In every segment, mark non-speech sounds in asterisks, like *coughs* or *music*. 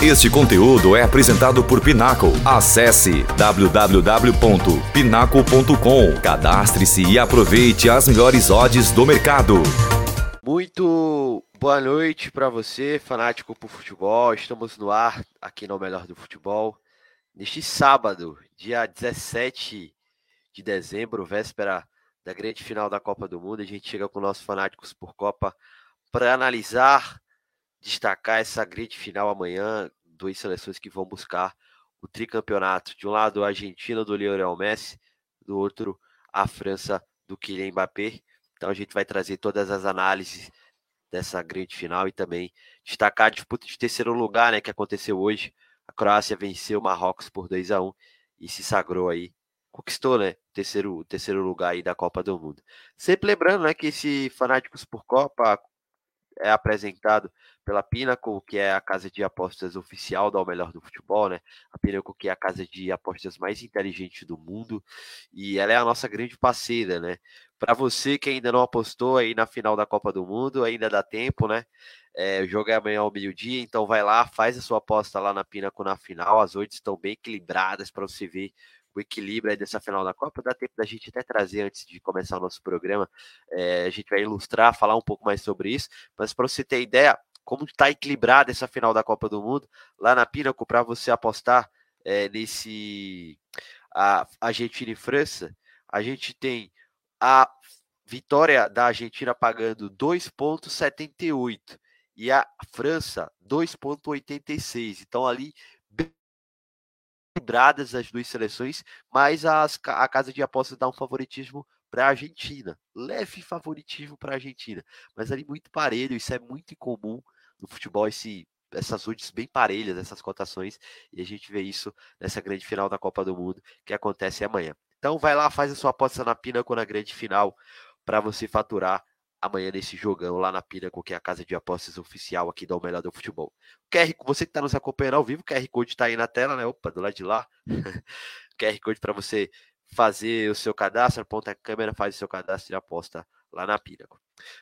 Este conteúdo é apresentado por Pinaco. Acesse www.pinaco.com. Cadastre-se e aproveite as melhores odds do mercado. Muito boa noite para você, fanático por futebol. Estamos no ar aqui no Melhor do Futebol. Neste sábado, dia 17 de dezembro, véspera da grande final da Copa do Mundo, a gente chega com nossos fanáticos por Copa para analisar destacar essa grande final amanhã, duas seleções que vão buscar o tricampeonato. De um lado, a Argentina do Lionel Messi, do outro, a França do Kylian Mbappé. Então a gente vai trazer todas as análises dessa grande final e também destacar a disputa de terceiro lugar, né, que aconteceu hoje. A Croácia venceu o Marrocos por 2 a 1 e se sagrou aí, conquistou, né, o terceiro, o terceiro lugar aí da Copa do Mundo. Sempre lembrando, né, que esse Fanáticos por Copa é apresentado pela Pinnacle, que é a casa de apostas oficial da O Melhor do Futebol, né? A Pinnacle, que é a casa de apostas mais inteligente do mundo, e ela é a nossa grande parceira, né? Para você que ainda não apostou aí na final da Copa do Mundo, ainda dá tempo, né? É, o jogo é amanhã ao meio-dia, então vai lá, faz a sua aposta lá na Pinnacle na final. As odds estão bem equilibradas para você ver o equilíbrio dessa final da Copa. Dá tempo da gente até trazer antes de começar o nosso programa. É, a gente vai ilustrar, falar um pouco mais sobre isso. Mas para você ter ideia, como está equilibrada essa final da Copa do Mundo, lá na Pinnacle, para você apostar é, nesse a Argentina e França, a gente tem a vitória da Argentina pagando 2,78 e a França 2,86. Então ali equilibradas as duas seleções, mas as, a casa de apostas dá um favoritismo para a Argentina. Leve favoritismo para a Argentina, mas ali muito parelho, isso é muito incomum no futebol, esse, essas odds bem parelhas, essas cotações, e a gente vê isso nessa grande final da Copa do Mundo que acontece amanhã. Então vai lá, faz a sua aposta na Pinaco na grande final para você faturar amanhã nesse jogão lá na Pinnacle, que é a casa de apostas oficial aqui da O Melhor do Futebol. QR, você que está nos acompanhando ao vivo, o QR Code está aí na tela, né? Opa, do lado de lá. *laughs* QR Code para você fazer o seu cadastro, aponta a câmera, faz o seu cadastro e aposta lá na Pinnacle.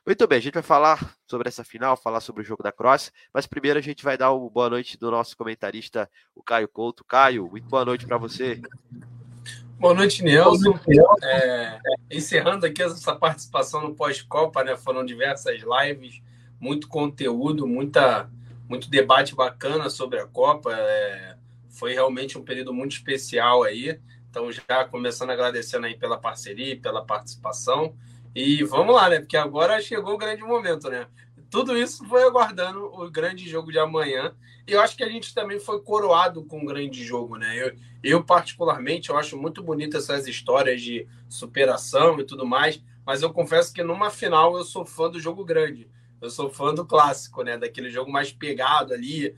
Muito bem, a gente vai falar sobre essa final, falar sobre o jogo da Cross, mas primeiro a gente vai dar uma boa noite do nosso comentarista, o Caio Couto. Caio, muito boa noite para você. Boa noite, Nelson. É, encerrando aqui essa participação no pós-Copa, né? Foram diversas lives, muito conteúdo, muita, muito debate bacana sobre a Copa. É, foi realmente um período muito especial aí. Então, já começando agradecendo aí pela parceria, pela participação. E vamos lá, né? Porque agora chegou o grande momento, né? Tudo isso foi aguardando o grande jogo de amanhã. E eu acho que a gente também foi coroado com um grande jogo, né? Eu, eu, particularmente, eu acho muito bonito essas histórias de superação e tudo mais, mas eu confesso que numa final eu sou fã do jogo grande. Eu sou fã do clássico, né? Daquele jogo mais pegado ali,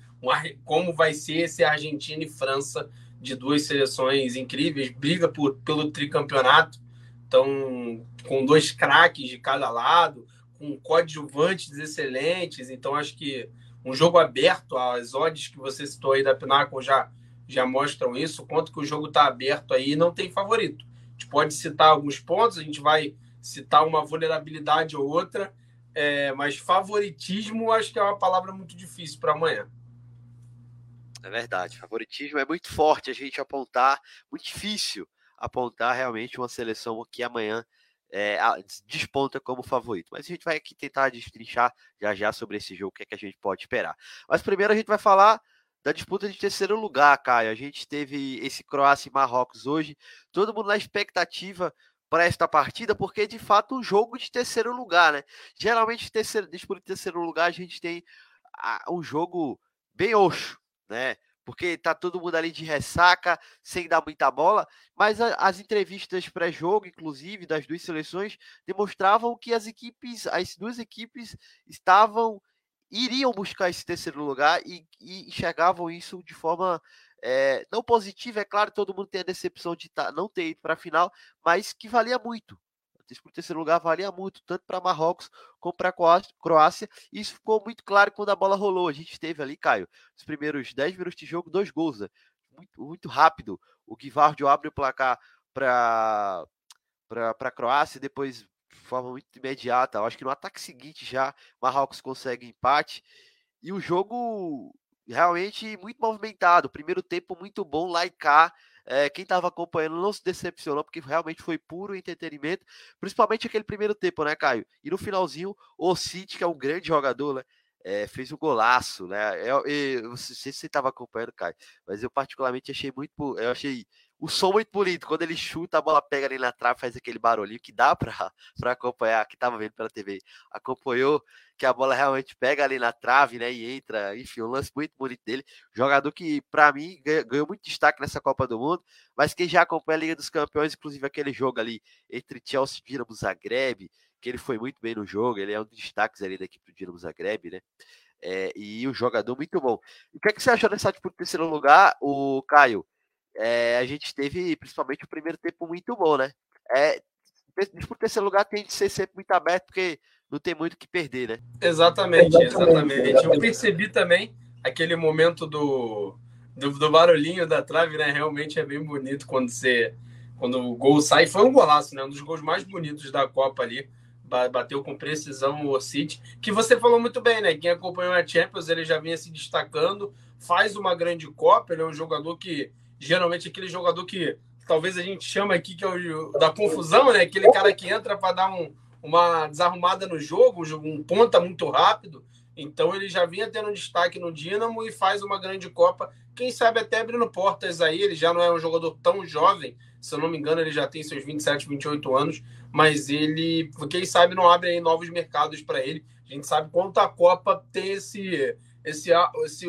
como vai ser esse Argentina e França de duas seleções incríveis, briga por, pelo tricampeonato. Então, com dois craques de cada lado, com coadjuvantes excelentes. Então, acho que um jogo aberto, as odds que você citou aí da Pinnacle já, já mostram isso, quanto que o jogo está aberto aí não tem favorito. A gente pode citar alguns pontos, a gente vai citar uma vulnerabilidade ou outra, é, mas favoritismo acho que é uma palavra muito difícil para amanhã. É verdade, favoritismo é muito forte a gente apontar, muito difícil apontar realmente uma seleção que amanhã é, desponta como favorito. Mas a gente vai aqui tentar destrinchar já já sobre esse jogo, o que, é que a gente pode esperar. Mas primeiro a gente vai falar da disputa de terceiro lugar, Caio. A gente teve esse Croácia e Marrocos hoje, todo mundo na expectativa para esta partida, porque de fato um jogo de terceiro lugar, né? Geralmente, terceiro, disputa de terceiro lugar, a gente tem um jogo bem oxo, né? Porque tá todo mundo ali de ressaca, sem dar muita bola, mas a, as entrevistas pré-jogo, inclusive, das duas seleções, demonstravam que as equipes, as duas equipes estavam, iriam buscar esse terceiro lugar e, e enxergavam isso de forma é, não positiva, é claro, todo mundo tem a decepção de tá, não ter ido para a final, mas que valia muito disputa terceiro lugar valia muito, tanto para Marrocos como para a Croácia. E isso ficou muito claro quando a bola rolou. A gente teve ali, Caio, os primeiros 10 minutos de jogo, dois gols, né? muito, muito rápido. O Guivardio abre o placar para a Croácia, depois de forma muito imediata. Acho que no ataque seguinte já Marrocos consegue empate. E o jogo realmente muito movimentado. Primeiro tempo muito bom lá e cá. É, quem estava acompanhando não se decepcionou, porque realmente foi puro entretenimento, principalmente aquele primeiro tempo, né, Caio? E no finalzinho, o City, que é um grande jogador, né? É, fez um golaço, né? Eu, eu, eu, não sei se você estava acompanhando, Caio, mas eu particularmente achei muito. Eu achei o som muito bonito. Quando ele chuta, a bola pega ali na trave, faz aquele barulhinho que dá *laughs* para acompanhar, que estava vendo pela TV, acompanhou que a bola realmente pega ali na trave, né, e entra, enfim, um lance muito bonito dele. Jogador que, para mim, ganhou muito destaque nessa Copa do Mundo, mas quem já acompanha a Liga dos Campeões, inclusive aquele jogo ali entre Chelsea e Dinamo Zagreb, que ele foi muito bem no jogo, ele é um dos destaques ali da equipe do Dinamo Zagreb, né? É, e o jogador muito bom. O que, é que você achou dessa disputa terceiro lugar, o Caio? É, a gente teve principalmente o primeiro tempo muito bom, né? É, por terceiro lugar tem de ser sempre muito aberto, porque não tem muito o que perder, né? Exatamente, exatamente. Eu percebi também aquele momento do, do, do, barulhinho da trave, né? Realmente é bem bonito quando você. Quando o gol sai, foi um golaço, né? Um dos gols mais bonitos da Copa ali. Bateu com precisão o City, que você falou muito bem, né? Quem acompanhou a Champions, ele já vinha se destacando, faz uma grande Copa, ele é um jogador que geralmente aquele jogador que talvez a gente chama aqui que é o da confusão, né? Aquele cara que entra para dar um, uma desarrumada no jogo, um ponta muito rápido. Então ele já vinha tendo um destaque no Dinamo e faz uma grande Copa. Quem sabe até abrindo portas aí. Ele já não é um jogador tão jovem, se eu não me engano, ele já tem seus 27, 28 anos, mas ele, quem sabe, não abre aí novos mercados para ele. A gente sabe quanto a Copa tem esse, esse, esse,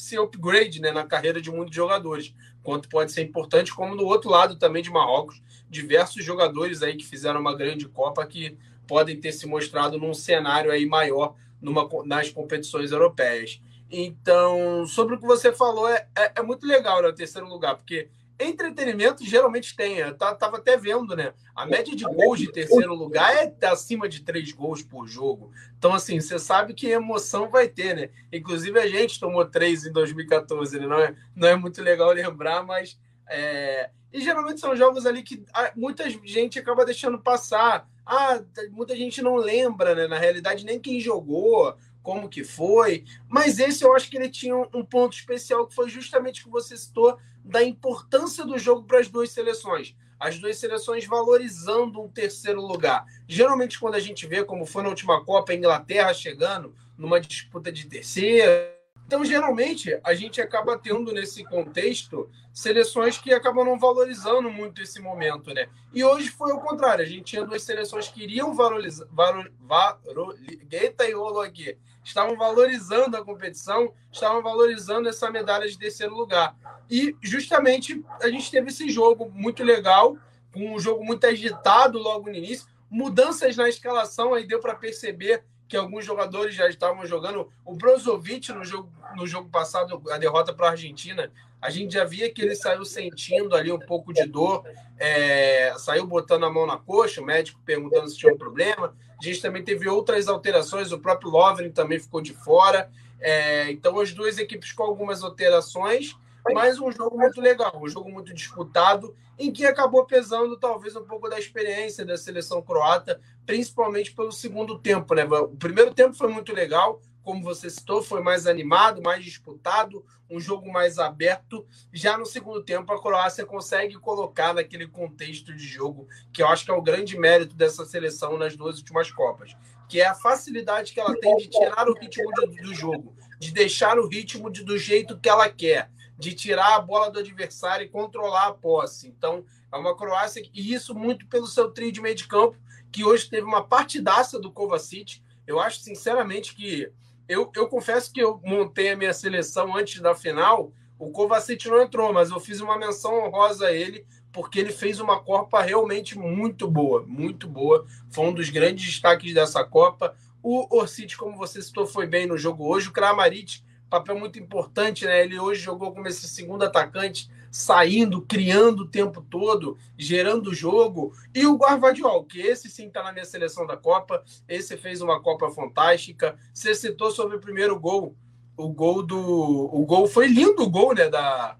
esse upgrade né, na carreira de muitos jogadores quanto pode ser importante, como no outro lado também de Marrocos, diversos jogadores aí que fizeram uma grande Copa que podem ter se mostrado num cenário aí maior numa, nas competições europeias. Então, sobre o que você falou, é, é, é muito legal, né, o terceiro lugar, porque Entretenimento geralmente tem. Eu tava até vendo, né? A média de gols de terceiro lugar é acima de três gols por jogo. Então, assim, você sabe que emoção vai ter, né? Inclusive, a gente tomou três em 2014, né? Não é, não é muito legal lembrar, mas. É... E geralmente são jogos ali que ah, muita gente acaba deixando passar. Ah, muita gente não lembra, né? Na realidade, nem quem jogou, como que foi. Mas esse eu acho que ele tinha um ponto especial, que foi justamente o que você citou da importância do jogo para as duas seleções. As duas seleções valorizando um terceiro lugar. Geralmente, quando a gente vê, como foi na última Copa, a Inglaterra chegando numa disputa de terceiro. Então, geralmente, a gente acaba tendo nesse contexto seleções que acabam não valorizando muito esse momento, né? E hoje foi o contrário. A gente tinha duas seleções que iriam valorizar. Valor, valor, eita, aqui estavam valorizando a competição, estavam valorizando essa medalha de terceiro lugar. E justamente a gente teve esse jogo muito legal, com um jogo muito agitado logo no início, mudanças na escalação, aí deu para perceber que alguns jogadores já estavam jogando. O Brozovic, no jogo, no jogo passado, a derrota para a Argentina, a gente já via que ele saiu sentindo ali um pouco de dor, é, saiu botando a mão na coxa, o médico perguntando se tinha um problema. A gente também teve outras alterações, o próprio Lovren também ficou de fora. É, então, as duas equipes com algumas alterações, mas um jogo muito legal, um jogo muito disputado, em que acabou pesando talvez um pouco da experiência da seleção croata, principalmente pelo segundo tempo. Né? O primeiro tempo foi muito legal, como você citou, foi mais animado, mais disputado, um jogo mais aberto. Já no segundo tempo, a Croácia consegue colocar naquele contexto de jogo, que eu acho que é o grande mérito dessa seleção nas duas últimas Copas, que é a facilidade que ela tem de tirar o ritmo do jogo, de deixar o ritmo de, do jeito que ela quer, de tirar a bola do adversário e controlar a posse. Então, é uma Croácia, e isso muito pelo seu trio de meio de campo, que hoje teve uma partidaça do Kovacic. Eu acho, sinceramente, que eu, eu confesso que eu montei a minha seleção antes da final. O Kovacic não entrou, mas eu fiz uma menção honrosa a ele, porque ele fez uma Copa realmente muito boa, muito boa. Foi um dos grandes destaques dessa Copa. O Orsic, como você citou, foi bem no jogo hoje. O Kramaric, papel muito importante, né? Ele hoje jogou como esse segundo atacante, saindo, criando o tempo todo, gerando jogo. E o Guarvadiol, que esse sim está na minha seleção da Copa, esse fez uma Copa fantástica. Você citou sobre o primeiro gol. O gol do. O gol foi lindo o gol, né? Da,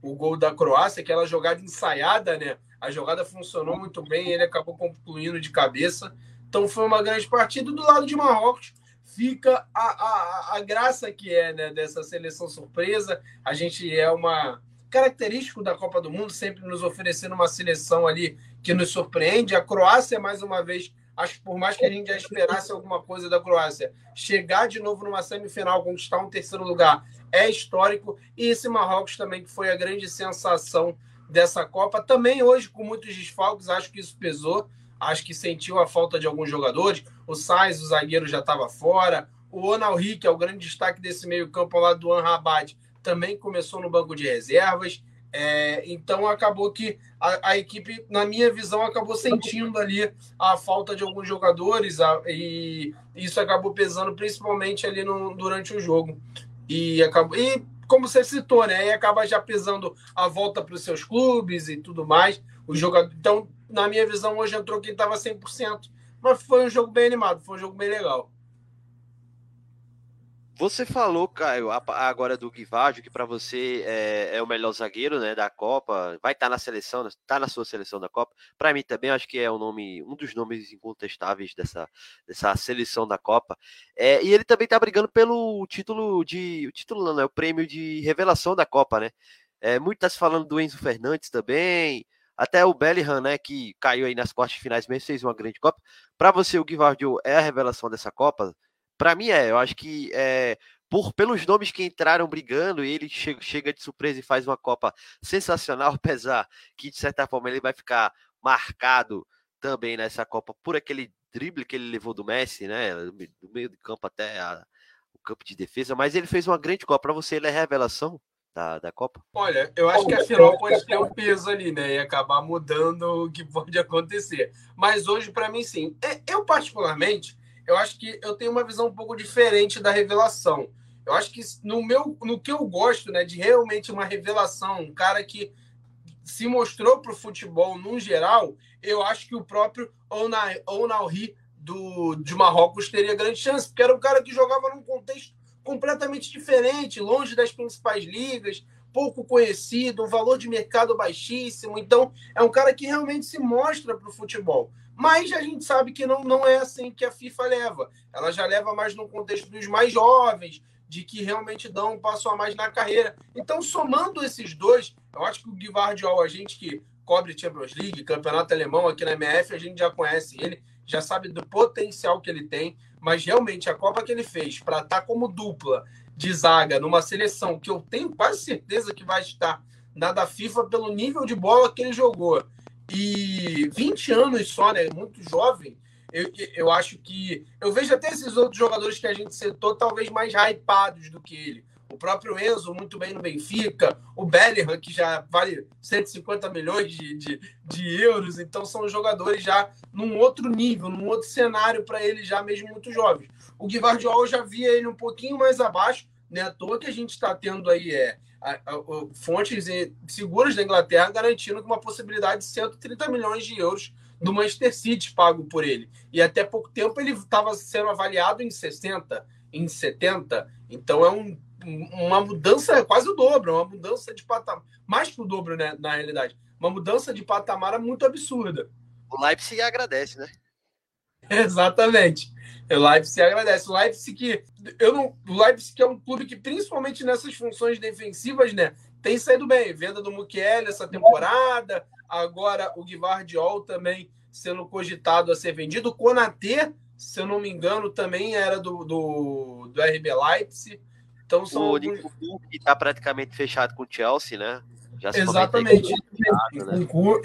o gol da Croácia, aquela jogada ensaiada, né? A jogada funcionou muito bem, ele acabou concluindo de cabeça. Então foi uma grande partida do lado de Marrocos fica a, a, a graça que é né, dessa seleção surpresa. A gente é uma característico da Copa do Mundo, sempre nos oferecendo uma seleção ali que nos surpreende. A Croácia, mais uma vez, acho que por mais que a gente já esperasse alguma coisa da Croácia, chegar de novo numa semifinal, conquistar um terceiro lugar, é histórico. E esse Marrocos também, que foi a grande sensação dessa Copa, também hoje com muitos desfalques, acho que isso pesou. Acho que sentiu a falta de alguns jogadores. O Sainz, o zagueiro, já estava fora. O Onalri, que é o grande destaque desse meio-campo lá do Anrabat, também começou no banco de reservas. É, então acabou que a, a, equipe, na minha visão, acabou sentindo ali a falta de alguns jogadores a, e isso acabou pesando principalmente ali no, durante o jogo. E, acabou, e como você citou, né? E acaba já pesando a volta para os seus clubes e tudo mais. O jogador, então, na minha visão, hoje entrou quem estava 100%. Mas foi um jogo bem animado, foi um jogo bem legal. Você falou, Caio, agora do Guivardo, que para você é, é, o melhor zagueiro né, da Copa, vai estar tá na seleção, está na sua seleção da Copa. Para mim também, acho que é um nome, um dos nomes incontestáveis dessa, dessa seleção da Copa. É, e ele também está brigando pelo título de, o título não, né, o prêmio de revelação da Copa, né? É, muito está se falando do Enzo Fernandes também, até o Bellingham, né, que caiu aí nas quartas finais mesmo, fez uma grande Copa. Para você, o Guivardo é a revelação dessa Copa? Para mim é, eu acho que é, por pelos nomes que entraram brigando, ele chega, chega de surpresa e faz uma Copa sensacional, *laughs* apesar que de certa forma ele vai ficar marcado também nessa Copa por aquele drible que ele levou do Messi, né, do meio de campo até a, o campo de defesa, mas ele fez uma grande Copa. Para você, ele é revelação? Da, da Copa? Olha, eu acho que a final pode ter um peso ali, né? E acabar mudando o que *laughs* pode acontecer. Mas hoje, para mim, sim. É, eu, particularmente, eu acho que eu tenho uma visão um pouco diferente da revelação. Eu acho que no meu, no que eu gosto, né, de realmente uma revelação, um cara que se mostrou para o futebol no geral, eu acho que o próprio Onalri do de Marrocos teria grande chance, porque era um cara que jogava num contexto completamente diferente, longe das principais ligas, pouco conhecido, um valor de mercado baixíssimo. Então, é um cara que realmente se mostra para o futebol. Mas a gente sabe que não, não é assim que a FIFA leva. Ela já leva mais no contexto dos mais jovens, de que realmente dão um passo a mais na carreira. Então, somando esses dois, eu acho que o Guivardiol, a gente que cobre Champions League, campeonato alemão aqui na MF, a gente já conhece ele, já sabe do potencial que ele tem, mas realmente a Copa que ele fez para estar tá como dupla de zaga numa seleção que eu tenho quase certeza que vai estar na da FIFA pelo nível de bola que ele jogou e 20 anos só, né? Muito jovem. Eu, eu acho que. Eu vejo até esses outros jogadores que a gente citou, talvez mais hypados do que ele. O próprio Enzo, muito bem no Benfica. O Bellingham, que já vale 150 milhões de, de, de euros. Então, são jogadores já num outro nível, num outro cenário para ele, já mesmo muito jovens. O Guivardiol, eu já via ele um pouquinho mais abaixo. Né? À toa que a gente está tendo aí é, fontes seguras da Inglaterra garantindo uma possibilidade de 130 milhões de euros do Manchester City pago por ele. E até pouco tempo ele estava sendo avaliado em 60, em 70. Então é um, uma mudança, é quase o dobro, uma mudança de patamar. Mais que o dobro, né, na realidade. Uma mudança de patamar muito absurda. O Leipzig agradece, né? *laughs* Exatamente. O Leipzig agradece. O Leipzig que eu não, o Leipzig é um clube que principalmente nessas funções defensivas, né, tem saído bem. Venda do Mukiele essa temporada, agora o Guivardiol também sendo cogitado a ser vendido. O Konatê, se eu não me engano, também era do, do, do RB Leipzig. Então são o alguns... que está praticamente fechado com o Chelsea, né? Exatamente. né?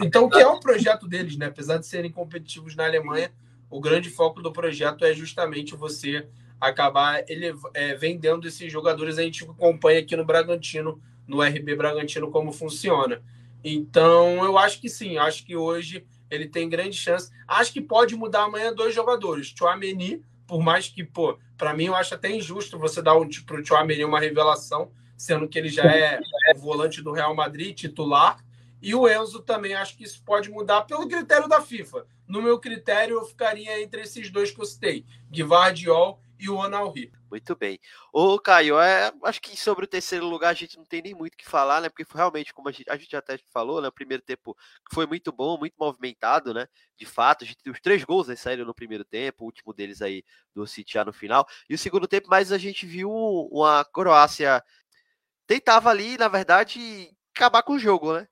Então, que é o projeto deles, né? Apesar de serem competitivos na Alemanha, o grande foco do projeto é justamente você acabar ele, é, vendendo esses jogadores. A gente acompanha aqui no Bragantino, no RB Bragantino, como funciona. Então, eu acho que sim, acho que hoje ele tem grande chance. Acho que pode mudar amanhã dois jogadores. Chouameni, por mais que, pô, para mim eu acho até injusto você dar um, pro Chouameni uma revelação, sendo que ele já é, é volante do Real Madrid, titular. E o Enzo também acho que isso pode mudar pelo critério da FIFA. No meu critério, eu ficaria entre esses dois que eu citei, Guivardiol e o Onalri. Muito bem. Ô, Caio, é, acho que sobre o terceiro lugar a gente não tem nem muito o que falar, né? Porque foi realmente, como a gente, a gente até falou, né? O primeiro tempo foi muito bom, muito movimentado, né? De fato, a gente os três gols né, saíram no primeiro tempo, o último deles aí do City já no final. E o segundo tempo, mais a gente viu uma Croácia tentava ali, na verdade, acabar com o jogo, né?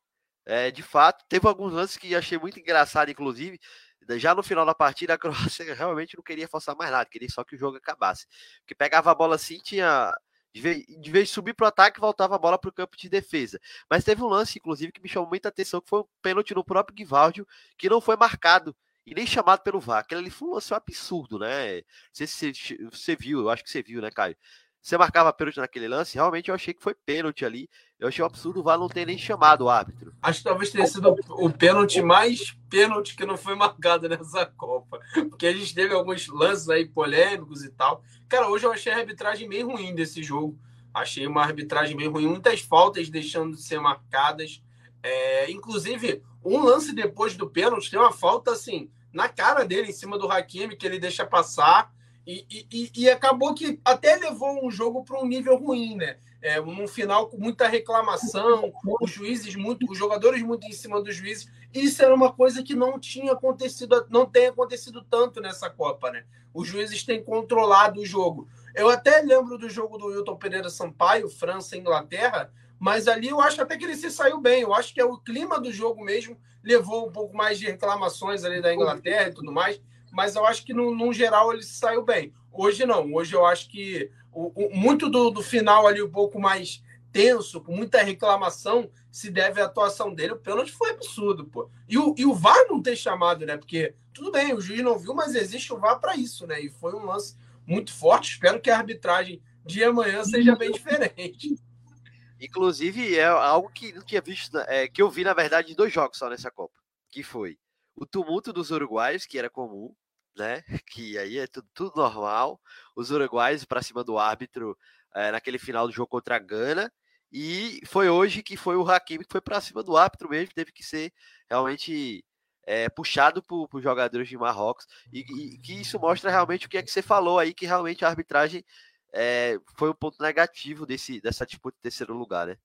É, de fato, teve alguns lances que achei muito engraçado, inclusive. Já no final da partida, *laughs* a Croácia realmente não queria forçar mais nada, queria só que o jogo acabasse. Porque pegava a bola assim, tinha. De vez, de vez subir para o ataque, voltava a bola para o campo de defesa. Mas teve um lance, inclusive, que me chamou muita atenção, que foi um pênalti no próprio Guivaldio, que não foi marcado e nem chamado pelo VAR. Aquele ali foi um lance absurdo, né? Não sei se você viu, eu acho que você viu, né, Caio? Você marcava pênalti naquele lance, realmente eu achei que foi pênalti ali. Eu achei um absurdo o VAR não ter nem chamado o árbitro. Acho que talvez tenha sido o pênalti mais pênalti que não foi marcado *laughs* nessa Copa. Porque a gente teve alguns lances aí polêmicos e tal. Cara, hoje eu achei a arbitragem meio ruim desse jogo. Achei uma arbitragem meio ruim, muitas faltas deixando de ser marcadas. É, inclusive, um lance depois do pênalti tem uma falta assim na cara dele, em cima do Hakimi, que ele deixa passar. E, e, e, acabou que até levou um jogo para um nível ruim, né? É, um final com muita reclamação, os juízes muito, os jogadores muito em cima dos juízes. Isso era uma coisa que não tinha acontecido, não tem acontecido tanto nessa Copa, né? Os juízes têm controlado o jogo. Eu até lembro do jogo do Wilton Pereira Sampaio, França e Inglaterra, mas ali eu acho até que ele se saiu bem. Eu acho que é o clima do jogo mesmo levou um pouco mais de reclamações ali da Inglaterra e tudo mais mas eu acho que no, no geral ele saiu bem. Hoje não, hoje eu acho que o, o, muito do, do final ali um pouco mais tenso, com muita reclamação, se deve à atuação dele. O pênalti foi absurdo, pô. E o, e o VAR não ter chamado, né? Porque tudo bem, o juiz não viu, mas existe o VAR para isso, né? E foi um lance muito forte. Espero que a arbitragem de amanhã seja bem diferente. Inclusive, é algo que tinha visto, é, que eu vi, na verdade, em dois jogos só nessa Copa. Que foi o tumulto dos uruguaios, que era comum, né? *laughs* Que aí é tudo, tudo normal. Os uruguaios para cima do árbitro é, naquele final do jogo contra a Gana. E foi hoje que foi o Hakimi que foi para cima do árbitro mesmo, teve que ser realmente é, puxado por, por, jogadores de Marrocos. E, e, que isso mostra realmente o que é que você falou aí, que realmente a arbitragem é, foi um ponto negativo desse, dessa disputa de terceiro lugar, né?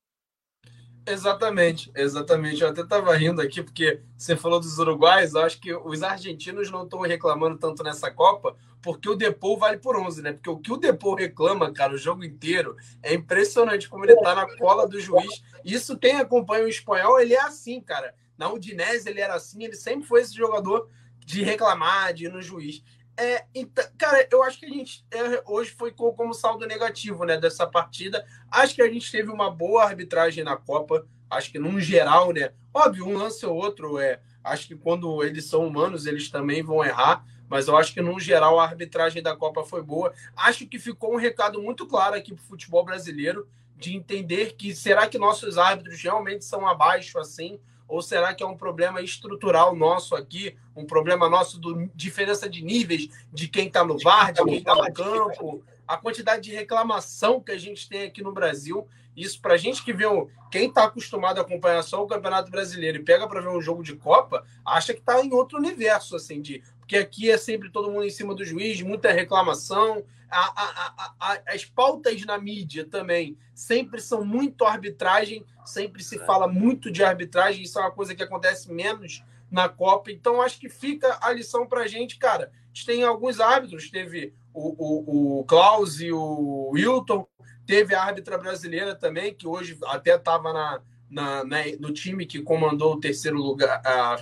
Exatamente, exatamente. Eu até estava rindo aqui, porque você falou dos uruguais, eu acho que os argentinos não estão reclamando tanto nessa Copa, porque o Depou vale por 11, né? Porque o que o Depou reclama, cara, o jogo inteiro, é impressionante como ele tá na cola do juiz. Isso quem acompanha o espanhol, ele é assim, cara. Na Udinese ele era assim, ele sempre foi esse jogador de reclamar, de ir no juiz. É, então, cara, eu acho que a gente é, hoje foi como saldo negativo né, dessa partida. Acho que a gente teve uma boa arbitragem na Copa. Acho que, num geral, né? Óbvio, um lance ou outro. É, acho que quando eles são humanos, eles também vão errar. Mas eu acho que, num geral, a arbitragem da Copa foi boa. Acho que ficou um recado muito claro aqui para o futebol brasileiro de entender que será que nossos árbitros realmente são abaixo assim? Ou será que é um problema estrutural nosso aqui, um problema nosso de diferença de níveis de quem está no VAR, de quem está no campo, a quantidade de reclamação que a gente tem aqui no Brasil. Isso para a gente que vê o, quem está acostumado a acompanhar só o Campeonato Brasileiro e pega para ver um jogo de Copa, acha que está em outro universo, assim, de porque aqui é sempre todo mundo em cima do juiz, muita reclamação. A, a, a, as pautas na mídia também sempre são muito arbitragem, sempre se é. fala muito de arbitragem, isso é uma coisa que acontece menos na Copa. Então, acho que fica a lição para a gente, cara. A gente tem alguns árbitros, teve o, o, o Klaus e o Wilton, teve a árbitra brasileira também, que hoje até estava na, na, na, no time que comandou o terceiro lugar, a, a,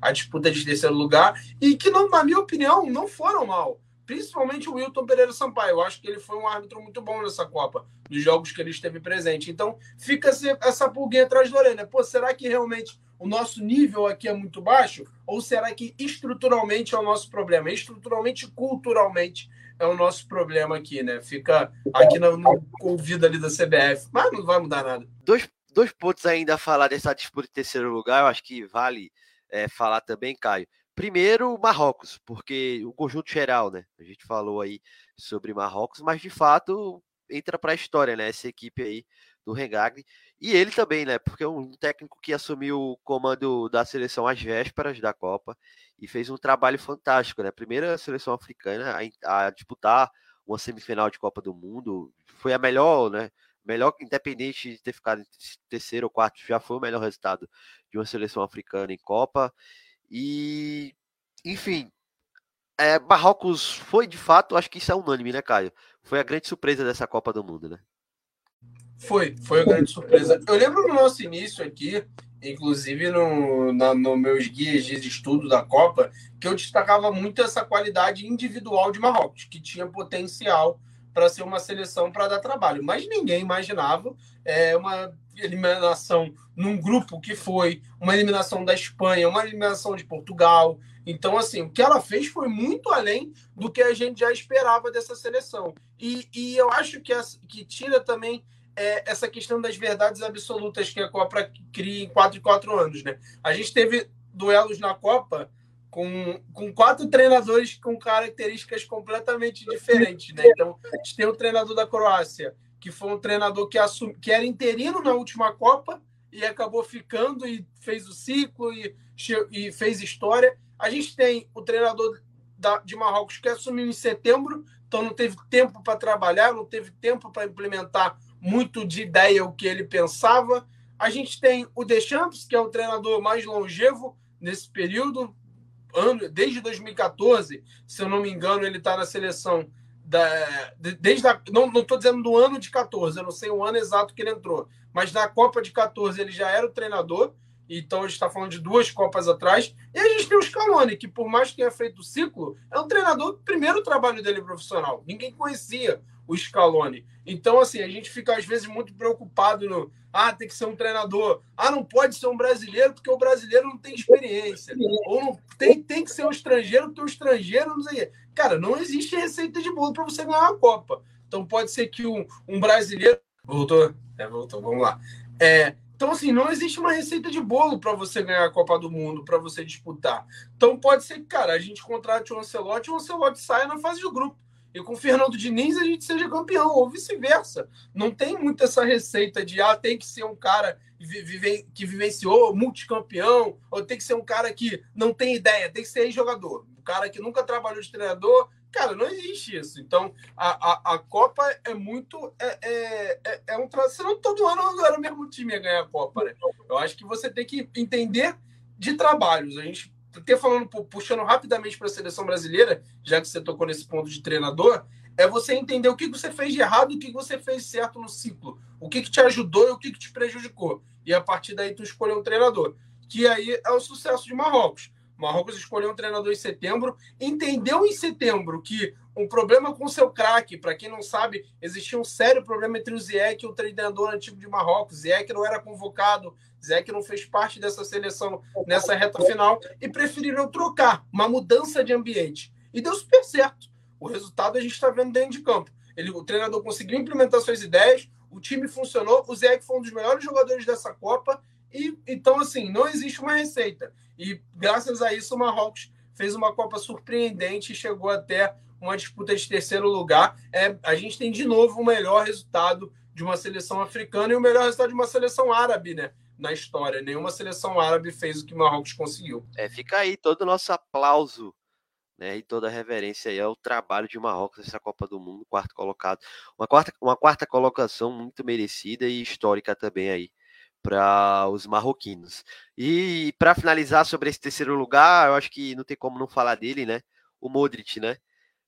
a, disputa de terceiro lugar, e que, não, na minha opinião, não foram mal. Principalmente o Wilton Pereira Sampaio. Eu acho que ele foi um árbitro muito bom nessa Copa, nos jogos que ele esteve presente. Então, fica essa pulguinha atrás da orelha. Pô, será que realmente o nosso nível aqui é muito baixo? Ou será que estruturalmente é o nosso problema? Estruturalmente, culturalmente, é o nosso problema aqui, né? Fica aqui no, no ouvido ali da CBF, mas não vai mudar nada. Dois, dois pontos ainda a falar dessa disputa de terceiro lugar, eu acho que vale é, falar também, Caio. Primeiro, Marrocos, porque o conjunto geral, né? A gente falou aí sobre Marrocos, mas de fato entra para a história, né? Essa equipe aí do Regagli. E ele também, né? Porque é um técnico que assumiu o comando da seleção às vésperas da Copa e fez um trabalho fantástico, né? Primeira seleção africana a, a disputar uma semifinal de Copa do Mundo. Foi a melhor, né? Melhor, independente de ter ficado em terceiro ou quarto, já foi o melhor resultado de uma seleção africana em Copa. E, enfim, é, Marrocos foi de fato, acho que isso é unânime, né, Caio? Foi a grande surpresa dessa Copa do Mundo, né? Foi, foi a grande surpresa. Eu lembro no nosso início aqui, inclusive no, na, no meus guias de estudo da Copa, que eu destacava muito essa qualidade individual de Marrocos, que tinha potencial para ser uma seleção para dar trabalho. Mas ninguém imaginava é, uma eliminação num grupo que foi uma eliminação da Espanha, uma eliminação de Portugal. Então, assim, o que ela fez foi muito além do que a gente já esperava dessa seleção. E, e eu acho que, que tira também é, essa questão das verdades absolutas que a Copa cria em 4 e 4 anos. Né? A gente teve duelos na Copa com, com quatro treinadores com características completamente diferentes. Né? Então, a gente tem o treinador da Croácia, que foi um treinador que, assum, que era interino na última Copa e acabou ficando e fez o ciclo e, e fez história. A gente tem o treinador da, de Marrocos que assumiu em setembro, então não teve tempo para trabalhar, não teve tempo para implementar muito de ideia o que ele pensava. A gente tem o Deschamps, que é o treinador mais longevo nesse período, ano, desde 2014, se eu não me engano, ele está na seleção da, desde a, não estou dizendo do ano de 14, eu não sei o ano exato que ele entrou, mas na Copa de 14 ele já era o treinador, então a gente está falando de duas Copas atrás. E a gente tem o Scaloni, que por mais que tenha feito o ciclo, é um treinador, primeiro trabalho dele profissional. Ninguém conhecia o Scaloni. Então, assim, a gente fica às vezes muito preocupado no ah, tem que ser um treinador. Ah, não pode ser um brasileiro porque o brasileiro não tem experiência. Ou não tem, tem que ser um estrangeiro porque o estrangeiro não sei. Cara, não existe receita de bolo para você ganhar a Copa. Então pode ser que um, um brasileiro. Voltou? É, voltou, vamos lá. É, então, assim, não existe uma receita de bolo para você ganhar a Copa do Mundo, para você disputar. Então, pode ser que, cara, a gente contrate o Ancelotti e o Ancelotti saia na fase do grupo e com o Fernando Diniz a gente seja campeão, ou vice-versa. Não tem muito essa receita de ah, tem que ser um cara que vivenciou multicampeão, ou tem que ser um cara que não tem ideia, tem que ser jogador. Um cara que nunca trabalhou de treinador. Cara, não existe isso. Então, a, a, a Copa é muito. É, é, é, é um Senão todo ano era o mesmo time a ganhar a Copa, né? Eu acho que você tem que entender de trabalhos. A gente até falando, puxando rapidamente para a seleção brasileira, já que você tocou nesse ponto de treinador, é você entender o que você fez de errado e o que você fez certo no ciclo. O que, que te ajudou e o que, que te prejudicou. E a partir daí tu escolheu um treinador. Que aí é o sucesso de Marrocos. Marrocos escolheu um treinador em setembro, entendeu em setembro que um problema com seu craque, para quem não sabe, existia um sério problema entre o Ziyech e o treinador antigo de Marrocos. Ziyech não era convocado, Ziyech não fez parte dessa seleção nessa reta final e preferiram trocar, uma mudança de ambiente. E deu super certo. O resultado a gente está vendo dentro de campo. Ele, o treinador conseguiu implementar suas ideias, o time funcionou, o Ziyech foi um dos melhores jogadores dessa Copa e então assim, não existe uma receita. E graças a isso o Marrocos fez uma Copa surpreendente e chegou até uma disputa de terceiro lugar. É, a gente tem de novo o melhor resultado de uma seleção africana e o melhor resultado de uma seleção árabe, né? Na história. Nenhuma seleção árabe fez o que Marrocos conseguiu. É, fica aí todo o nosso aplauso né, e toda a reverência aí ao trabalho de Marrocos nessa Copa do Mundo, quarto colocado. Uma quarta, uma quarta colocação muito merecida e histórica também aí para os marroquinos. E para finalizar sobre esse terceiro lugar, eu acho que não tem como não falar dele, né? O Modric, né?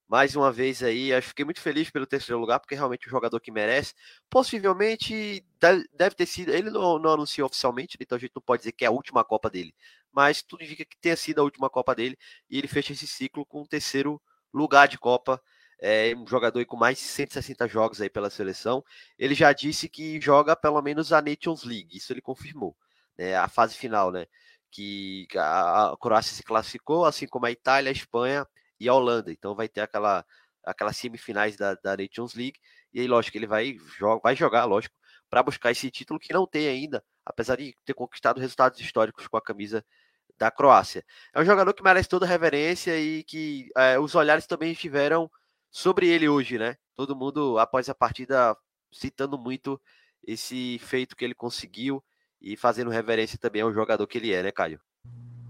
Mais uma vez aí, que fiquei muito feliz pelo terceiro lugar, porque é realmente um jogador que merece. Possivelmente deve ter sido, ele não, não, anunciou oficialmente, então a gente não pode dizer que é a última Copa dele, mas tudo indica que tenha sido a última Copa dele, e ele fecha esse ciclo com o terceiro lugar de Copa. É um jogador com mais de 160 jogos aí pela seleção. Ele já disse que joga pelo menos a Nations League, isso ele confirmou, né? A fase final, né? Que a Croácia se classificou, assim como a Itália, a Espanha e a Holanda. Então vai ter aquela aquelas semifinais da, da Nations League. E aí, lógico, ele vai, joga, vai jogar, lógico, para buscar esse título que não tem ainda, apesar de ter conquistado resultados históricos com a camisa da Croácia. É um jogador que merece toda reverência e que é, os olhares também estiveram sobre ele hoje, né? Todo mundo, após a partida, citando muito esse feito que ele conseguiu e fazendo reverência também ao jogador que ele é, né, Caio?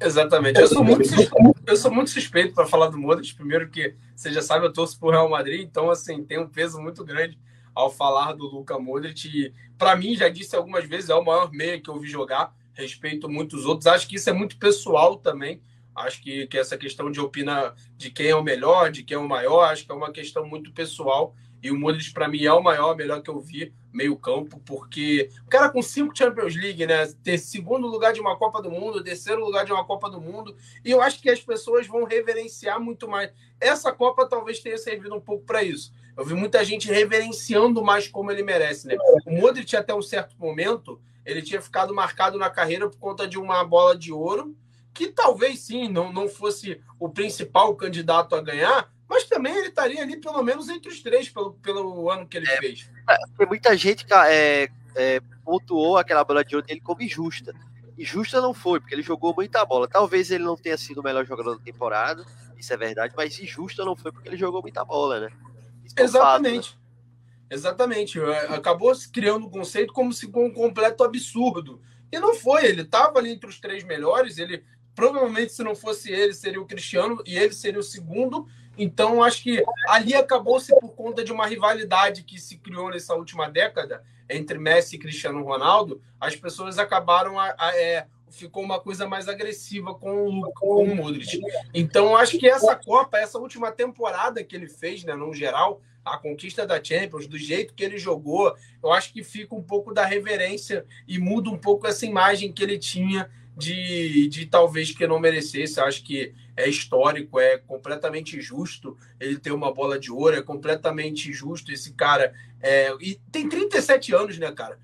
Exatamente. Eu sou muito suspeito, eu sou muito suspeito para falar do Modric. Primeiro que você já sabe, eu torço pro Real Madrid, então assim, tem um peso muito grande ao falar do Luca Modric. Para mim, já disse algumas vezes, é o maior meia que eu vi jogar. Respeito muitos outros. Acho que isso é muito pessoal também. Acho que, que essa questão de opinar de quem é o melhor, de quem é o maior, acho que é uma questão muito pessoal. E o Modric, para mim, é o maior, melhor que eu vi meio-campo, porque o cara com cinco Champions League, né? Ter segundo lugar de uma Copa do Mundo, terceiro lugar de uma Copa do Mundo, e eu acho que as pessoas vão reverenciar muito mais. Essa Copa talvez tenha servido um pouco para isso. Eu vi muita gente reverenciando mais como ele merece, né? O Modric, até um certo momento, ele tinha ficado marcado na carreira por conta de uma bola de ouro, que talvez sim não, não fosse o principal candidato a ganhar, mas também ele estaria ali pelo menos entre os três pelo, pelo ano que ele é, fez. Tem muita gente que é, é, pontuou aquela bola de ouro dele como injusta. Injusta não foi, porque ele jogou muita bola. Talvez ele não tenha sido o melhor jogador da temporada, isso é verdade, mas injusta não foi porque ele jogou muita bola, né? É Exatamente. Fato, né? Exatamente. É, acabou criando o um conceito como se um completo absurdo. E não foi, ele estava ali entre os três melhores, ele provavelmente se não fosse ele, seria o Cristiano e ele seria o segundo, então, acho que ali acabou-se por conta de uma rivalidade que se criou nessa última década entre Messi e Cristiano Ronaldo. As pessoas acabaram a, a é, ficou uma coisa mais agressiva com o, com o Modric. Então, acho que essa Copa, essa última temporada que ele fez, né, no geral, a conquista da Champions, do jeito que ele jogou, eu acho que fica um pouco da reverência e muda um pouco essa imagem que ele tinha de, de talvez que não merecesse. Eu acho que é histórico, é completamente justo ele ter uma bola de ouro, é completamente justo esse cara. É, e tem 37 anos, né, cara?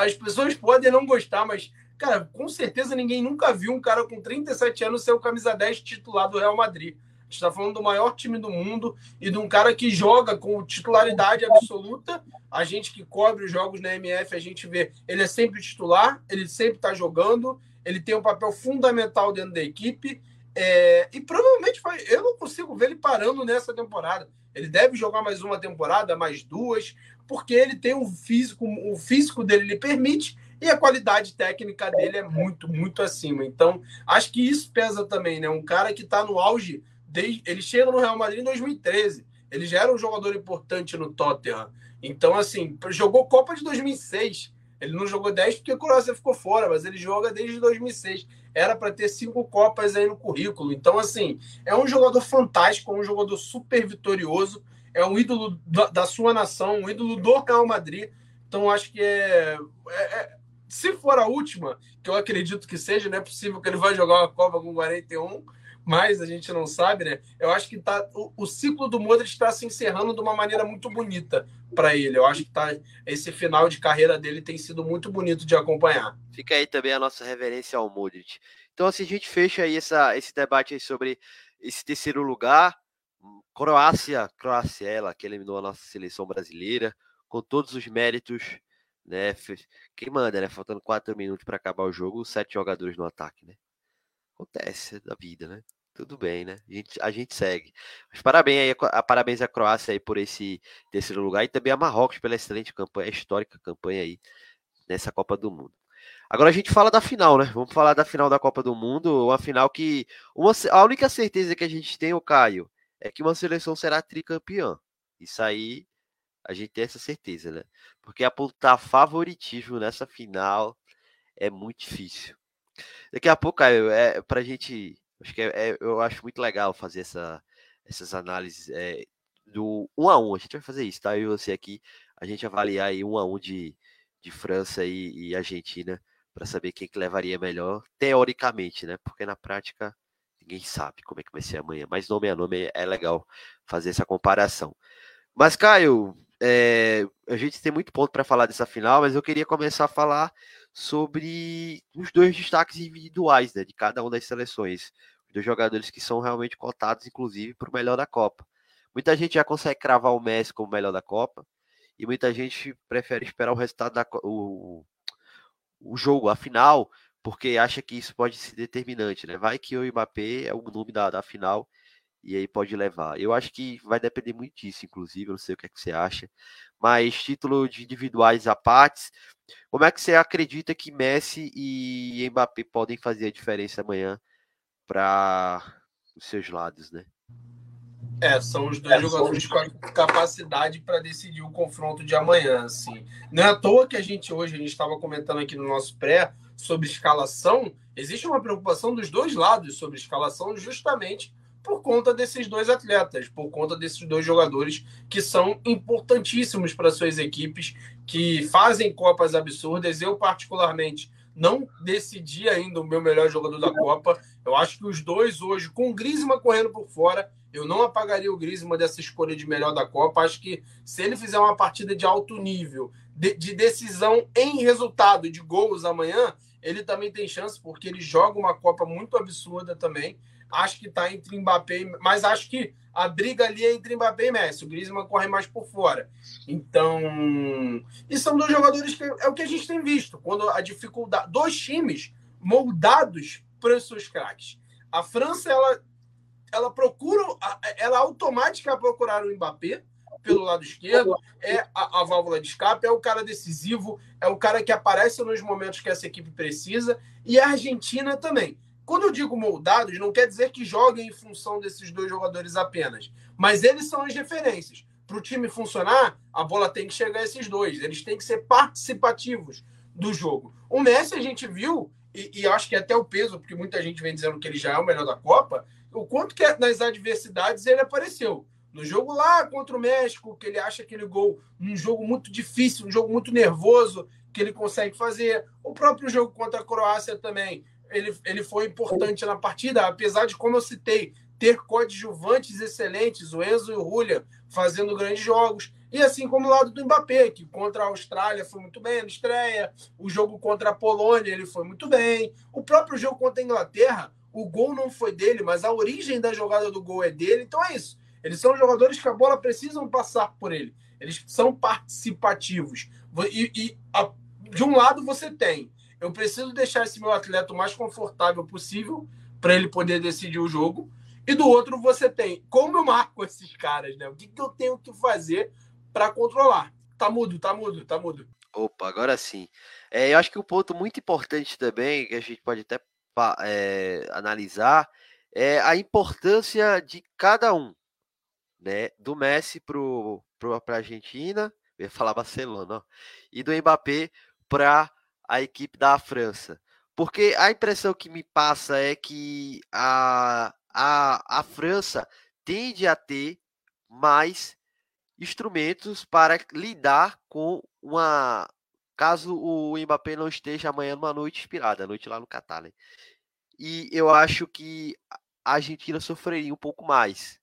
As pessoas podem não gostar, mas, cara, com certeza ninguém nunca viu um cara com 37 anos ser o camisa 10 titular do Real Madrid. A gente está falando do maior time do mundo e de um cara que joga com titularidade absoluta. A gente que cobre os jogos na MF, a gente vê, ele é sempre titular, ele sempre está jogando, ele tem um papel fundamental dentro da equipe é, e provavelmente vai. Eu não consigo ver ele parando nessa temporada. Ele deve jogar mais uma temporada, mais duas, porque ele tem um físico, o físico dele lhe permite e a qualidade técnica dele é muito, muito acima. Então, acho que isso pesa também, né? Um cara que está no auge, desde, ele chega no Real Madrid em 2013. Ele já era um jogador importante no Tottenham. Então, assim, jogou Copa de 2006. Ele não jogou 10 porque a Croácia ficou fora, mas ele joga desde 2006 era para ter cinco Copas aí no currículo. Então, assim, é um jogador fantástico, é um jogador super vitorioso, é um ídolo da sua nação, um ídolo do Real Madrid. Então, acho que é, é, é, se for a última, que eu acredito que seja, não é possível que ele vai jogar uma Copa com 41, mas a gente não sabe, né? Eu acho que tá, o, o ciclo do Modric está se encerrando de uma maneira muito bonita para ele. Eu acho que tá, esse final de carreira dele tem sido muito bonito de acompanhar. Fica aí também a nossa reverência ao Modric. Então, assim, a gente fecha aí essa, esse debate sobre esse terceiro lugar. Croácia, Croácia, ela que eliminou a nossa seleção brasileira, com todos os méritos, né? Quem manda, né? Faltando quatro minutos para acabar o jogo, sete jogadores no ataque, né? Acontece da vida, né? Tudo bem, né? A gente, a gente segue. Mas parabéns aí, a, parabéns à Croácia aí por esse terceiro lugar e também a Marrocos pela excelente campanha, histórica campanha aí nessa Copa do Mundo. Agora a gente fala da final, né? Vamos falar da final da Copa do Mundo, uma final que uma, a única certeza que a gente tem, o Caio, é que uma seleção será tricampeã. Isso aí a gente tem essa certeza, né? Porque apontar favoritismo nessa final é muito difícil. Daqui a pouco, Caio, é pra gente Acho que é, é, eu acho muito legal fazer essa, essas análises é, do um a um. A gente vai fazer isso, tá? Eu e você aqui, a gente avaliar aí um a um de, de França e, e Argentina para saber quem que levaria melhor, teoricamente, né? Porque na prática ninguém sabe como é que vai ser amanhã. Mas nome a nome é legal fazer essa comparação. Mas, Caio, é, a gente tem muito ponto para falar dessa final, mas eu queria começar a falar sobre os dois destaques individuais né, de cada uma das seleções. Os dois jogadores que são realmente cotados, inclusive, para o melhor da Copa. Muita gente já consegue cravar o Messi como melhor da Copa, e muita gente prefere esperar o resultado da o, o jogo, a final, porque acha que isso pode ser determinante, né? Vai que o Mbappé é o nome da, da final e aí pode levar. Eu acho que vai depender muito disso, inclusive, eu não sei o que, é que você acha, mas título de individuais a partes, Como é que você acredita que Messi e Mbappé podem fazer a diferença amanhã para os seus lados, né? É, são os dois é, jogadores com capacidade para decidir o confronto de amanhã, assim. Não é à toa que a gente hoje, a gente estava comentando aqui no nosso pré sobre escalação, existe uma preocupação dos dois lados sobre escalação justamente por conta desses dois atletas, por conta desses dois jogadores que são importantíssimos para suas equipes, que fazem Copas absurdas. Eu, particularmente, não decidi ainda o meu melhor jogador da Copa. Eu acho que os dois hoje, com o Griezmann correndo por fora, eu não apagaria o Griezmann dessa escolha de melhor da Copa. Acho que se ele fizer uma partida de alto nível, de, de decisão em resultado, de gols amanhã, ele também tem chance, porque ele joga uma Copa muito absurda também. Acho que está entre Mbappé, mas acho que a briga ali é entre Mbappé e Messi. O Griezmann corre mais por fora. Então, e são dois jogadores que é o que a gente tem visto. Quando a dificuldade, dois times moldados para os seus craques. A França ela ela procura, ela automática procurar o Mbappé pelo lado esquerdo, é a, a, válvula de escape, é o cara decisivo, é o cara que aparece nos momentos que essa equipe precisa, e a Argentina também. Quando eu digo moldados, não quer dizer que joguem em função desses dois jogadores apenas, mas eles são as referências. Para o time funcionar, a bola tem que chegar a esses dois, eles têm que ser participativos do jogo. O Messi a gente viu, e, e acho que até o peso, porque muita gente vem dizendo que ele já é o melhor da Copa, o quanto que nas adversidades ele apareceu. No jogo lá contra o México, que ele acha aquele gol um jogo muito difícil, um jogo muito nervoso, que ele consegue fazer. O próprio jogo contra a Croácia também ele, ele foi importante na partida, apesar de, como eu citei, ter coadjuvantes excelentes, o Enzo e o Julia fazendo grandes jogos. E assim como o lado do Mbappé, que contra a Austrália foi muito bem na estreia, o jogo contra a Polônia ele foi muito bem, o próprio jogo contra a Inglaterra, o gol não foi dele, mas a origem da jogada do gol é dele. Então é isso. Eles são jogadores que a bola precisam passar por ele. Eles são participativos. E, e a, de um lado você tem eu preciso deixar esse meu atleta o mais confortável possível para ele poder decidir o jogo. E do outro, você tem como eu marco esses caras, né? O que, que eu tenho que fazer para controlar? Tá mudo, tá mudo, tá mudo. Opa, agora sim. É, eu acho que um ponto muito importante também, que a gente pode até é, analisar, é a importância de cada um, né? Do Messi para a Argentina, eu ia falar Barcelona, ó, e do Mbappé para a equipe da França. Porque a impressão que me passa é que a, a, a França tende a ter mais instrumentos para lidar com uma. Caso o Mbappé não esteja amanhã numa noite inspirada, a noite lá no Catar, né? E eu acho que a Argentina sofreria um pouco mais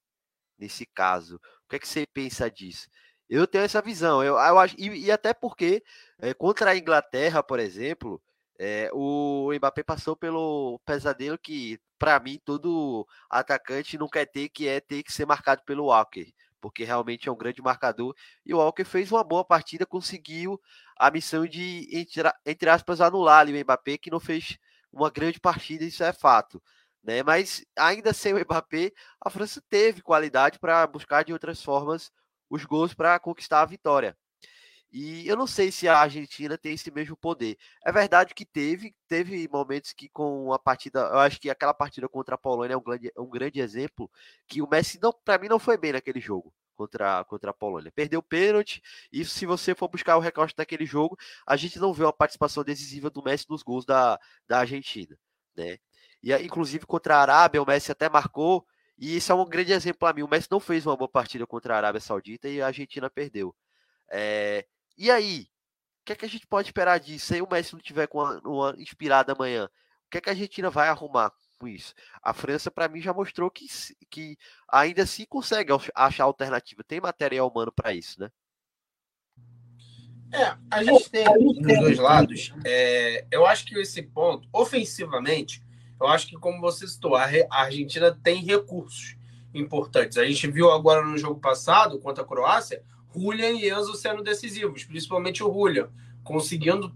nesse caso. O que é que você pensa disso? Eu tenho essa visão. Eu, eu acho, e, e até porque é, contra a Inglaterra, por exemplo, é, o Mbappé passou pelo pesadelo que, para mim, todo atacante não quer ter, que é ter que ser marcado pelo Walker, porque realmente é um grande marcador. E o Walker fez uma boa partida, conseguiu a missão de, entre, entre aspas, anular ali o Mbappé, que não fez uma grande partida, isso é fato. Né? Mas ainda sem o Mbappé, a França teve qualidade para buscar de outras formas os gols para conquistar a vitória. E eu não sei se a Argentina tem esse mesmo poder. É verdade que teve, teve momentos que com a partida, eu acho que aquela partida contra a Polônia é um grande, um grande exemplo, que o Messi não, para mim não foi bem naquele jogo contra, contra a Polônia. Perdeu o pênalti, e se você for buscar o recorte daquele jogo, a gente não vê uma participação decisiva do Messi nos gols da, da Argentina, né? E inclusive contra a Arábia, o Messi até marcou, e isso é um grande exemplo para mim. O Messi não fez uma boa partida contra a Arábia Saudita e a Argentina perdeu. É, e aí? O que é que a gente pode esperar disso? Se o Messi não tiver com uma, uma inspirada amanhã, o que é que a Argentina vai arrumar com isso? A França, para mim, já mostrou que, que ainda assim consegue achar alternativa. Tem material humano para isso, né? É, a gente tem dos dois lados. É, eu acho que esse ponto, ofensivamente, eu acho que, como você citou, a Argentina tem recursos importantes. A gente viu agora no jogo passado, contra a Croácia, Julian e Enzo sendo decisivos, principalmente o Julian, conseguindo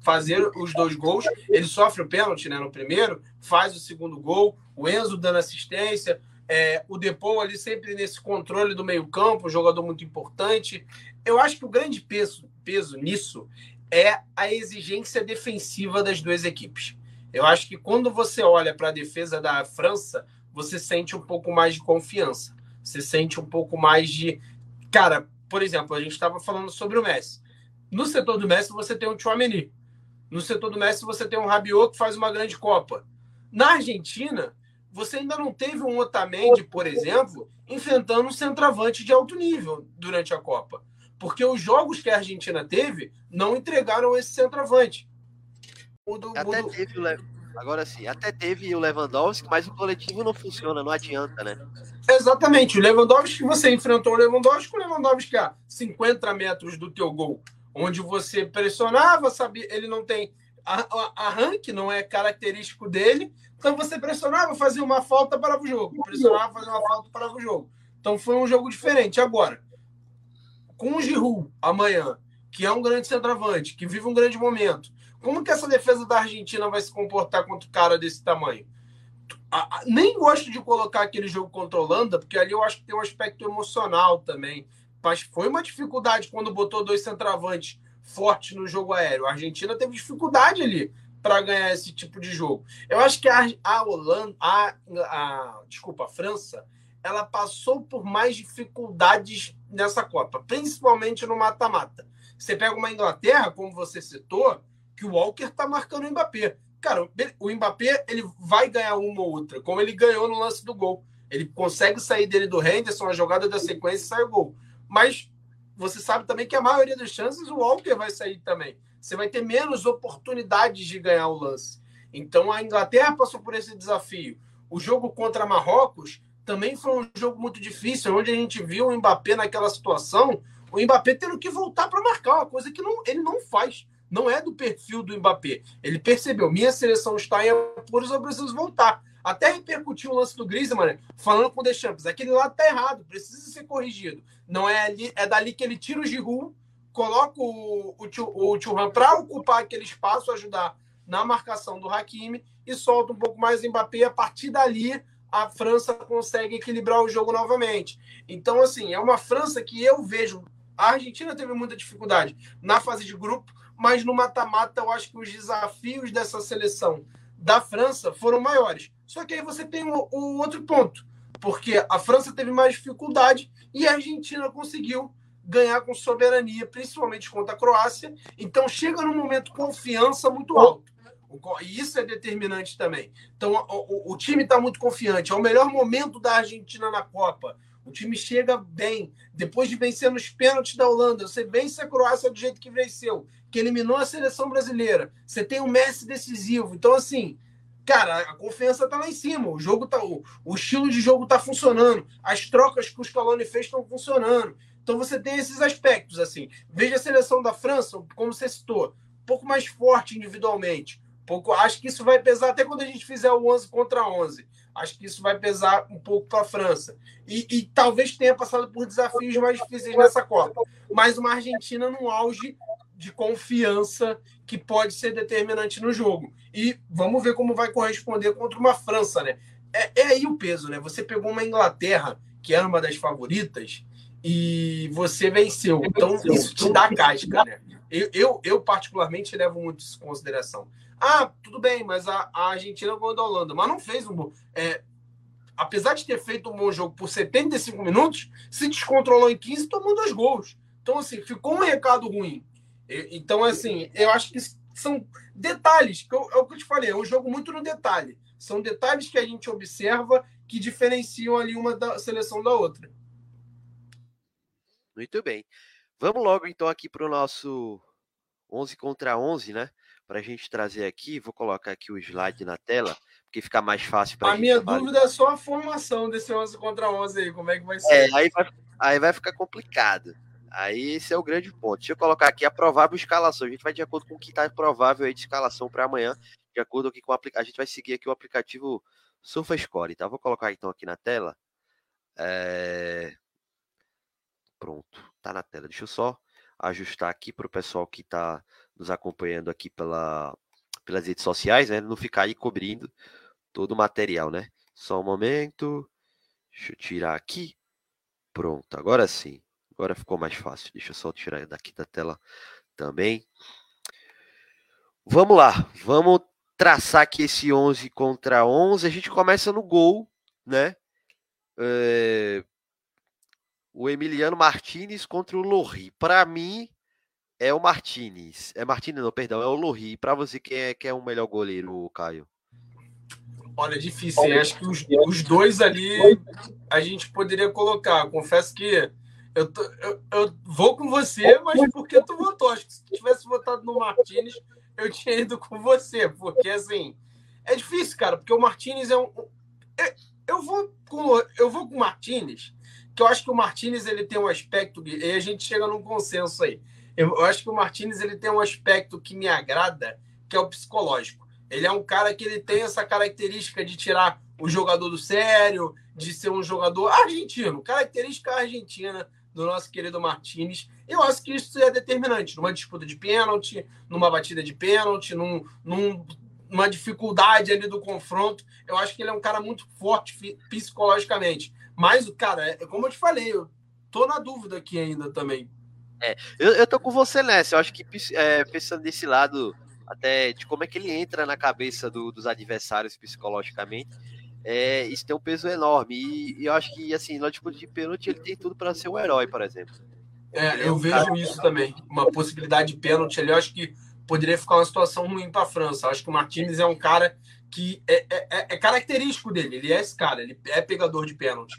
fazer os dois gols. Ele sofre o pênalti né, no primeiro, faz o segundo gol, o Enzo dando assistência, é, o Depou ali sempre nesse controle do meio-campo, um jogador muito importante. Eu acho que o grande peso, peso nisso é a exigência defensiva das duas equipes. Eu acho que quando você olha para a defesa da França, você sente um pouco mais de confiança. Você sente um pouco mais de. Cara, por exemplo, a gente estava falando sobre o Messi. No setor do Messi, você tem o Chouameni. No setor do Messi, você tem um Rabiot que faz uma grande Copa. Na Argentina, você ainda não teve um Otamendi, por exemplo, enfrentando um centroavante de alto nível durante a Copa. Porque os jogos que a Argentina teve não entregaram esse centroavante. Até teve o Agora sim, até teve o Lewandowski, mas o coletivo não funciona, não adianta, né? Exatamente. O Lewandowski, você enfrentou o Lewandowski, o Lewandowski a 50 metros do teu gol, onde você pressionava, sabia, ele não tem arranque, não é característico dele, então você pressionava, fazia uma falta para o jogo, pressionava, fazia uma falta para o jogo. Então foi um jogo diferente. Agora, com o Giroud amanhã, que é um grande centroavante, que vive um grande momento, como que essa defesa da Argentina vai se comportar contra um cara desse tamanho? Nem gosto de colocar aquele jogo contra a Holanda, porque ali eu acho que tem um aspecto emocional também. Mas foi uma dificuldade quando botou dois centroavantes fortes no jogo aéreo. A Argentina teve dificuldade ali para ganhar esse tipo de jogo. Eu acho que a, a Holanda, a, a, desculpa, a França, ela passou por mais dificuldades nessa Copa, principalmente no mata-mata. Você pega uma Inglaterra, como você citou, que o Walker tá marcando o Mbappé. Cara, o Mbappé ele vai ganhar uma ou outra, como ele ganhou no lance do gol. Ele consegue sair dele do Henderson, a jogada da sequência sai o gol. Mas você sabe também que a maioria das chances o Walker vai sair também. Você vai ter menos oportunidades de ganhar o lance. Então a Inglaterra passou por esse desafio. O jogo contra Marrocos também foi um jogo muito difícil, onde a gente viu o Mbappé naquela situação, o Mbappé tendo que voltar para marcar, uma coisa que não, ele não faz não é do perfil do Mbappé. Ele percebeu, minha seleção está em apuros, eu preciso voltar. Até repercutiu o lance do Griezmann, falando com o Deschamps, aquele lado tá errado, precisa ser corrigido. Não é ali, é dali que ele tira o Giroud, coloca o, o, Thuram para ocupar aquele espaço, ajudar na marcação do Hakimi e solta um pouco mais o Mbappé. A partir dali, a França consegue equilibrar o jogo novamente. Então, assim, é uma França que eu vejo. A Argentina teve muita dificuldade na fase de grupo, mas no mata-mata eu acho que os desafios dessa seleção da França foram maiores. Só que aí você tem o, o outro ponto, porque a França teve mais dificuldade e a Argentina conseguiu ganhar com soberania, principalmente contra a Croácia. Então chega num momento confiança muito alto. E isso é determinante também. Então, o, o time está muito confiante. É o melhor momento da Argentina na Copa. O time chega bem. Depois de vencer nos pênaltis da Holanda, você vence a Croácia do jeito que venceu, que eliminou a seleção brasileira. Você tem um Messi decisivo. Então, assim, cara, a confiança tá lá em cima. O jogo tá. O, o estilo de jogo tá funcionando. As trocas que o Scaloni fez estão funcionando. Então você tem esses aspectos, assim. Veja a seleção da França, como você citou, um pouco mais forte individualmente. Um pouco, acho que isso vai pesar até quando a gente fizer o 11 contra 11 acho que isso vai pesar um pouco para a França. E, e, talvez tenha passado por desafios mais difíceis nessa Copa. Mas uma Argentina no auge de confiança que pode ser determinante no jogo. E vamos ver como vai corresponder contra uma França, né? É, é aí o peso, né? Você pegou uma Inglaterra, que era uma das favoritas, e você venceu. Então, isso te dá casca, né? Eu, eu, eu particularmente, levo muito isso em consideração. Ah, tudo bem, mas a, a Argentina ganhou da Holanda, mas não fez um bom. É, apesar de ter feito um bom jogo por 75 minutos, se descontrolou em 15 tomou dois gols. Então, assim, ficou um recado ruim. Então, assim, eu acho que são detalhes, que eu, é o que eu te falei, é um jogo muito no detalhe. São detalhes que a gente observa que diferenciam ali uma da seleção da outra. Muito bem. Vamos logo então aqui para o nosso 11 contra 11, né? para a gente trazer aqui, vou colocar aqui o slide na tela, porque fica mais fácil para a minha dúvida é só a formação desse 11 contra 11 aí, como é que vai ser? É, aí vai, aí vai ficar complicado. Aí esse é o grande ponto. Deixa eu colocar aqui a provável escalação. A gente vai de acordo com o que está provável aí de escalação para amanhã, de acordo com o a gente vai seguir aqui o aplicativo SofaScore, tá? Vou colocar então aqui na tela. É... Pronto, tá na tela. Deixa eu só ajustar aqui para o pessoal que está nos acompanhando aqui pela, pelas redes sociais, né? Não ficar aí cobrindo todo o material, né? Só um momento. Deixa eu tirar aqui. Pronto, agora sim. Agora ficou mais fácil. Deixa eu só tirar daqui da tela também. Vamos lá, vamos traçar aqui esse 11 contra 11. A gente começa no gol, né? É... O Emiliano Martinez contra o Lorri. Para mim, é o Martinez. É Martinez, não, perdão, é o Lorri. Para você, quem é, quem é o melhor goleiro, Caio? Olha, é difícil. Acho que os, os dois ali a gente poderia colocar. Confesso que eu, tô, eu, eu, vou com você, mas porque tu votou? Acho que se tu tivesse votado no Martinez, eu tinha ido com você. Porque, assim, é difícil, cara, porque o Martinez é um. Eu, eu vou com eu vou com o Martinez, que eu acho que o Martinez ele tem um aspecto. E a gente chega num consenso aí. Eu, eu acho que o Martinez ele tem um aspecto que me agrada, que é o psicológico. Ele é um cara que ele tem essa característica de tirar o jogador do sério, de ser um jogador argentino, característica argentina do nosso querido Martinez. Eu acho que isso é determinante numa disputa de pênalti, numa batida de pênalti, num, num, numa dificuldade ali do confronto. Eu acho que ele é um cara muito forte psicologicamente. Mas, cara, é, como eu te falei, eu tô na dúvida aqui ainda também. É, eu, eu tô com você nessa. Eu acho que é, pensando desse lado, até de como é que ele entra na cabeça do, dos adversários psicologicamente, é, isso tem um peso enorme. E, e, eu acho que, assim, no disputa de pênalti, ele tem tudo para ser um herói, por exemplo. É, eu vejo cara... isso também. Uma possibilidade de pênalti ali, eu acho que poderia ficar uma situação ruim para a França. Eu acho que o Martinez é um cara que é, é, é, é, característico dele. Ele é esse cara, ele é pegador de pênalti.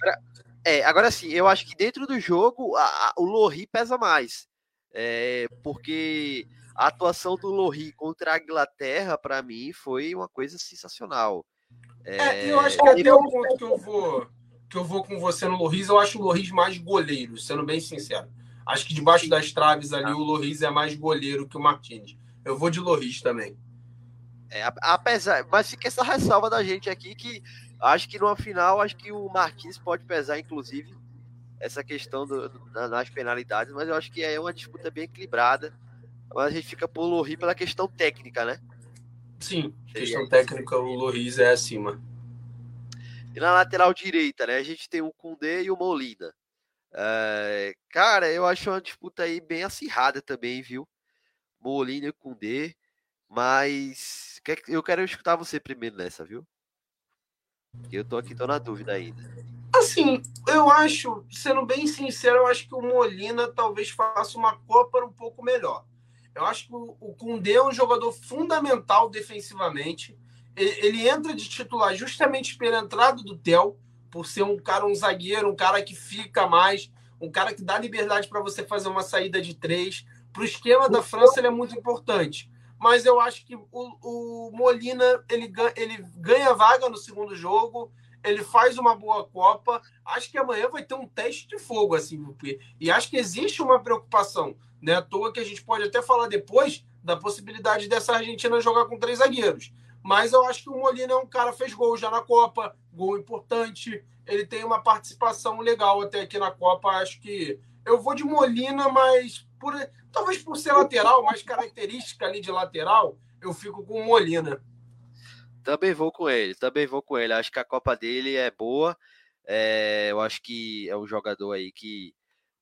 É, agora sim, eu acho que dentro do jogo a, a, o Lohri pesa mais. É, porque a atuação do Lohri contra a Inglaterra, para mim, foi uma coisa sensacional. É, eu acho que até o ponto que eu vou que eu vou com você no Loris, eu acho o Loris mais goleiro, sendo bem sincero. Acho que debaixo das traves ali o Loris é mais goleiro que o Martins. Eu vou de Loris também. É, apesar, mas fica essa ressalva da gente aqui que Acho que numa final, acho que o Marquinhos pode pesar, inclusive, essa questão do, do, nas penalidades, mas eu acho que é uma disputa bem equilibrada. Mas a gente fica por Lohri pela questão técnica, né? Sim, questão técnica, o Loris é acima. E na lateral direita, né? A gente tem o Kundê e o Molina. É, cara, eu acho uma disputa aí bem acirrada também, viu? Molina e Kundê. Mas eu quero escutar você primeiro nessa, viu? Eu tô aqui, tô na dúvida ainda. Assim, eu acho, sendo bem sincero, eu acho que o Molina talvez faça uma Copa um pouco melhor. Eu acho que o Cundê é um jogador fundamental defensivamente. Ele entra de titular justamente pela entrada do Theo, por ser um cara, um zagueiro, um cara que fica mais, um cara que dá liberdade para você fazer uma saída de três. Para o esquema da França, ele é muito importante mas eu acho que o, o Molina ele, ele ganha vaga no segundo jogo, ele faz uma boa Copa. Acho que amanhã vai ter um teste de fogo, assim, e acho que existe uma preocupação, né? À toa que a gente pode até falar depois da possibilidade dessa Argentina jogar com três zagueiros. Mas eu acho que o Molina é um cara fez gol já na Copa, gol importante. Ele tem uma participação legal até aqui na Copa. Acho que eu vou de Molina, mas por, talvez por ser lateral, mais característica ali de lateral, eu fico com Molina. Também vou com ele, também vou com ele. Acho que a Copa dele é boa. É, eu acho que é um jogador aí que.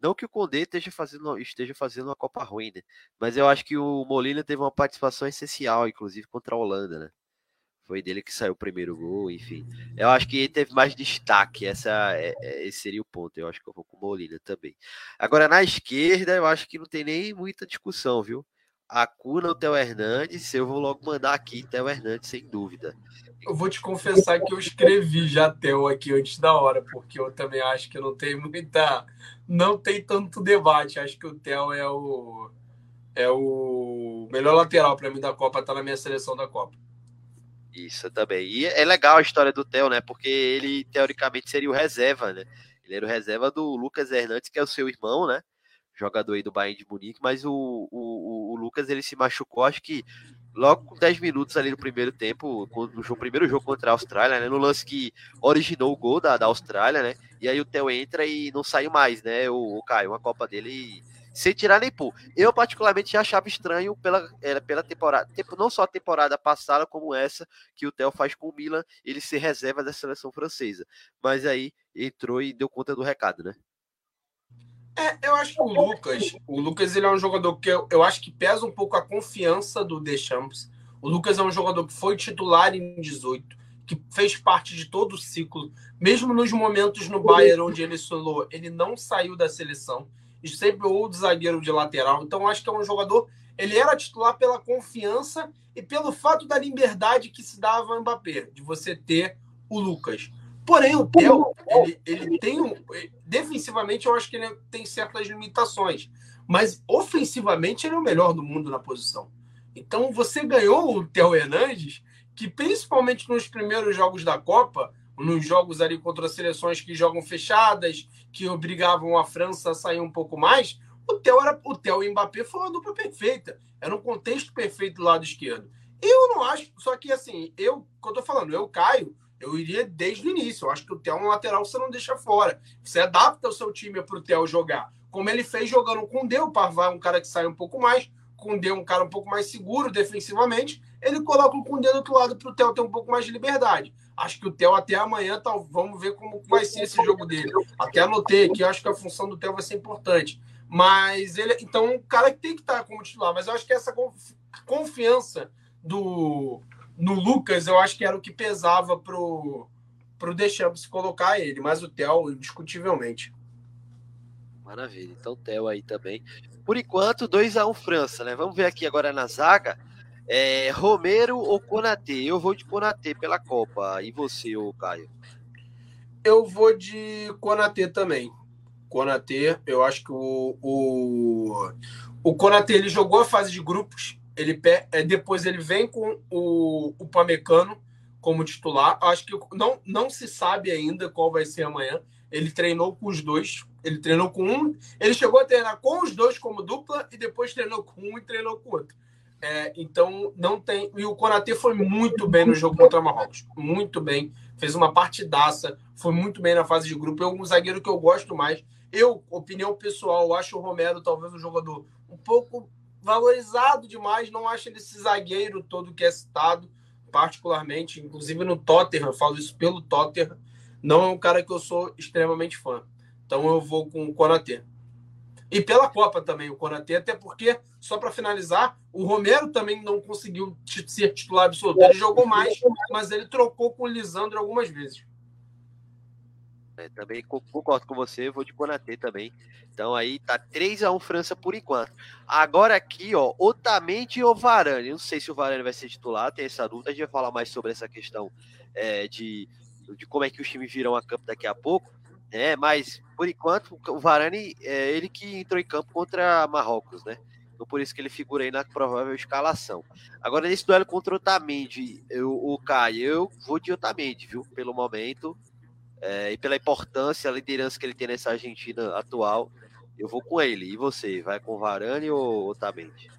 Não que o Condé esteja fazendo, esteja fazendo uma Copa ruim, né? Mas eu acho que o Molina teve uma participação essencial, inclusive contra a Holanda, né? Foi dele que saiu o primeiro gol, enfim. Eu acho que ele teve mais destaque, essa, é, é, esse seria o ponto. Eu acho que eu vou com o Molina também. Agora, na esquerda, eu acho que não tem nem muita discussão, viu? A Cuna ou Theo Hernandes, eu vou logo mandar aqui Theo Hernandes, sem dúvida. Eu vou te confessar que eu escrevi já Theo aqui antes da hora, porque eu também acho que não tem muita. Não tem tanto debate. Acho que o Theo é o. É o melhor lateral para mim da Copa, tá na minha seleção da Copa. Isso também. E é legal a história do Theo, né? Porque ele, teoricamente, seria o reserva, né? Ele era o reserva do Lucas Hernandes, que é o seu irmão, né? Jogador aí do Bayern de Munique, mas o, o, o Lucas ele se machucou, acho que logo com 10 minutos ali no primeiro tempo, no primeiro jogo contra a Austrália, né? No lance que originou o gol da, da Austrália, né? E aí o Theo entra e não saiu mais, né? O, o Caio, uma Copa dele sem tirar nem pôr. Eu, particularmente, já achava estranho pela, pela temporada, não só a temporada passada, como essa, que o Theo faz com o Milan, ele ser reserva da seleção francesa. Mas aí entrou e deu conta do recado, né? É, eu acho que o Lucas, o Lucas ele é um jogador que eu, eu acho que pesa um pouco a confiança do Deschamps. O Lucas é um jogador que foi titular em 18, que fez parte de todo o ciclo, mesmo nos momentos no Bayern onde ele solou, ele não saiu da seleção e sempre ou de zagueiro de lateral. Então acho que é um jogador, ele era titular pela confiança e pelo fato da liberdade que se dava ao Mbappé, de você ter o Lucas. Porém, o Theo, ele, ele tem um. Defensivamente, eu acho que ele tem certas limitações. Mas ofensivamente, ele é o melhor do mundo na posição. Então, você ganhou o Theo Hernandes, que principalmente nos primeiros jogos da Copa, nos jogos ali contra seleções que jogam fechadas, que obrigavam a França a sair um pouco mais, o Theo, era, o Theo e o Mbappé foi uma dupla perfeita. Era um contexto perfeito do lado esquerdo. Eu não acho, só que assim, eu, que eu tô falando, eu caio eu iria desde o início. Eu acho que o Theo é um lateral você não deixa fora. Você adapta o seu time para o Theo jogar. Como ele fez jogando com o Deu, o Parvar é um cara que sai um pouco mais, com o Deu um cara um pouco mais seguro defensivamente. Ele coloca o Cundê do outro lado para o Theo ter um pouco mais de liberdade. Acho que o Theo até amanhã, tá, vamos ver como vai ser esse jogo dele. Até anotei aqui, acho que a função do Theo vai ser importante. Mas ele, então, um cara que tem que estar tá como titular. Mas eu acho que essa confiança do, no Lucas, eu acho que era o que pesava pro, pro Deschamps colocar ele, mas o Theo, indiscutivelmente. Maravilha. Então, Theo aí também. Por enquanto, 2x1 um França, né? Vamos ver aqui agora na zaga. É, Romero ou Konatê? Eu vou de Konatê pela Copa. E você, ô Caio? Eu vou de Konatê também. Konatê, eu acho que o, o, o Konatê ele jogou a fase de grupos ele é, depois ele vem com o, o Pamecano como titular. Acho que não, não se sabe ainda qual vai ser amanhã. Ele treinou com os dois. Ele treinou com um. Ele chegou a treinar com os dois como dupla e depois treinou com um e treinou com outro. É, então não tem. E o Konatê foi muito bem no jogo contra Marrocos. Muito bem. Fez uma partidaça. Foi muito bem na fase de grupo. É um zagueiro que eu gosto mais. Eu, opinião pessoal, acho o Romero talvez um jogador um pouco valorizado demais. Não acho ele esse zagueiro todo que é citado, particularmente, inclusive no Tottenham, falo isso pelo Tottenham. Não é um cara que eu sou extremamente fã. Então eu vou com o Konaté. E pela Copa também, o Konaté, até porque, só para finalizar, o Romero também não conseguiu ser titular absoluto. Ele jogou mais, mas ele trocou com o Lisandro algumas vezes. É, também concordo com você, vou de Konaté também. Então aí tá 3 a 1 França por enquanto. Agora aqui, ó, Otamendi ou Varane? Não sei se o Varane vai ser titular, tem essa dúvida. A gente vai falar mais sobre essa questão é, de, de como é que os times virão a campo daqui a pouco. Né? Mas por enquanto o Varane é ele que entrou em campo contra Marrocos, né? Então por isso que ele figura aí na provável escalação. Agora nesse duelo contra o Otamendi, eu, o Caio, eu vou de Otamendi, viu? Pelo momento, é, e pela importância, a liderança que ele tem nessa Argentina atual, eu vou com ele. E você, vai com o Varane ou Otamendi?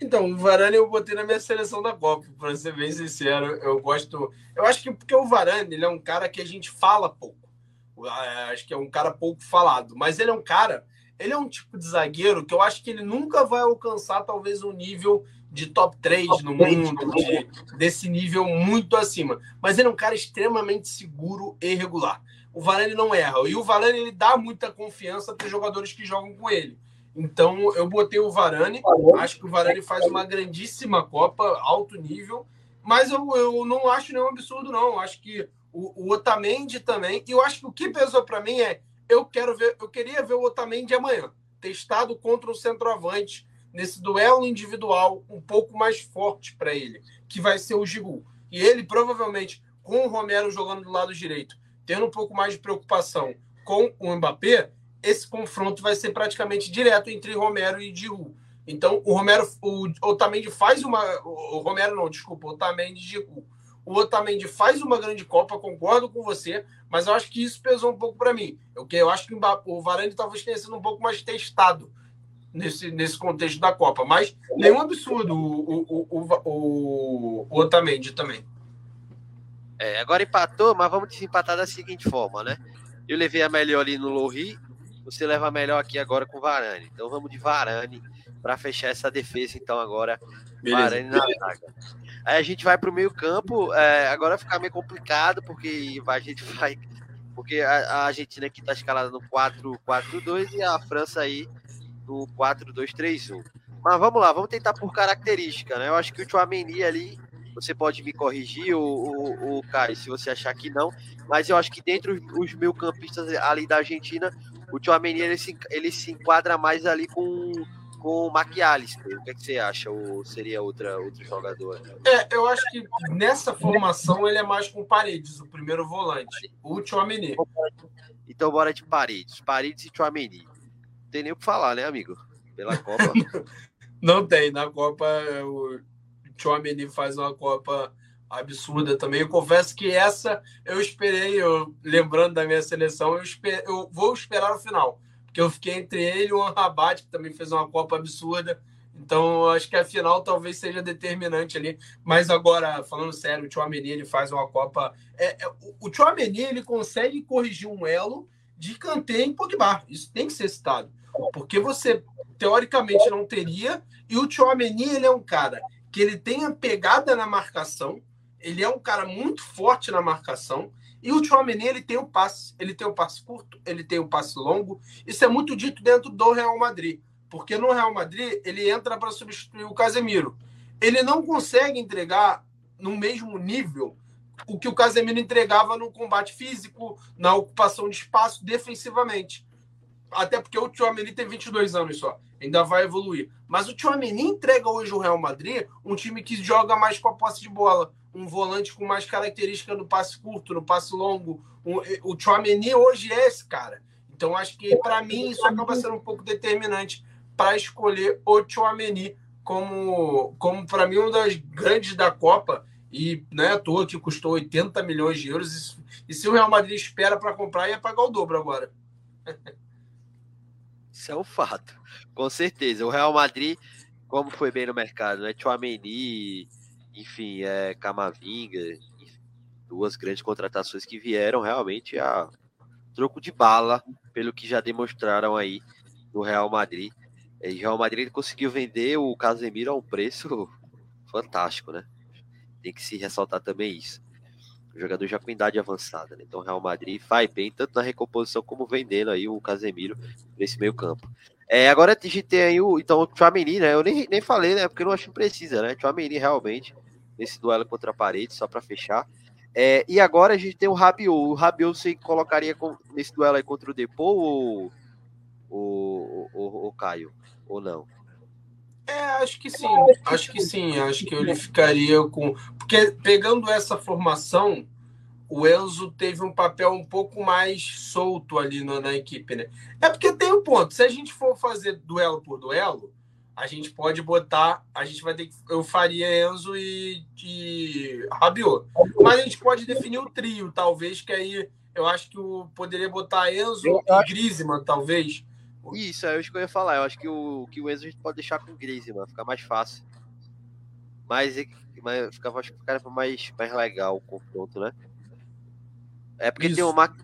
Então, o Varane eu botei na minha seleção da Copa, para ser bem sincero. Eu gosto. Eu acho que porque o Varane ele é um cara que a gente fala pouco. É, acho que é um cara pouco falado. Mas ele é um cara. Ele é um tipo de zagueiro que eu acho que ele nunca vai alcançar, talvez, um nível de top 3 top no 3, mundo, de, desse nível muito acima. Mas ele é um cara extremamente seguro e regular. O Varane não erra. E o Varane ele dá muita confiança para os jogadores que jogam com ele. Então eu botei o Varane. Acho que o Varane faz uma grandíssima Copa, alto nível. Mas eu, eu não acho nenhum absurdo, não. Acho que o, o Otamendi também. E eu acho que o que pesou para mim é eu quero ver, eu queria ver o Otamendi amanhã, testado contra o centroavante nesse duelo individual um pouco mais forte para ele, que vai ser o Giroud. E ele provavelmente com o Romero jogando do lado direito, tendo um pouco mais de preocupação com o Mbappé, esse confronto vai ser praticamente direto entre Romero e Giroud. Então, o Romero, o Otamendi faz uma. O Romero não, desculpa, o Otamendi e Giroud. O Otamendi faz uma grande Copa, concordo com você, mas eu acho que isso pesou um pouco para mim. Eu, eu acho que o Varane tenha sido um pouco mais testado nesse, nesse contexto da Copa. Mas nenhum absurdo o, o, o, o, o Otamendi também. É, agora empatou, mas vamos desempatar da seguinte forma, né? Eu levei a melhor ali no Lohri, você leva a melhor aqui agora com o Varane. Então vamos de Varane para fechar essa defesa, então agora Beleza. Varane na zaga. Aí a gente vai para o meio campo, é, agora ficar meio complicado, porque a gente vai Porque a, a Argentina aqui está escalada no 4-4-2 e a França aí no 4-2-3-1. Mas vamos lá, vamos tentar por característica, né? Eu acho que o Chouameni ali, você pode me corrigir, o, o, o Caio, se você achar que não, mas eu acho que dentro os, mil campistas ali da Argentina, o Chouameni ele se, ele se enquadra mais ali com com o McAllister. O que, é que você acha? Ou seria outra, outro jogador? É, eu acho que nessa formação ele é mais com Paredes, o primeiro volante. O Chouameni. Então bora de Paredes. Paredes e Chouameni. Tem nem o que falar, né, amigo? Pela Copa. *laughs* Não tem. Na Copa, o Chouameni faz uma Copa absurda também. Eu confesso que essa eu esperei, eu, lembrando da minha seleção, eu, esper, eu vou esperar o final que eu fiquei entre ele e o Rabat, que também fez uma Copa absurda. Então, acho que a final talvez seja determinante ali. Mas agora, falando sério, o Chouameni, ele faz uma Copa... É, é, o Chouameni, ele consegue corrigir um elo de Kanté em Pogba. Isso tem que ser citado. Porque você, teoricamente, não teria. E o Chouameni, ele é um cara que ele tem a pegada na marcação. Ele é um cara muito forte na marcação. E o Chouameni, ele tem o passe, ele tem o passe curto, ele tem o passe longo. Isso é muito dito dentro do Real Madrid, porque no Real Madrid ele entra para substituir o Casemiro. Ele não consegue entregar no mesmo nível o que o Casemiro entregava no combate físico, na ocupação de espaço defensivamente. Até porque o Chouameni tem 22 anos só, ainda vai evoluir. Mas o Chouameni entrega hoje o Real Madrid um time que joga mais com a posse de bola, um volante com mais característica no passe curto, no passe longo. Um, o Chouameni hoje é esse cara. Então, acho que para mim isso acaba sendo um pouco determinante para escolher o Chouameni como, como para mim, um das grandes da Copa. E não é à toa que custou 80 milhões de euros. E se o Real Madrid espera para comprar, ia pagar o dobro agora. *laughs* Isso é um fato. Com certeza. O Real Madrid, como foi bem no mercado, né? Chouameni, enfim, é, Camavinga, duas grandes contratações que vieram realmente a troco de bala, pelo que já demonstraram aí no Real Madrid. E o Real Madrid conseguiu vender o Casemiro a um preço *laughs* fantástico, né? Tem que se ressaltar também isso. O jogador já com idade avançada, né? Então o Real Madrid faz bem, tanto na recomposição como vendendo aí o Casemiro nesse meio campo. É, agora a gente tem aí o, então, o né? Eu nem, nem falei, né? Porque eu não acho que precisa, né? Chouameni realmente nesse duelo contra a parede, só para fechar. É, e agora a gente tem o Rabiot. O Rabiot você colocaria com, nesse duelo aí contra o Depou ou o, Caio? Ou não? É, acho que sim. Acho que sim. Acho que ele ficaria com. Porque pegando essa formação, o Enzo teve um papel um pouco mais solto ali na, na equipe, né? É porque tem um ponto. Se a gente for fazer duelo por duelo, a gente pode botar, a gente vai ter que, eu faria Enzo e, e Rabiot. Mas a gente pode definir o trio, talvez, que aí eu acho que o poderia botar Enzo eu e. Griezmann, talvez. Isso, é isso que eu ia falar. Eu acho que o, que o Enzo a gente pode deixar com o Griezmann, fica mais fácil. Mas, mas fica, fica mais, mais legal o confronto, né? É porque isso. tem o Mac,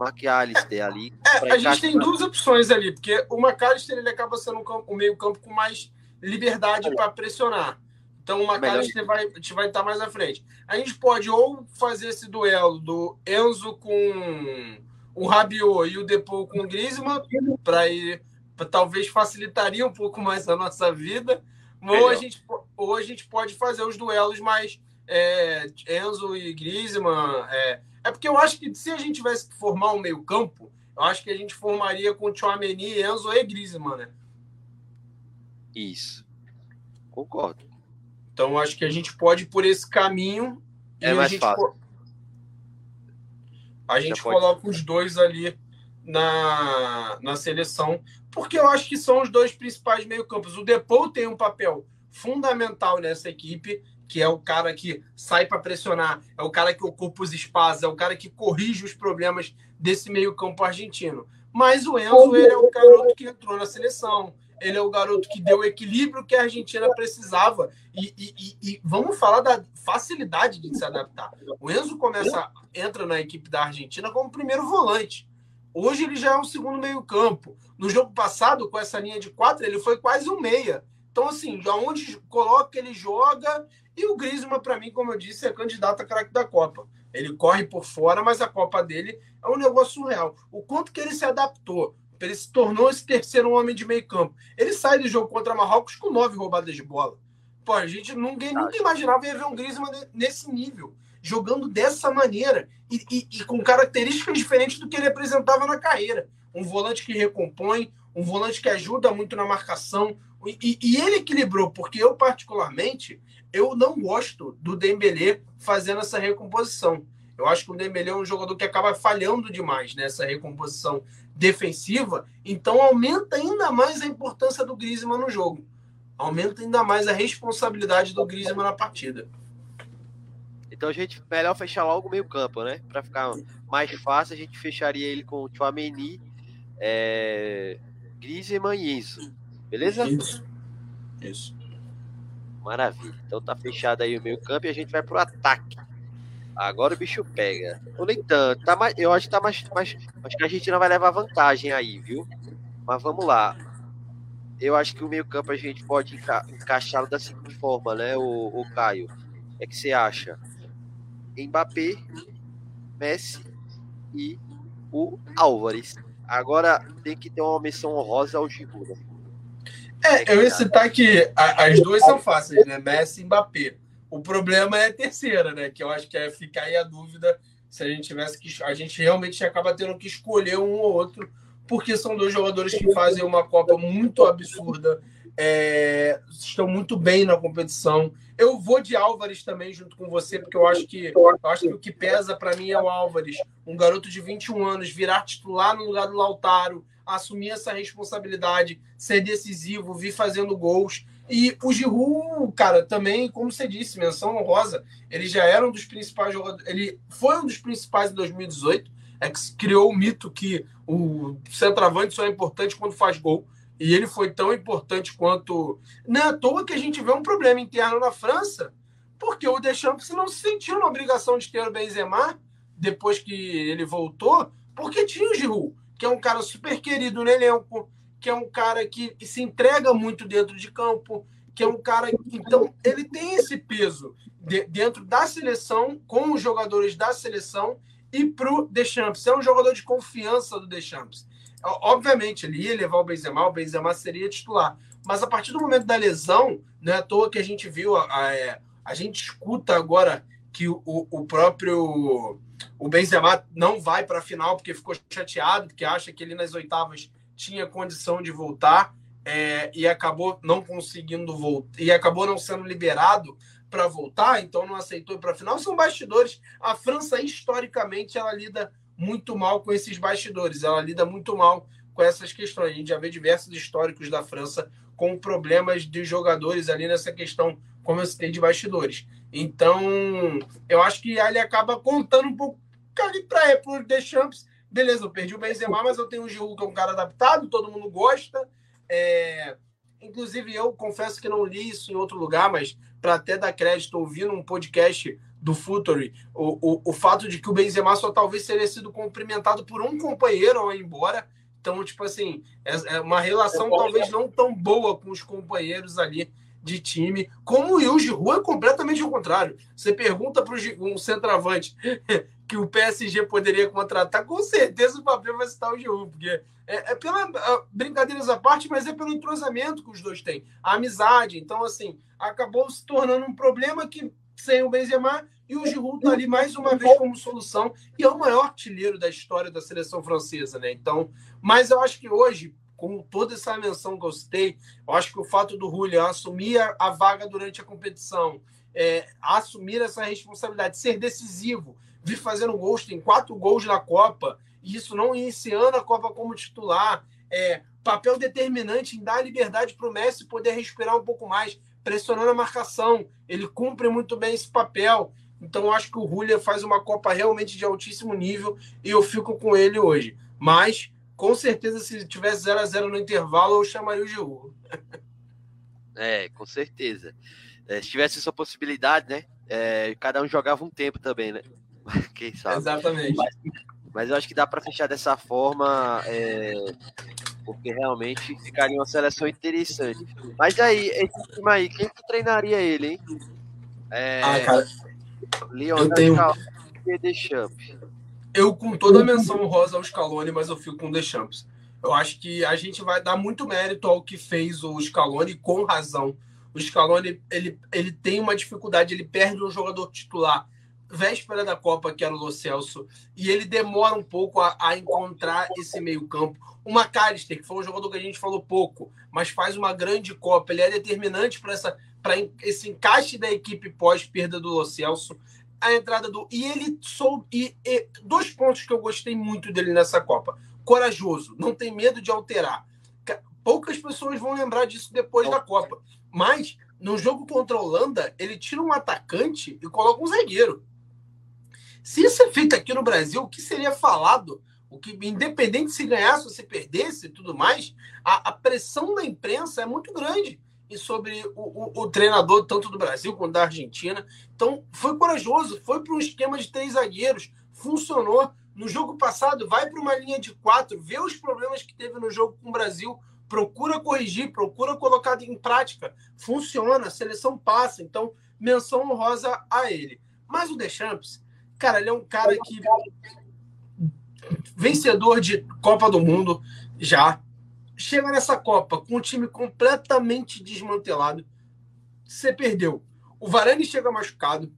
McAllister ali. É, a gente tem duas opções ali, porque o McAllister ele acaba sendo um, campo, um meio-campo com mais liberdade para pressionar. Então o McAllister vai, vai estar mais à frente. A gente pode ou fazer esse duelo do Enzo com o Rabiot e o Depou com o Griezmann, para ir pra, talvez facilitaria um pouco mais a nossa vida. Ou a, gente, ou a gente pode fazer os duelos mais é, Enzo e Griezmann. É, é porque eu acho que se a gente tivesse que formar um meio-campo, eu acho que a gente formaria com Chouameni, Enzo e Griezmann, né? Isso. Concordo. Então acho que a gente pode ir por esse caminho. É mais a gente fácil. A gente Já coloca pode... os dois ali na, na seleção, porque eu acho que são os dois principais meio-campos. O Depou tem um papel fundamental nessa equipe que é o cara que sai para pressionar, é o cara que ocupa os espaços, é o cara que corrige os problemas desse meio-campo argentino. Mas o Enzo ele é o garoto que entrou na seleção, ele é o garoto que deu o equilíbrio que a Argentina precisava. E, e, e, vamos falar da facilidade de se adaptar. O Enzo começa, entra na equipe da Argentina como primeiro volante. Hoje ele já é um segundo meio-campo. No jogo passado, com essa linha de quatro, ele foi quase um meia. Então, assim, aonde coloca, ele joga e o Griezmann, para mim, como eu disse, é candidato a craque da Copa. Ele corre por fora, mas a Copa dele é um negócio surreal. O quanto que ele se adaptou, ele se tornou esse terceiro homem de meio campo. Ele sai do jogo contra Marrocos com nove roubadas de bola. Pô, a gente ninguém nunca imaginava ia ver um Griezmann nesse nível, jogando dessa maneira e, e, e com características diferentes do que ele apresentava na carreira. Um volante que recompõe, um volante que ajuda muito na marcação. E, e, ele equilibrou, porque eu, particularmente, eu não gosto do Dembélé fazendo essa recomposição. Eu acho que o Dembélé é um jogador que acaba falhando demais nessa recomposição defensiva, então aumenta ainda mais a importância do Griezmann no jogo. Aumenta ainda mais a responsabilidade do Griezmann na partida. Então a gente melhor fechar logo o meio-campo, né? Para ficar mais fácil, a gente fecharia ele com o Chouameni, é... Griezmann e Enzo. Beleza? Isso. Isso. Maravilha. Então tá fechado aí o meio-campo e a gente vai pro ataque. Agora o bicho pega. Ou nem tanto. Tá mais, eu acho que tá mais, mais. Acho que a gente não vai levar vantagem aí, viu? Mas vamos lá. Eu acho que o meio-campo a gente pode enca encaixá-lo da seguinte forma, né, o, o Caio? É que você acha? Mbappé, Messi e o Álvares. Agora tem que ter uma menção honrosa ao Giroud. Né? É, eu ia citar que as duas são fáceis, né? Messi e Mbappé. O problema é a terceira, né? Que eu acho que é ficar aí a dúvida se a gente tivesse que. A gente realmente acaba tendo que escolher um ou outro, porque são dois jogadores que fazem uma Copa muito absurda, é, estão muito bem na competição. Eu vou de Álvares também junto com você, porque eu acho que, eu acho que o que pesa para mim é o Álvares, um garoto de 21 anos, virar titular no lugar do Lautaro, assumir essa responsabilidade, ser decisivo, vir fazendo gols. E o Giroud, cara, também, como você disse, menção honrosa, ele já era um dos principais jogadores, ele foi um dos principais em 2018, é que criou o mito que o centroavante só é importante quando faz gol, e ele foi tão importante quanto... Não é à toa que a gente vê um problema interno na França, porque o Deschamps não se sentiu na obrigação de ter o Benzema, depois que ele voltou, porque tinha o Giroud, que é um cara super querido no elenco, que é um cara que, se entrega muito dentro de campo, que é um cara. Então, ele tem esse peso de, dentro da seleção, com os jogadores da seleção e para o Deschamps. É um jogador de confiança do Deschamps. Obviamente, ele ia levar o Benzema, o Benzema seria titular. Mas a partir do momento da lesão, não é à toa que a gente viu, a, a, é, a gente escuta agora que o, o próprio o Benzema não vai para a final porque ficou chateado, porque acha que ele nas oitavas tinha condição de voltar é, e acabou não conseguindo voltar e acabou não sendo liberado para voltar, então não aceitou para a final. São bastidores. A França historicamente ela lida muito mal com esses bastidores. Ela lida muito mal com essas questões. A gente já vê diversos históricos da França com problemas de jogadores ali nessa questão, como eu citei, de bastidores. Então, eu acho que ele acaba contando um pouco para o Deschamps beleza, eu perdi o Benzema, mas eu tenho o Giroud, que é um cara adaptado, todo mundo gosta. É... Inclusive, eu confesso que não li isso em outro lugar, mas para até dar crédito, ouvindo um podcast do Futuri, o, o, o fato de que o Benzema só talvez teria sido cumprimentado por um companheiro ao ir embora. Então, tipo assim, é, é uma relação talvez não tão boa com os companheiros ali de time, como o Giroud é completamente o contrário. Você pergunta para um centroavante *laughs* que o PSG poderia contratar, com certeza o papel vai citar o Giroud, porque é, é pela brincadeiras à parte, mas é pelo entrosamento que os dois têm, a amizade. Então, assim, acabou se tornando um problema que sem o Benzema e o Giroud está ali mais uma vez como solução e é o maior artilheiro da história da seleção francesa, né? Então, mas eu acho que hoje com toda essa menção que eu citei, eu acho que o fato do Julian assumir a, a vaga durante a competição, é, assumir essa responsabilidade, ser decisivo, vir fazendo gols, tem quatro gols na Copa, e isso não iniciando a Copa como titular, é, papel determinante em dar liberdade para o Messi poder respirar um pouco mais, pressionando a marcação. Ele cumpre muito bem esse papel. Então, acho que o Julia faz uma Copa realmente de altíssimo nível e eu fico com ele hoje. Mas com certeza, se tivesse 0 a 0 no intervalo, eu chamaria o Giroud. É, com certeza. É, se tivesse essa possibilidade, né? É, cada um jogava um tempo também, né? *laughs* Quem sabe? Exatamente. Mas, mas eu acho que dá para fechar dessa forma, é, porque realmente ficaria uma seleção interessante. Mas aí, esse time aí, quem que treinaria ele, hein? É, ah, cara. Leonardo eu tenho... Deschamps? Eu, com toda a menção rosa ao Scaloni, mas eu fico com Deschamps. Eu acho que a gente vai dar muito mérito ao que fez o Scaloni, com razão. O Scaloni, ele, ele tem uma dificuldade, ele perde um jogador titular véspera da Copa, que era o Lo Celso, e ele demora um pouco a, a encontrar esse meio campo. O McAllister, que foi um jogador que a gente falou pouco, mas faz uma grande Copa, ele é determinante para essa para esse encaixe da equipe pós perda do Lo Celso, a entrada do e ele sou e, e, dois pontos que eu gostei muito dele nessa Copa. Corajoso, não tem medo de alterar. Poucas pessoas vão lembrar disso depois da Copa, mas no jogo contra a Holanda, ele tira um atacante e coloca um zagueiro. Se isso é feito aqui no Brasil, o que seria falado? O que, independente se ganhasse ou se perdesse e tudo mais, a, a, pressão da imprensa é muito grande sobre o, o, o, treinador, tanto do Brasil quanto da Argentina. Então, foi corajoso, foi para um esquema de três zagueiros, funcionou. No jogo passado, vai para uma linha de quatro, vê os problemas que teve no jogo com o Brasil, procura corrigir, procura colocar em prática. Funciona, a seleção passa. Então, menção honrosa a ele. Mas o Deschamps, Cara, ele é um cara que. Vencedor de Copa do Mundo já. Chega nessa Copa com o time completamente desmantelado. Você perdeu. O Varane chega machucado.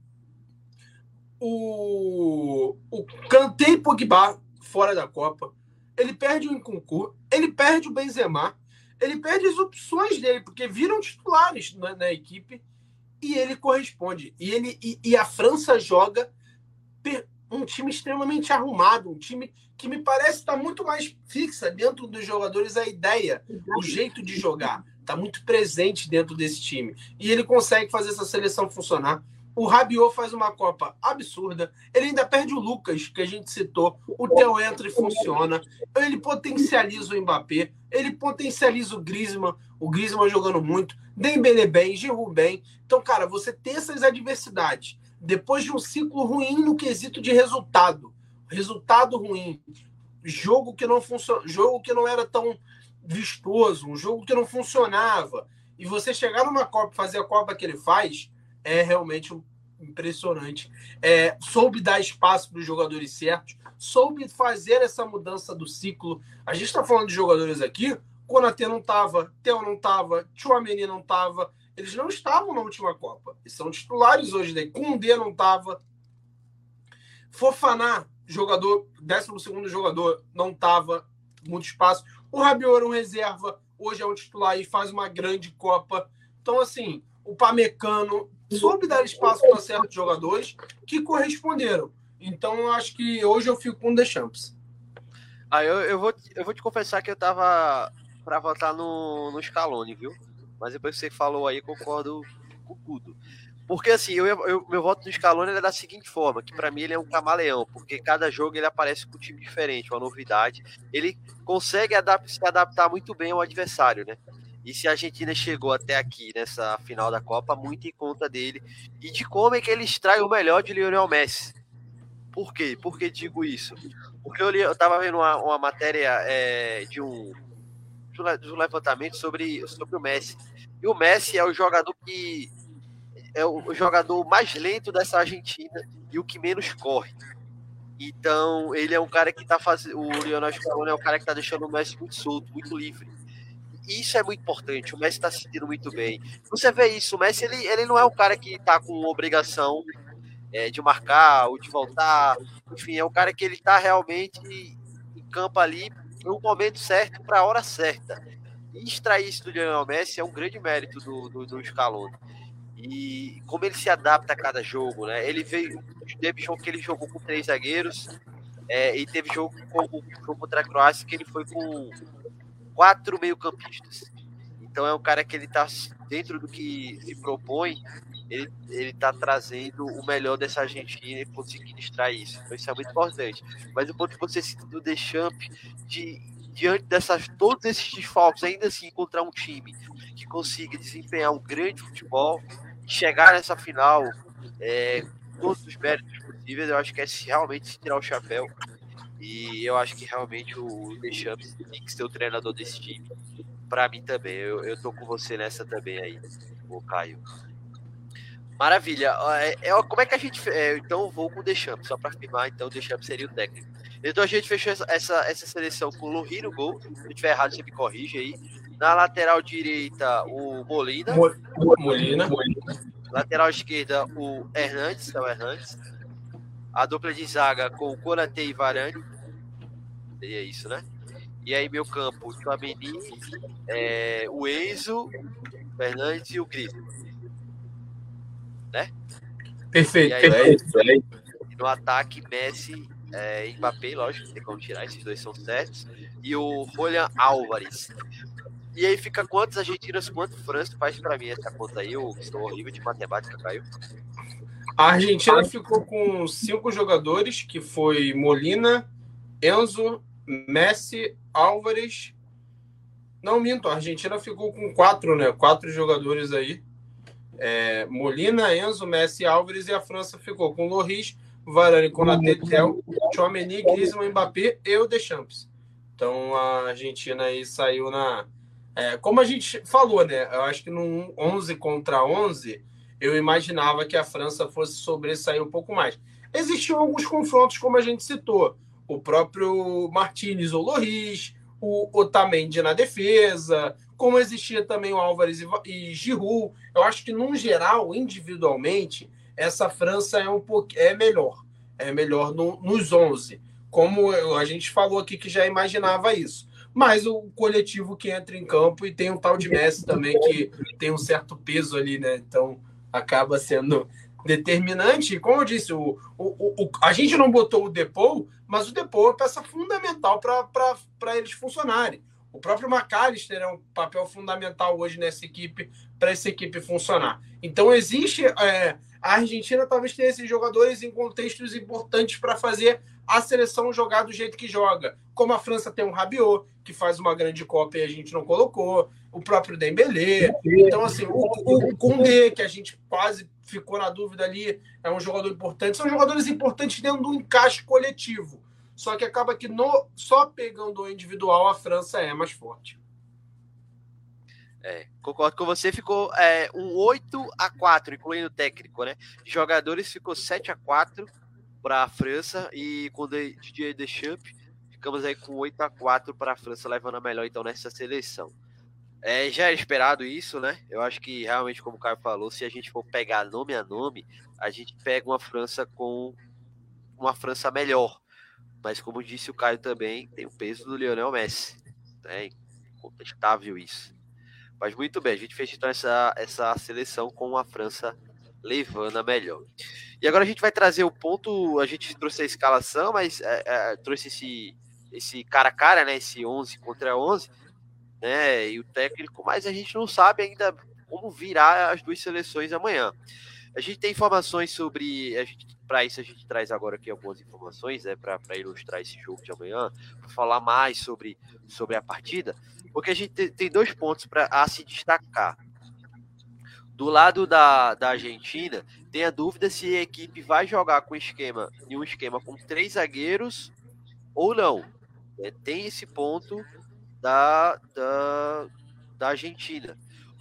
O, o Kanté e Pogba fora da Copa. Ele perde o Nkunku. Ele perde o Benzema. Ele perde as opções dele, porque viram titulares na, na equipe e ele corresponde. E, ele, e, e a França joga um time extremamente arrumado, um time que me parece estar tá muito mais fixa dentro dos jogadores a ideia, o jeito de jogar. Está muito presente dentro desse time. E ele consegue fazer essa seleção funcionar. O Rabiot faz uma Copa absurda. Ele ainda perde o Lucas, que a gente citou. O Theo entra e funciona. Ele potencializa o Mbappé. Ele potencializa o Griezmann. O Griezmann jogando muito. Dembele bem, Giroud bem. Então, cara, você tem essas adversidades depois de um ciclo ruim no quesito de resultado, resultado ruim, jogo que não funciona, jogo que não era tão vistoso, um jogo que não funcionava, e você chegar numa Copa fazer a Copa que ele faz, é realmente impressionante. É, soube dar espaço para os jogadores certos, soube fazer essa mudança do ciclo. A gente está falando de jogadores aqui, Konatê não estava, Theo não estava, Chouameni não estava, eles não estavam na última Copa. Eles são titulares hoje. Daí. Kundê não estava. Fofaná, jogador, 12 jogador, não estava. Muito espaço. O Rabiot era um reserva. Hoje é um titular e faz uma grande Copa. Então, assim, o Pamecano soube dar espaço para certos jogadores que corresponderam. Então, eu acho que hoje eu fico com o Deschamps. Ah, eu, eu, vou, eu vou te confessar que eu tava para votar no, no Scaloni, viu? Mas depois que você falou aí, concordo com tudo. Porque assim, eu, eu, meu voto no Scaloni é da seguinte forma, que para mim ele é um camaleão, porque cada jogo ele aparece com um time diferente, uma novidade. Ele consegue adap se adaptar muito bem ao adversário, né? E se a Argentina chegou até aqui nessa final da Copa, muito em conta dele e de como é que ele extrai o melhor de Lionel Messi. Por quê? Por que digo isso? Porque eu, li, eu tava vendo uma, uma matéria é, de um um levantamento sobre, sobre o Messi. E o Messi é o jogador que é o jogador mais lento dessa Argentina e o que menos corre. Então, ele é um cara que está fazendo. O Lionel Scaloni é um cara que está deixando o Messi muito solto, muito livre. E isso é muito importante. O Messi está se sentindo muito bem. Você vê isso, o Messi ele, ele não é um cara que está com obrigação é, de marcar ou de voltar. Enfim, é um cara que ele está realmente em campo ali no momento certo, para a hora certa. E extrair isso do Lionel Messi é um grande mérito do, do, do Scaloni. E como ele se adapta a cada jogo, né? Ele veio, teve jogo que ele jogou com três zagueiros, é, e teve jogo, como, jogo contra a Croácia que ele foi com quatro meio-campistas. Então é um cara que ele está dentro do que se propõe, ele, ele tá trazendo o melhor dessa Argentina e conseguindo extrair isso. Então isso é muito importante. Mas o ponto que você cita do Deschamps, de, diante dessas todos esses desfalques, ainda assim encontrar um time que consiga desempenhar um grande futebol, chegar nessa final é, todos os méritos possíveis, eu acho que é realmente se tirar o chapéu. E eu acho que realmente o Deschamps tem que ser o treinador desse time. Para mim também, eu, eu tô com você nessa também aí, o Caio. Maravilha. É, é, como é que a gente. É, então vou com o Deschamps, só para afirmar, então o Deschamps seria o técnico. Então a gente fechou essa, essa, essa seleção com o Lohri no gol. Se eu estiver errado, você me corrige aí. Na lateral direita, o Molina. Molina. Lateral esquerda, o Hernandes, é o Hernandes. A dupla de zaga com o Konate e Varane. Seria isso, né? E aí, meu campo, o Tchouameni, é, o Enzo, o Fernandes e o Cris. Né? Perfeito, aí, perfeito. no ataque, Messi, é, Mbappé, lógico, tem como tirar, esses dois são certos. E o Julian Álvares. E aí fica quantos argentinos, quanto França? Faz para mim essa conta aí, eu sou horrível de matemática, caiu. A Argentina ficou com cinco jogadores, que foi Molina, Enzo, Messi, Álvares. Não minto, a Argentina ficou com quatro, né? Quatro jogadores aí. É, Molina, Enzo, Messi, Álvares e a França ficou com Loris, Varane, Konaté, Tel, Chouameni, Griezmann, Mbappé e o Deschamps. Então a Argentina aí saiu na é, como a gente falou, né? Eu acho que no 11 contra 11 eu imaginava que a França fosse sobressair um pouco mais. Existiam alguns confrontos, como a gente citou o próprio Martinez ou Loris, o Otamendi na defesa, como existia também o Álvares e, Giroud. Eu acho que, num geral, individualmente, essa França é um pouco é melhor. É melhor no, nos 11. Como a gente falou aqui que já imaginava isso. Mas o coletivo que entra em campo e tem um tal de Messi também que tem um certo peso ali, né? Então acaba sendo determinante. Como eu disse, o, o, o, a gente não botou o Depou, mas o Depou é peça fundamental para eles funcionarem. O próprio McAllister é um papel fundamental hoje nessa equipe, para essa equipe funcionar. Então, existe. É, a Argentina talvez tenha esses jogadores em contextos importantes para fazer a seleção jogar do jeito que joga. Como a França tem um Rabiot, que faz uma grande Copa e a gente não colocou, o próprio Dembélé. Então, assim, o, o Koundé, que a gente quase ficou na dúvida ali, é um jogador importante. São jogadores importantes dentro do encaixe coletivo. Só que acaba que no, só pegando o individual a França é mais forte. É, concordo com você, ficou é, um 8 a 4 incluindo o técnico, né? Jogadores ficou 7 a 4 para a França e com o Didier Deschamps ficamos aí com 8 a 4 para a França, levando a melhor então nessa seleção. É, já era esperado isso, né? Eu acho que realmente, como o Caio falou, se a gente for pegar nome a nome, a gente pega uma França com uma França melhor. Mas como disse o Caio também, tem o peso do Lionel Messi. É incontestável isso. Mas muito bem, a gente fez então essa, essa seleção com a França levando a melhor. E agora a gente vai trazer o ponto, a gente trouxe a escalação, mas é, é, trouxe esse, esse cara a cara, né? Esse 11 contra 11 né? E o técnico, mas a gente não sabe ainda como virar as duas seleções amanhã. A gente tem informações sobre. Para isso, a gente traz agora aqui algumas informações, né, para ilustrar esse jogo de amanhã, para falar mais sobre, sobre a partida, porque a gente tem dois pontos para se destacar. Do lado da, da Argentina, tem a dúvida se a equipe vai jogar com esquema, em um esquema com três zagueiros ou não. É, tem esse ponto da, da, da Argentina.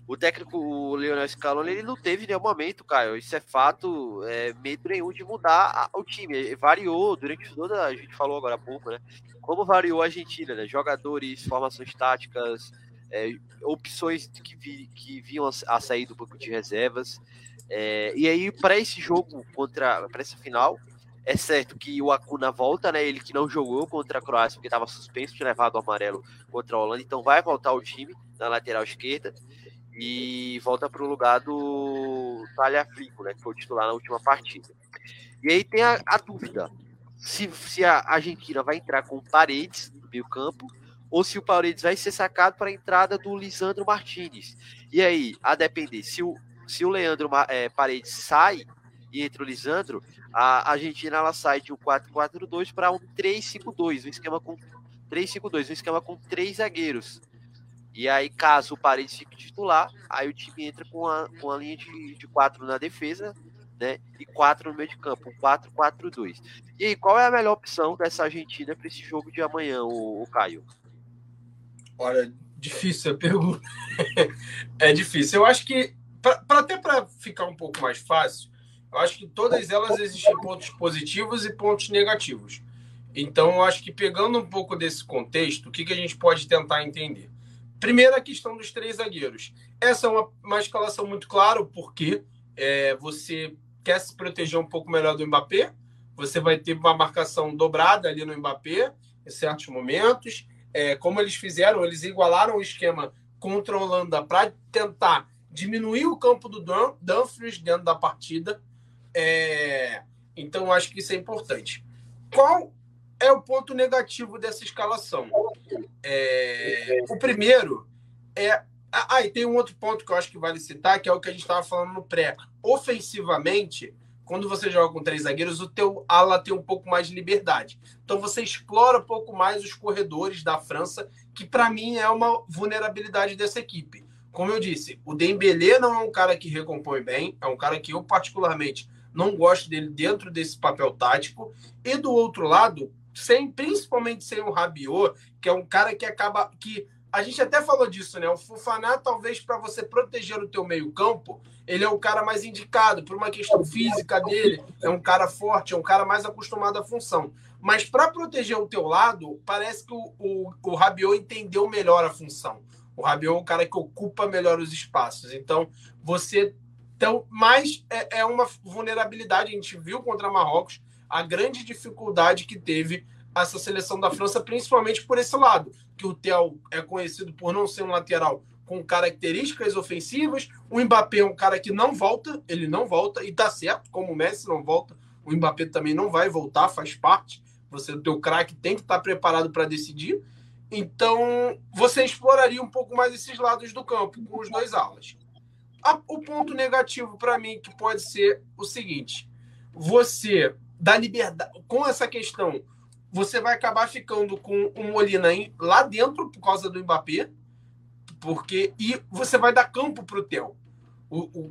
O técnico, o Leonel Scaloni, ele não teve nenhum momento, Caio. Isso é fato, é, medo nenhum de mudar o time. Ele variou durante toda, a gente falou agora há pouco, né? Como variou a Argentina, né? Jogadores, formações táticas, é, opções que, vi, que vinham a, sair do banco de reservas. É, e aí, para esse jogo contra, para essa final, é certo que o Acuna volta, né? Ele que não jogou contra a Croácia porque estava suspenso, tinha levado amarelo contra a Holanda, então vai voltar o time na lateral esquerda e volta para o lugar do Talhafrico, né? Que foi o titular na última partida. E aí tem a, a dúvida se, se a Argentina vai entrar com Paredes no meio campo ou se o Paredes vai ser sacado para a entrada do Lisandro Martinez. E aí, a depender, se o, se o Leandro é, Paredes sai e entra o Lisandro, a Argentina ela sai de um 4-4-2 para um 3-5-2, um esquema com 3-5-2, um esquema com três zagueiros. E aí, caso o Paredes fique titular, aí o time entra com a, com a linha de, de quatro na defesa, né? E quatro no meio de campo, um 4-4-2. E aí, qual é a melhor opção dessa Argentina para esse jogo de amanhã, o, o Caio? Olha, difícil a pergunta. *laughs* é difícil. Eu acho que pra até para ficar um pouco mais fácil, eu acho que todas elas existem pontos positivos e pontos negativos. Então, eu acho que pegando um pouco desse contexto, o que, que a gente pode tentar entender? Primeiro, a questão dos três zagueiros. Essa é uma, uma escalação muito clara, porque é, você quer se proteger um pouco melhor do Mbappé, você vai ter uma marcação dobrada ali no Mbappé em certos momentos. É, como eles fizeram, eles igualaram o esquema contra a Holanda para tentar diminuir o campo do Dumfries dentro da partida. É, então, acho que isso é importante. Qual é o ponto negativo dessa escalação? É, o primeiro é. Ah, e tem um outro ponto que eu acho que vale citar, que é o que a gente estava falando no pré. Ofensivamente, quando você joga com três zagueiros, o teu ala tem um pouco mais de liberdade. Então você explora um pouco mais os corredores da França, que para mim é uma vulnerabilidade dessa equipe. Como eu disse, o Dembélé não é um cara que recompõe bem, é um cara que eu particularmente não gosto dele dentro desse papel tático. E do outro lado, sem principalmente sem o Rabiot, que é um cara que acaba que a gente até falou disso, né? O Fufaná, talvez para você proteger o teu meio-campo, ele é o cara mais indicado por uma questão física dele, é um cara forte, é um cara mais acostumado à função. Mas para proteger o teu lado, parece que o, o, o Rabiot entendeu melhor a função. O Rabiot é um cara que ocupa melhor os espaços. Então, você então, mas é, é uma vulnerabilidade. A gente viu contra Marrocos a grande dificuldade que teve essa seleção da França, principalmente por esse lado, que o Theo é conhecido por não ser um lateral com características ofensivas, o Mbappé é um cara que não volta, ele não volta, e tá certo, como o Messi não volta, o Mbappé também não vai voltar, faz parte, você, o teu craque tem que estar tá preparado para decidir, então você exploraria um pouco mais esses lados do campo, com os dois alas. o ponto negativo para mim que pode ser o seguinte, você dá liberdade, com essa questão você vai acabar ficando com o Molina lá dentro por causa do Mbappé, porque e você vai dar campo para o Theo.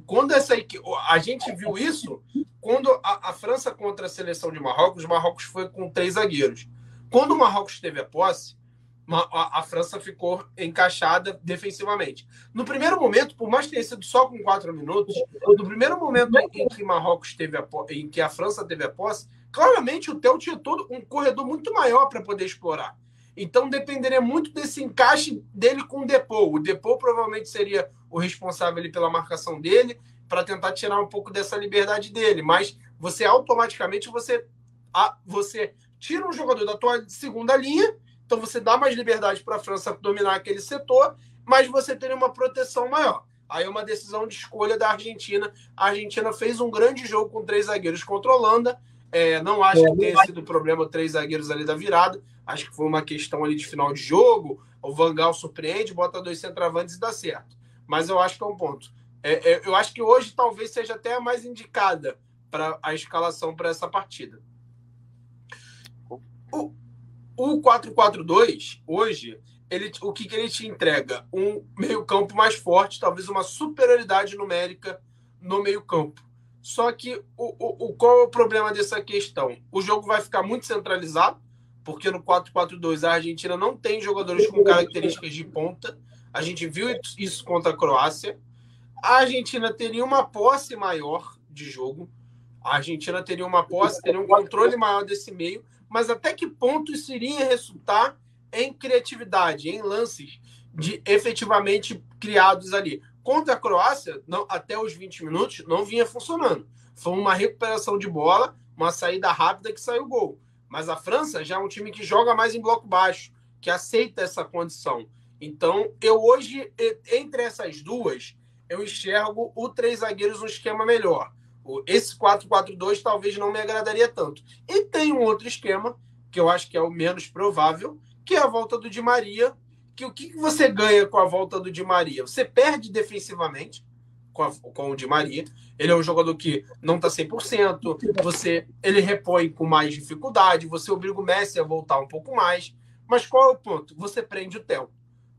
quando essa a gente viu isso quando a, a, França contra a seleção de Marrocos, Marrocos foi com três zagueiros. Quando o Marrocos teve a posse, a, a, França ficou encaixada defensivamente. No primeiro momento, por mais que tenha sido só com quatro minutos, no primeiro momento em que Marrocos teve a, em que a França teve a posse, claramente o Theo tinha todo um corredor muito maior para poder explorar. Então dependeria muito desse encaixe dele com o Depou. O Depou provavelmente seria o responsável pela marcação dele para tentar tirar um pouco dessa liberdade dele, mas você automaticamente você você tira um jogador da tua segunda linha, então você dá mais liberdade para a França dominar aquele setor, mas você teria uma proteção maior. Aí é uma decisão de escolha da Argentina. A Argentina fez um grande jogo com três zagueiros contra a Holanda é, não acho que tenha sido problema três zagueiros ali da virada. Acho que foi uma questão ali de final de jogo. O Vangal surpreende, bota dois centravantes e dá certo. Mas eu acho que é um ponto. É, é, eu acho que hoje talvez seja até a mais indicada para a escalação para essa partida. O, o 4-4-2, hoje, ele, o que, que ele te entrega? Um meio-campo mais forte, talvez uma superioridade numérica no meio-campo. Só que o, o, o, qual é o problema dessa questão? O jogo vai ficar muito centralizado, porque no 4-4-2 a Argentina não tem jogadores com características de ponta. A gente viu isso contra a Croácia. A Argentina teria uma posse maior de jogo. A Argentina teria uma posse, teria um controle maior desse meio. Mas até que ponto isso iria resultar em criatividade, em lances de efetivamente criados ali? Contra a Croácia, não, até os 20 minutos, não vinha funcionando. Foi uma recuperação de bola, uma saída rápida que saiu gol. Mas a França já é um time que joga mais em bloco baixo, que aceita essa condição. Então, eu hoje, entre essas duas, eu enxergo o três zagueiros um esquema melhor. Esse 4-4-2 talvez não me agradaria tanto. E tem um outro esquema, que eu acho que é o menos provável, que é a volta do Di Maria que o que você ganha com a volta do Di Maria? Você perde defensivamente com, a, com o Di Maria. Ele é um jogador que não está 100%, você, ele repõe com mais dificuldade, você obriga o Messi a voltar um pouco mais. Mas qual é o ponto? Você prende o Theo.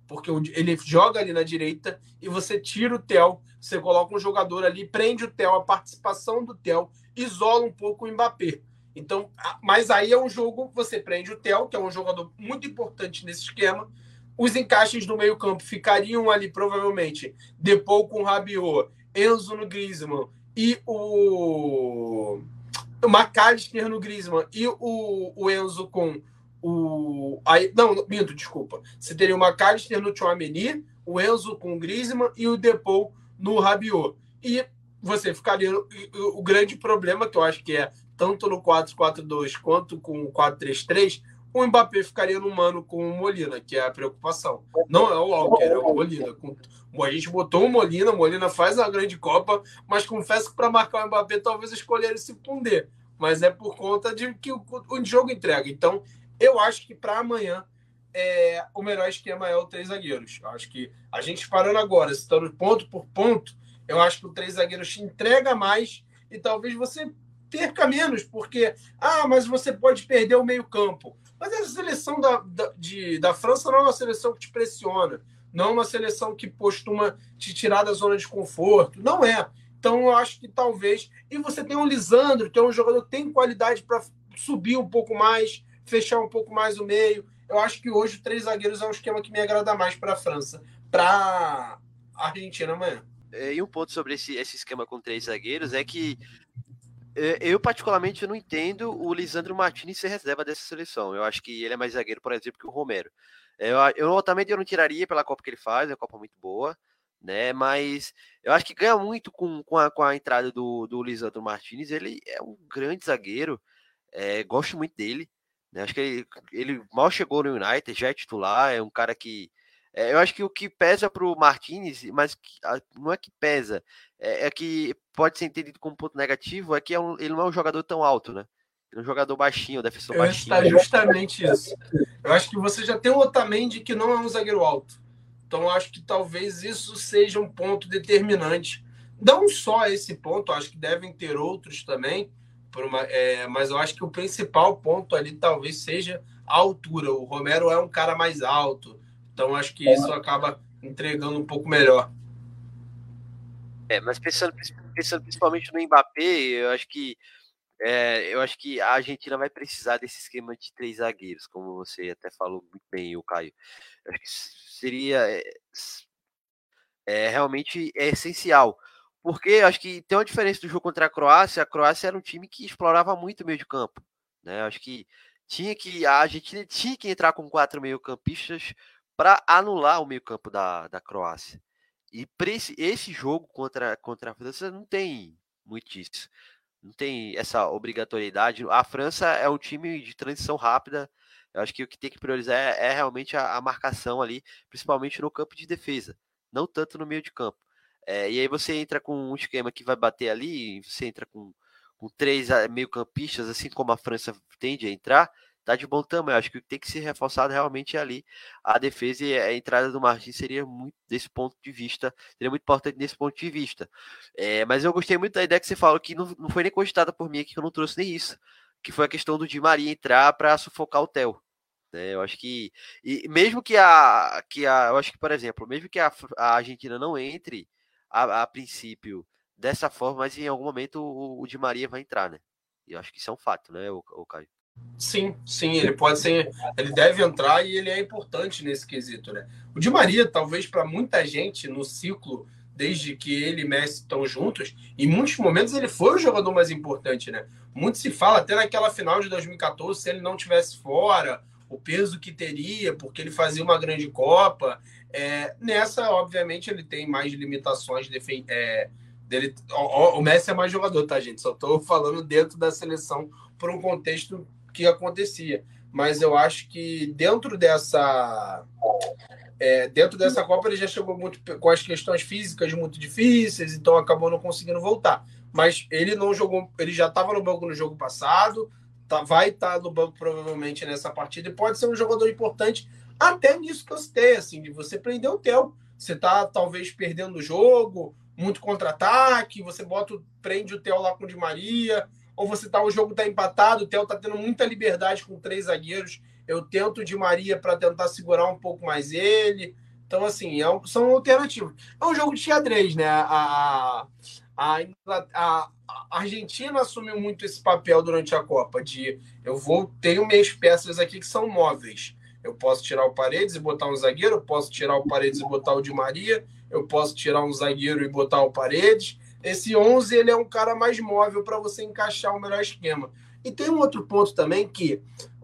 Porque ele joga ali na direita e você tira o Theo, você coloca um jogador ali, prende o Theo, a participação do Theo, isola um pouco o Mbappé. Então, mas aí é um jogo, você prende o Theo, que é um jogador muito importante nesse esquema, os encaixes do meio-campo ficariam ali, provavelmente, Depou com Rabiot Enzo no Griezmann e o, o McAllister no Griezmann e o, o Enzo com o. Aí, não, minto, desculpa. Você teria o McAllister no Chouameni, o Enzo com o Griezmann e o Depou no Rabiot. E você ficaria. O, grande problema, que eu acho que é tanto no 4-4-2 quanto com o 4-3-3, o Mbappé ficaria no mano com o Molina, que é a preocupação. Não é o Walker, é o Molina. A gente botou o Molina, o Molina faz a grande Copa, mas confesso que para marcar o Mbappé talvez escolher se Pundê. Mas é por conta de que o, o jogo entrega. Então, eu acho que para amanhã é, o melhor esquema é o três zagueiros. Eu acho que a gente parando agora, citando ponto por ponto, eu acho que o três zagueiros te entrega mais e talvez você perca menos, porque, ah, mas você pode perder o meio-campo. Mas a seleção da, da, de, da França não é uma seleção que te pressiona, não é uma seleção que costuma te tirar da zona de conforto. Não é. Então, eu acho que talvez. E você tem um Lisandro, que é um jogador que tem qualidade para subir um pouco mais, fechar um pouco mais o meio. Eu acho que hoje três zagueiros é um esquema que me agrada mais para a França, para a Argentina amanhã. É, e um ponto sobre esse, esse esquema com três zagueiros é que é, eu, particularmente, não entendo o Lisandro Martinez ser reserva dessa seleção. Eu acho que ele é mais zagueiro, por exemplo, que o Romero. É, eu, eu também eu não tiraria pela Copa que ele faz, é uma Copa muito boa, né? Mas eu acho que ganha muito com, com, a, com a entrada do, do Lisandro Martinez. Ele é um grande zagueiro, é, gosto muito dele. Né? Acho que ele, ele mal chegou no United, já é titular, é um cara que é, eu acho que o que pesa para o Martinez, mas que, não é que pesa, é, é, que pode ser entendido como ponto negativo, é que é um, ele não é um jogador tão alto, né? Ele é um jogador baixinho, defensor baixinho. Está justamente isso. Eu acho que você já tem o Otamendi que não é um zagueiro alto. Então eu acho que talvez isso seja um ponto determinante. Não só esse ponto, acho que devem ter outros também, uma, é, mas eu acho que o principal ponto ali talvez seja a altura. O Romero é um cara mais alto, então acho que isso acaba entregando um pouco melhor. É, mas pensando, pensando principalmente no Mbappé, eu acho que é, eu acho que a Argentina vai precisar desse esquema de três zagueiros, como você até falou muito bem, o Caio. Eu acho que seria é, é, realmente é essencial. Porque acho que tem uma diferença do jogo contra a Croácia. A Croácia era um time que explorava muito o meio de campo. Né? Acho que tinha que a Argentina tinha que entrar com quatro meio-campistas para anular o meio-campo da, da Croácia. E esse, esse jogo contra, contra a França não tem muito disso. Não tem essa obrigatoriedade. A França é um time de transição rápida. Eu acho que o que tem que priorizar é, é realmente a, a, marcação ali, principalmente no campo de defesa, não tanto no meio de campo. É, e aí você entra com um esquema que vai bater ali, você entra com, com três ah, meio-campistas, assim como a França tende a entrar, tá de bom tamanho. Acho que tem que ser reforçado realmente é ali a defesa e a entrada do Martins seria muito desse ponto de vista, seria muito importante nesse ponto de vista. É, mas eu gostei muito da ideia que você falou que não, não foi nem cogitada por mim aqui, que eu não trouxe nem isso, que foi a questão do Di Maria entrar para sufocar o Theo. Né? Eu acho que e mesmo que a que a eu acho que por exemplo, mesmo que a, a Argentina não entre a, a princípio dessa forma, mas em algum momento o, o Di Maria vai entrar, né? E eu acho que isso é um fato, né, o, o Caio? Sim, sim, ele pode ser, ele deve entrar e ele é importante nesse quesito, né? O Di Maria, talvez para muita gente no ciclo, desde que ele e Messi estão juntos, em muitos momentos ele foi o jogador mais importante, né? Muito se fala até naquela final de 2014, se ele não tivesse fora, o peso que teria, porque ele fazia uma grande Copa. É, nessa, obviamente, ele tem mais limitações é, dele. O, o Messi é mais jogador, tá, gente? Só estou falando dentro da seleção por um contexto que acontecia. Mas eu acho que dentro dessa é, dentro dessa Copa ele já chegou muito com as questões físicas muito difíceis, então acabou não conseguindo voltar. Mas ele não jogou, ele já estava no banco no jogo passado, tá, vai estar tá no banco provavelmente nessa partida e pode ser um jogador importante até nisso que eu citei, assim, de você prender o teu. Você tá talvez perdendo o jogo, muito contra-ataque, você bota, prende o Theo lá com o Di Maria, ou você tá, o jogo tá empatado, o Theo tá tendo muita liberdade com três zagueiros. Eu tento de Maria para tentar segurar um pouco mais ele. Então, assim, é um, são alternativas. É um jogo de xadrez, né? A, a, a, Argentina assumiu muito esse papel durante a Copa, de eu vou, tenho minhas peças aqui que são móveis. Eu posso tirar o Paredes e botar um zagueiro, eu posso tirar o Paredes e botar o Di Maria, eu posso tirar um zagueiro e botar o Paredes. Esse 11 ele é um cara mais móvel para você encaixar o melhor esquema. E tem um outro ponto também que,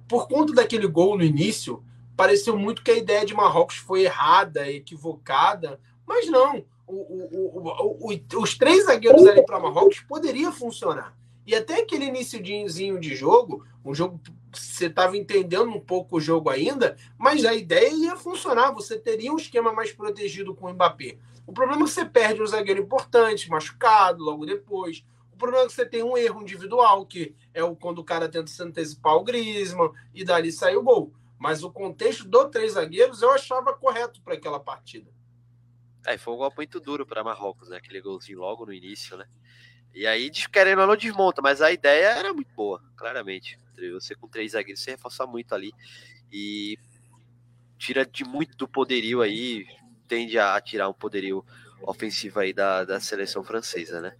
por conta daquele gol no início, pareceu muito que a ideia de Marrocos foi errada, equivocada, mas não. O, o, os três zagueiros ali para Marrocos poderia funcionar. E até aquele iníciozinho de jogo, um jogo você estava entendendo um pouco o jogo ainda, mas a ideia ia funcionar. Você teria um esquema mais protegido com o Mbappé. O problema é que você perde um zagueiro importante, machucado logo depois. O problema é que você tem um erro individual, que é o quando o cara tenta se antecipar o Griezmann e dali sai o gol. Mas o contexto do três zagueiros eu achava correto para aquela partida. É, foi um golpe muito duro para Marrocos, né? Aquele golzinho logo no início, né? E aí, querendo ou não, desmonta, mas a ideia era muito boa, claramente. Você com três zagueiros, você reforça muito ali e tira de muito do poderio aí, tende a tirar um poderio ofensivo aí da, da seleção francesa, né?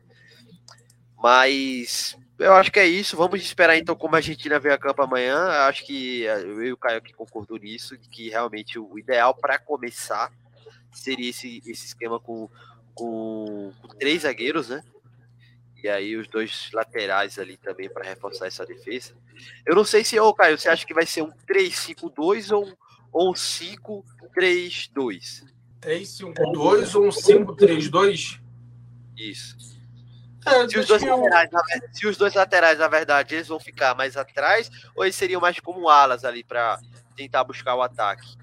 Mas eu acho que é isso. Vamos esperar então como a Argentina vê a campo amanhã. Eu acho que eh, eu e o Caio aqui concordou nisso, que realmente o ideal para começar seria esse, esse esquema com, com, com três zagueiros, né? E aí os dois laterais ali também para reforçar essa defesa. Eu não sei se, ô Caio, você acha que vai ser um 3-5-2 ou, ou um 5-3-2? 3-5-2 ou um 5-3-2? Isso. É, se, os dois laterais, se os dois laterais, na verdade, eles vão ficar mais atrás, ou eles seriam mais como alas ali para tentar buscar o ataque?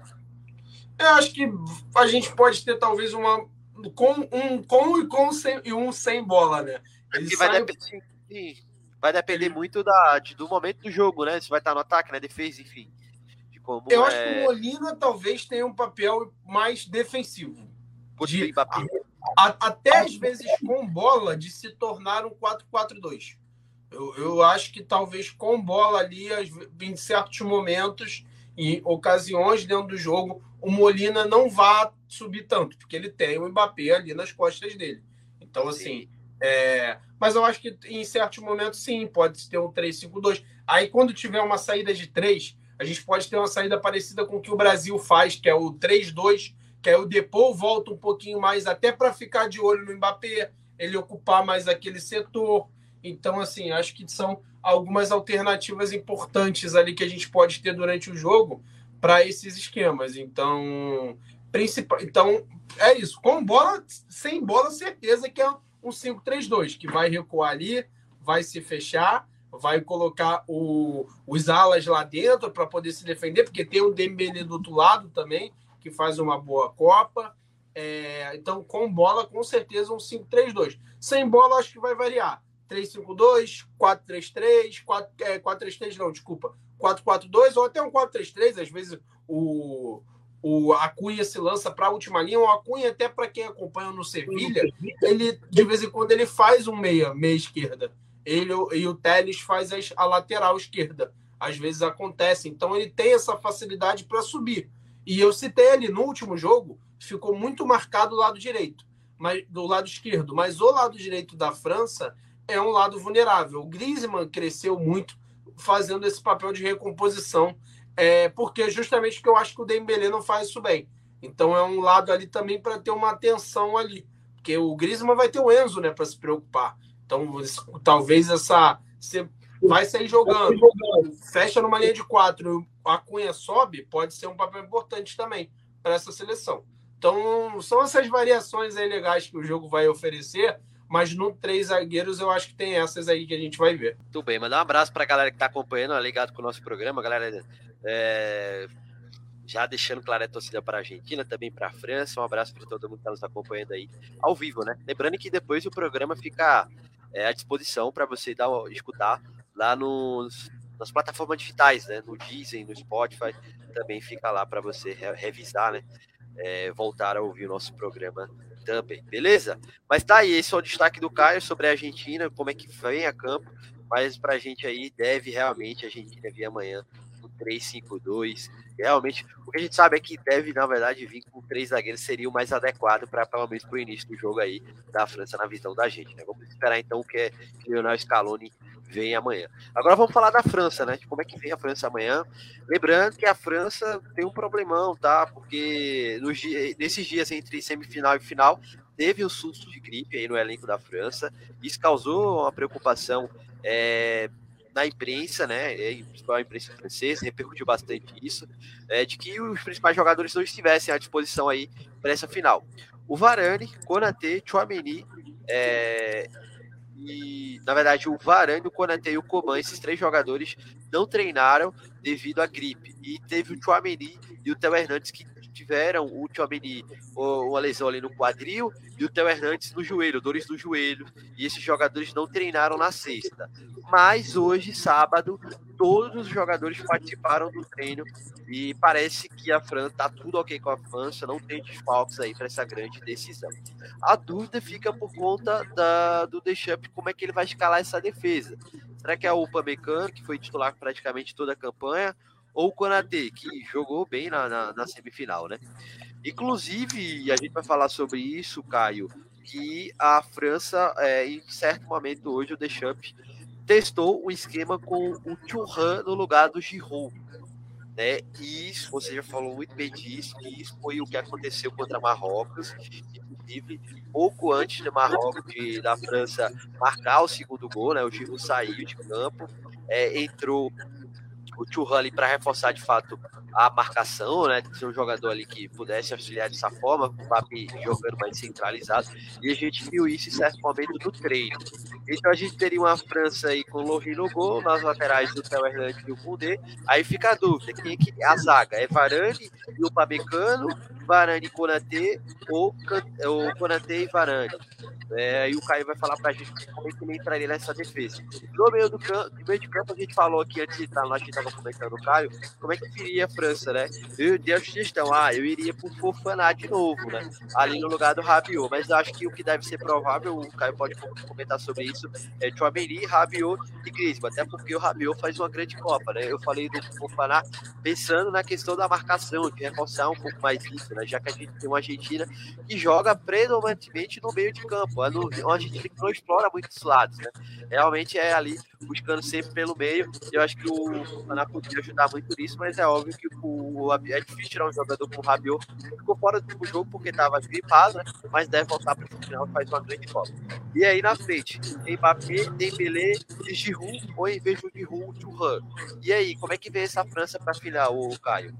Eu acho que a gente pode ter talvez uma com um com e com sem, e um sem bola, né? Ele vai, depender, vai depender muito da, do momento do jogo, né? Se vai estar no ataque, na defesa, enfim. De como Eu é... acho que o Molina talvez tenha um papel mais defensivo. De, a, até às vezes com bola de se tornar um 4-4-2. Eu, eu acho que talvez com bola ali, em certos momentos e ocasiões dentro do jogo, o Molina não vá subir tanto, porque ele tem o Mbappé ali nas costas dele. Então, assim, é, mas eu acho que em certos momentos, sim, pode ter um 3-5-2. Aí, quando tiver uma saída de 3, a gente pode ter uma saída parecida com o que o Brasil faz, que é o 3-2, que aí o Depou volta um pouquinho mais, até para ficar de olho no Mbappé, ele ocupar mais aquele setor. Então, assim, acho que são algumas alternativas importantes ali que a gente pode ter durante o jogo para esses esquemas. Então, principal, então é isso. Com bola, sem bola, certeza que é um 5-3-2, que vai recuar ali, vai se fechar, vai colocar o, os alas lá dentro para poder se defender, porque tem o Dembele do outro lado também, que faz uma boa Copa. É, então, com bola, com certeza, um 5-3-2. Sem bola, acho que vai variar. 3-5-2, 4-3-3, 4-3-3, não, desculpa, 4-4-2 ou até um 4-3-3. Às vezes o, o Acunha se lança para a última linha, o Acunha, até para quem acompanha no Sevilha, ele de vez em quando ele faz um meia, meia esquerda. Ele e o Teles faz a lateral esquerda. Às vezes acontece. Então ele tem essa facilidade para subir. E eu citei ali no último jogo, ficou muito marcado o lado direito, mas do lado esquerdo, mas o lado direito da França é um lado vulnerável. O Griezmann cresceu muito fazendo esse papel de recomposição é, porque justamente que eu acho que o Dembélé não faz isso bem. Então é um lado ali também para ter uma atenção ali, porque o Griezmann vai ter o Enzo, né, para se preocupar. Então talvez essa você vai sair jogando, fecha numa linha de quatro, a Cunha sobe, pode ser um papel importante também para essa seleção. Então são essas variações legais que o jogo vai oferecer mas no três zagueiros eu acho que tem essas aí que a gente vai ver. Tudo bem, mandar um abraço para a galera que está acompanhando, ligado com o nosso programa, galera é, já deixando clara a torcida para a Argentina, também para a França. Um abraço para todo mundo que está nos acompanhando aí ao vivo, né? Lembrando que depois o programa fica é, à disposição para você dar, escutar lá nos, nas plataformas digitais, né? No Disney, no Spotify, também fica lá para você revisar, né? É, voltar a ouvir o nosso programa também, beleza? Mas tá aí, esse é o destaque do Caio sobre a Argentina, como é que vem a campo, mas pra gente aí deve realmente a Argentina vir amanhã com 3-5-2. Realmente, o que a gente sabe é que deve, na verdade, vir com três zagueiros seria o mais adequado para pelo menos o início do jogo aí da França na visão da gente. Né? Vamos esperar então o que é Lionel Scaloni vem amanhã. Agora vamos falar da França, né? Como é que vem a França amanhã? Lembrando que a França tem um problemão, tá? Porque nos, nesses dias entre semifinal e final teve um susto de gripe aí no elenco da França. Isso causou uma preocupação é, na imprensa, né? A imprensa francesa repercutiu bastante isso, é, de que os principais jogadores não estivessem à disposição aí para essa final. O Varane, Konaté, Chouameni é, e, na verdade, o Varane, o Konaté e o Coman, esses três jogadores não treinaram devido à gripe. E teve o Chouameni e o Theo Hernandes que tiveram o Chouameni uma lesão ali no quadril e o Theo Hernandes no joelho, dores no joelho. E esses jogadores não treinaram na sexta. Mas hoje, sábado, todos os jogadores participaram do treino e parece que a França tá tudo ok com a França, não tem desfalques aí para essa grande decisão. A dúvida fica por conta da, do Deschamps, como é que ele vai escalar essa defesa. Será que é o Upamecano, que foi titular praticamente toda a campanha, ou o Konaté, que jogou bem na, na, na, semifinal, né? Inclusive, a gente vai falar sobre isso, Caio, que a França, é, em certo momento hoje, o Deschamps testou um esquema com o Thuram no lugar do Giroud. Né? E isso, você já falou muito bem disso, que isso foi o que aconteceu contra Marrocos, inclusive pouco antes de Marrocos, de, da França marcar o segundo gol, né? o Giroud saiu de campo, é, entrou o Churran ali para reforçar de fato a marcação, né? Ser um jogador ali que pudesse auxiliar dessa forma, com o Papi jogando mais centralizado. E a gente viu isso em certo momento do treino. Então a gente teria uma França aí com Lohri no gol, nas laterais do Theo Hernandes e o Koundé. Aí fica a dúvida, quem é que a zaga? É Varane e o Pamecano, Varane e Konaté ou, ou Konaté e Varane? É, aí o Caio vai falar pra gente como é que ele entraria nessa defesa. No meio do campo, no meio de campo, a gente falou aqui antes de estar lá, a gente estava comentando o Caio, como é que viria a França, né? Eu dei a sugestão, ah, eu iria pro Fofaná de novo, né? Ali no lugar do Rabiot, mas eu acho que o que deve ser provável, o Caio pode comentar sobre isso, é Chouameni, Rabiot e Griezmann, até porque o Rabiot faz uma grande Copa, né? Eu falei do Fofaná pensando na questão da marcação, de reforçar um pouco mais isso, né? Já que a gente tem uma Argentina que joga predominantemente no meio de campo, é uma Argentina que não explora muitos lados, né? Realmente é ali buscando sempre pelo meio. Eu acho que o Fofaná podia ajudar muito nisso, mas é óbvio que o, é difícil tirar um jogador com o Rabiot. Ficou fora do jogo porque estava gripado, né? mas deve voltar para o final faz uma grande Copa. E aí na frente, Mbappé, Dembélé e Giroud, ou em vez do Giroud, Thuram. E aí, como é que vem essa França para final, o Caio?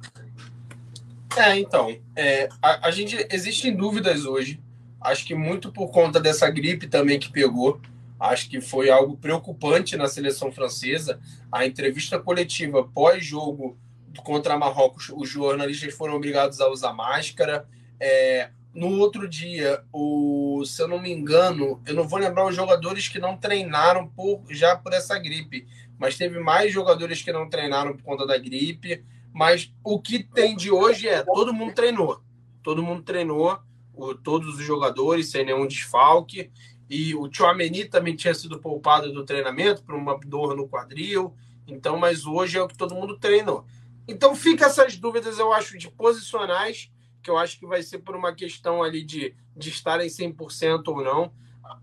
É, então, é, a, a gente existem dúvidas hoje. Acho que muito por conta dessa gripe também que pegou. Acho que foi algo preocupante na seleção francesa. A entrevista coletiva pós-jogo contra Marrocos, os jornalistas foram obrigados a usar máscara. É, no outro dia, o, se eu não me engano, eu não vou lembrar os jogadores que não treinaram por, já por essa gripe, mas teve mais jogadores que não treinaram por conta da gripe. Mas o que tem de hoje é todo mundo treinou. Todo mundo treinou, o, todos os jogadores, sem nenhum desfalque. E o Chouameni também tinha sido poupado do treinamento por uma dor no quadril. Então, mas hoje é o que todo mundo treinou. Então fica essas dúvidas, eu acho, de posicionais, que eu acho que vai ser por uma questão ali de, de estarem 100% ou não.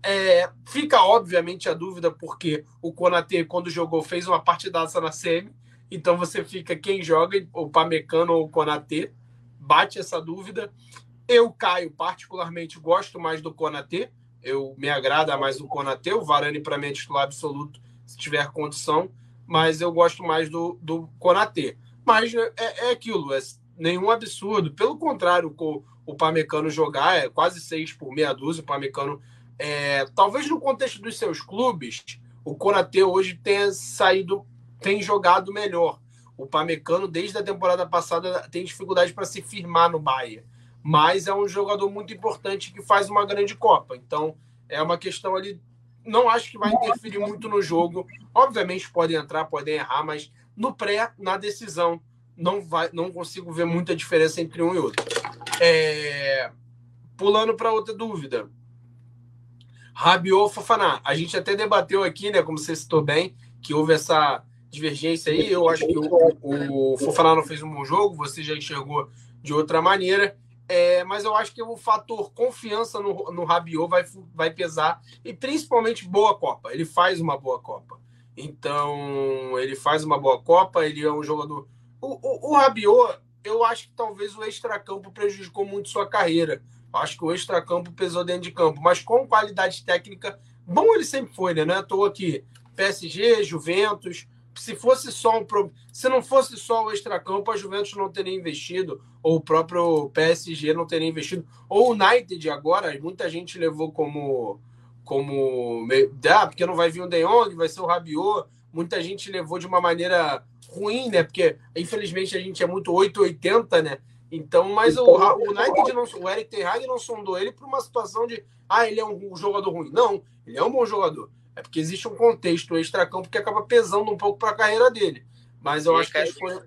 É, fica, obviamente, a dúvida, porque o Konate, quando jogou, fez uma partidaça na semi. Então você fica quem joga, o Pamecano ou o Konate. Bate essa dúvida. Eu, Caio, particularmente, gosto mais do Konate eu me agrada mais o Konate, o Varane para mim é titular absoluto se tiver condição, mas eu gosto mais do, do Konate. Mas é, é aquilo, é nenhum absurdo. Pelo contrário, o, o Pamecano jogar é quase seis por meia dúzia. O Pamecano, é, talvez no contexto dos seus clubes, o Konate hoje tenha saído, tem jogado melhor. O Pamecano, desde a temporada passada, tem dificuldade para se firmar no Bahia mas é um jogador muito importante que faz uma grande Copa. Então, é uma questão ali. Não acho que vai interferir muito no jogo. Obviamente, podem entrar, podem errar, mas no pré, na decisão, não, vai, não consigo ver muita diferença entre um e outro. É... Pulando para outra dúvida. Rabiot Fofaná. A gente até debateu aqui, né, como você citou bem, que houve essa divergência aí. Eu acho que o, o Fofaná não fez um bom jogo, você já enxergou de outra maneira. É, mas eu acho que o fator confiança no, no Rabiot vai, vai pesar, e principalmente boa Copa. Ele faz uma boa Copa. Então, ele faz uma boa Copa, ele é um jogador. O, o, o Rabiot, eu acho que talvez o extracampo prejudicou muito sua carreira. Acho que o extracampo pesou dentro de campo, mas com qualidade técnica, bom ele sempre foi, né? Não é à toa PSG, Juventus, se fosse só um se não fosse só o extracampo, a Juventus não teria investido, ou o próprio PSG não teria investido, ou o United agora, muita gente levou como como ah, porque não vai vir o De Jong, vai ser o Rabiot, muita gente levou de uma maneira ruim, né? Porque infelizmente a gente é muito 880, né? Então, mas o, o United não, o Eric Ten Hag não sondou ele para uma situação de ah, ele é um jogador ruim. Não, ele é um bom jogador. É porque existe um contexto extra-campo que acaba pesando um pouco para a carreira dele. Mas eu e acho que a escolha.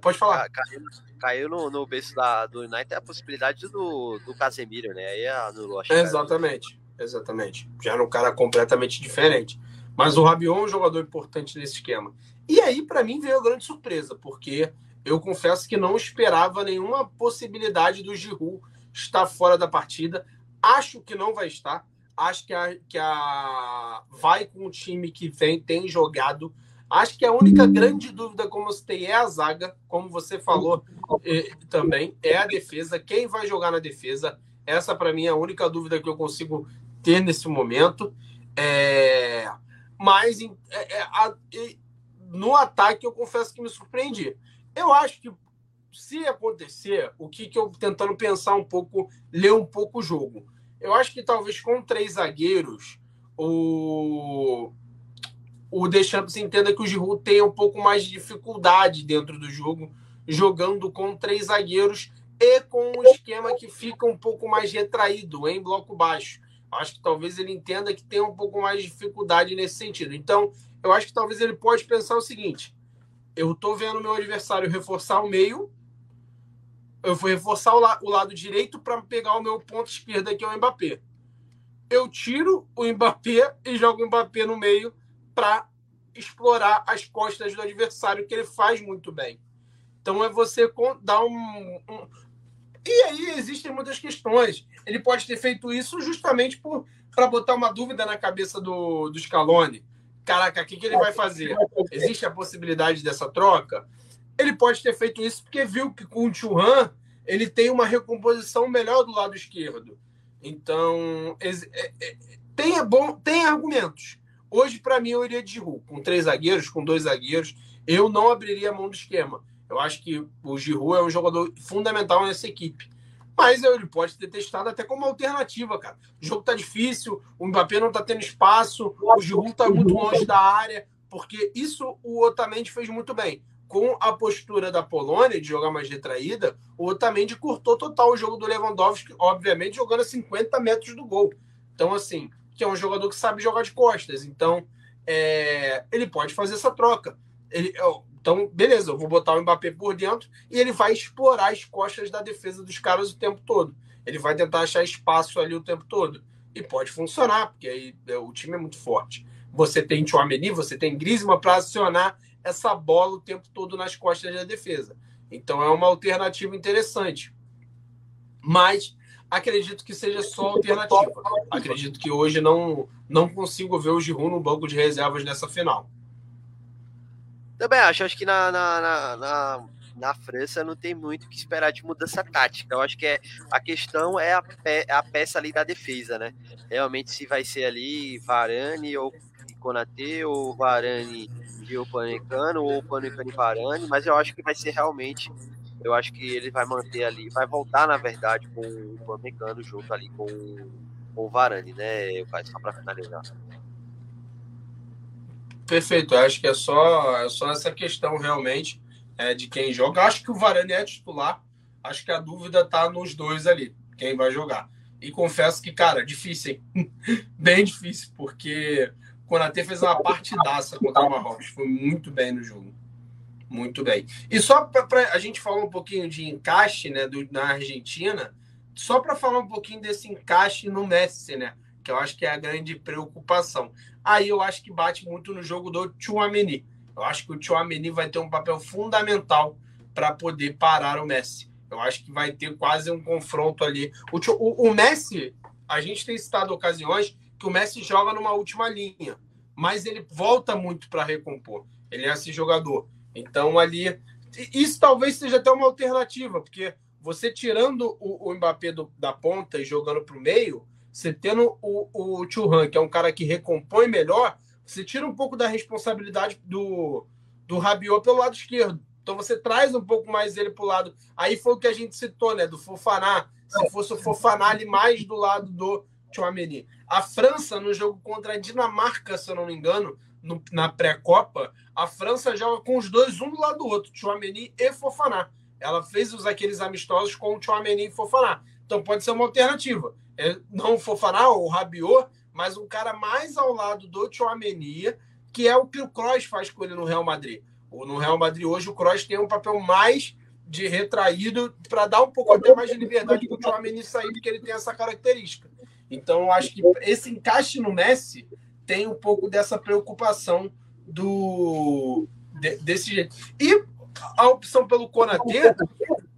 Pode falar. Caiu, caiu no, no berço da, do United a possibilidade do, do Casemiro, né? Aí anulou a Exatamente, exatamente. Já era um cara completamente diferente. Mas o Rabiot é um jogador importante nesse esquema. E aí, para mim, veio a grande surpresa, porque eu confesso que não esperava nenhuma possibilidade do Giroud estar fora da partida. Acho que não vai estar. Acho que a, que a vai com o time que vem, tem jogado. Acho que a única grande dúvida, como você tem, é a zaga, como você falou também, é a defesa. Quem vai jogar na defesa? Essa, para mim, é a única dúvida que eu consigo ter nesse momento. É... Mas é, é, a, no ataque, eu confesso que me surpreendi. Eu acho que se acontecer, o que, que eu tentando pensar um pouco, ler um pouco o jogo. Eu acho que talvez com três zagueiros, o, o Deschamps entenda que o Giroud tem um pouco mais de dificuldade dentro do jogo, jogando com três zagueiros e com um esquema que fica um pouco mais retraído em bloco baixo. Acho que talvez ele entenda que tem um pouco mais de dificuldade nesse sentido. Então, eu acho que talvez ele pode pensar o seguinte: eu estou vendo meu adversário reforçar o meio, eu vou reforçar o, la o lado direito para pegar o meu ponto esquerdo, que é o Mbappé. Eu tiro o Mbappé e jogo o Mbappé no meio para explorar as costas do adversário, que ele faz muito bem. Então é você dar um, um... E aí existem muitas questões. Ele pode ter feito isso justamente para botar uma dúvida na cabeça do, do Scaloni. Caraca, o que, que ele vai fazer? Existe a possibilidade dessa troca? Ele pode ter feito isso porque viu que com o Churran ele tem uma recomposição melhor do lado esquerdo. Então, é, é, tem, é bom, tem argumentos. Hoje, para mim, eu iria de Giroud. Com três zagueiros, com dois zagueiros, eu não abriria a mão do esquema. Eu acho que o Giroud é um jogador fundamental nessa equipe. Mas ele pode ter testado até como alternativa, cara. O jogo tá difícil, o Mbappé não tá tendo espaço, o Giroud tá muito longe da área, porque isso o Otamendi fez muito bem. Com a postura da Polônia de jogar mais retraída, o Otamendi curtou total o jogo do Lewandowski, obviamente jogando a 50 metros do gol. Então, assim, que é um jogador que sabe jogar de costas. Então, é, ele pode fazer essa troca. Ele, então, beleza, eu vou botar o Mbappé por dentro e ele vai explorar as costas da defesa dos caras o tempo todo. Ele vai tentar achar espaço ali o tempo todo. E pode funcionar, porque aí é, o time é muito forte. Você tem Chouameni, você tem Griezmann para acionar essa bola o tempo todo nas costas da defesa. Então é uma alternativa interessante. Mas acredito que seja só alternativa. Acredito que hoje não, não consigo ver o Giroud no banco de reservas nessa final. Também acho, acho que na, na, na, na, na França não tem muito o que esperar de mudança tática. Eu acho que é, a questão é a, pe, a peça ali da defesa, né? Realmente se vai ser ali Varane ou Konaté, ou Varane o Panecano, ou Panecano e Varane, mas eu acho que vai ser realmente eu acho que ele vai manter ali, vai voltar, na verdade, com o Panecano junto ali com, com o Varane, né? Só para finalizar. Perfeito, eu acho que é só, é só essa questão realmente é, de quem joga. Acho que o Varane é titular, acho que a dúvida está nos dois ali, quem vai jogar. E confesso que, cara, difícil, hein? *laughs* bem difícil, porque o Konaté fez uma partidaça contra o Marrocos, foi muito bem no jogo. Muito bem. E só para a gente falar um pouquinho de encaixe né, do, na Argentina, só para falar um pouquinho desse encaixe no Messi, né? Que eu acho que é a grande preocupação aí eu acho que bate muito no jogo do Chouameni. Eu acho que o Chouameni vai ter um papel fundamental para poder parar o Messi. Eu acho que vai ter quase um confronto ali. O, o, o, Messi, a gente tem citado ocasiões que o Messi joga numa última linha. mas ele volta muito para recompor. Ele é esse jogador. Então, ali. Isso talvez seja até uma alternativa, porque você tirando o, o Mbappé do, da ponta e jogando para o meio, você tendo o, o Churran, que é um cara que recompõe melhor, você tira um pouco da responsabilidade do, do Rabiot pelo lado esquerdo. Então você traz um pouco mais ele para o lado. Aí foi o que a gente citou, né? Do Fofaná. Se fosse o Fofaná ali mais do lado do Chouameni. A França, no jogo contra a Dinamarca, se eu não me engano, no, na pré-copa, a França joga com os dois, um do lado do outro, Chouameni e Fofaná. Ela fez os, aqueles amistosos com o Chouameni e Fofaná. Então pode ser uma alternativa. É, não o Fofaná ou o Rabiot, mas um cara mais ao lado do Chouameni, que é o que o Kroos faz com ele no Real Madrid. No Real Madrid hoje o Kroos tem um papel mais de retraído para dar um pouco até mais de liberdade para o Chouameni sair, porque ele tem essa característica. Então, eu acho que esse encaixe no Messi tem um pouco dessa preocupação do de, desse jeito. E a opção pelo Konaté,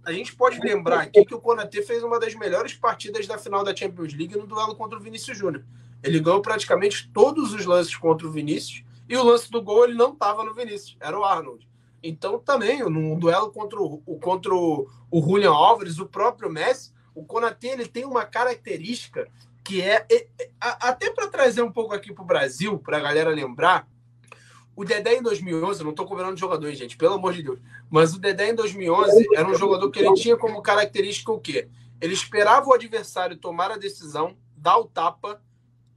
a gente pode lembrar aqui que o Konaté fez uma das melhores partidas da final da Champions League no duelo contra o Vinícius Júnior. Ele ganhou praticamente todos os lances contra o Vinícius e o lance do gol ele não estava no Vinícius, era o Arnold. Então também no duelo contra o, contra o, o Julian Álvares, o próprio Messi, o Konaté ele tem uma característica que é, é, até para trazer um pouco aqui para o Brasil, para a galera lembrar, o Dedé em 2011, não estou cobrando jogador, gente, pelo amor de Deus, mas o Dedé em 2011 era um jogador que ele tinha como característica o quê? Ele esperava o adversário tomar a decisão, dar o tapa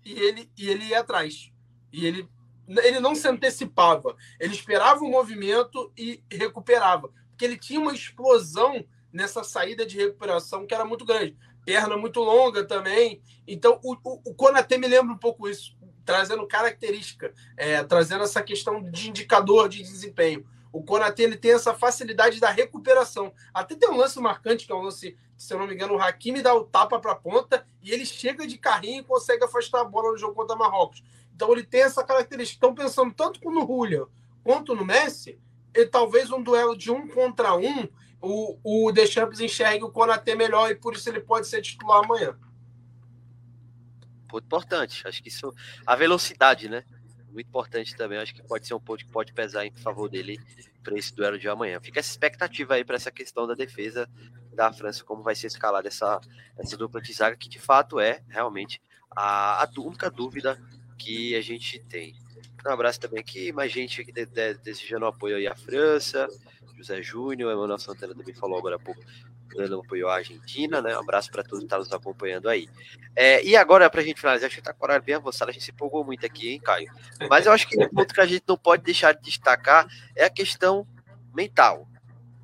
e ele, e ele ia atrás. E ele, ele não se antecipava, ele esperava o movimento e recuperava, porque ele tinha uma explosão nessa saída de recuperação que era muito grande. Perna muito longa também. Então, o, o, o me lembra um pouco isso trazendo característica, é, trazendo essa questão de indicador de desempenho. O Konaté ele tem essa facilidade da recuperação. Até tem um lance marcante, que é um lance, se eu não me engano, o Hakimi dá o tapa para a ponta e ele chega de carrinho e consegue afastar a bola no jogo contra Marrocos. Então ele tem essa característica. Estão pensando tanto no Julian quanto no Messi, e talvez um duelo de um contra um, o, o Deschamps enxergue o Konaté melhor e por isso ele pode ser titular amanhã ponto importante. Acho que isso. A velocidade, né? Muito importante também. Acho que pode ser um ponto que pode pesar em favor dele para esse duelo de amanhã. Fica essa expectativa aí para essa questão da defesa da França, como vai ser escalada essa, essa dupla de zaga, que de fato é realmente a, a única dúvida que a gente tem. Um abraço também aqui, mais gente aqui de, de, desejando apoio aí à França, José Júnior, Emanuel Santana também falou agora há pouco dando apoio à Argentina, né? Um abraço para todos que estão nos acompanhando aí. É, e agora, para a gente finalizar, acho que está com a hora bem avançada, a gente se empolgou muito aqui, hein, Caio? Mas eu acho que o ponto que a gente não pode deixar de destacar é a questão mental,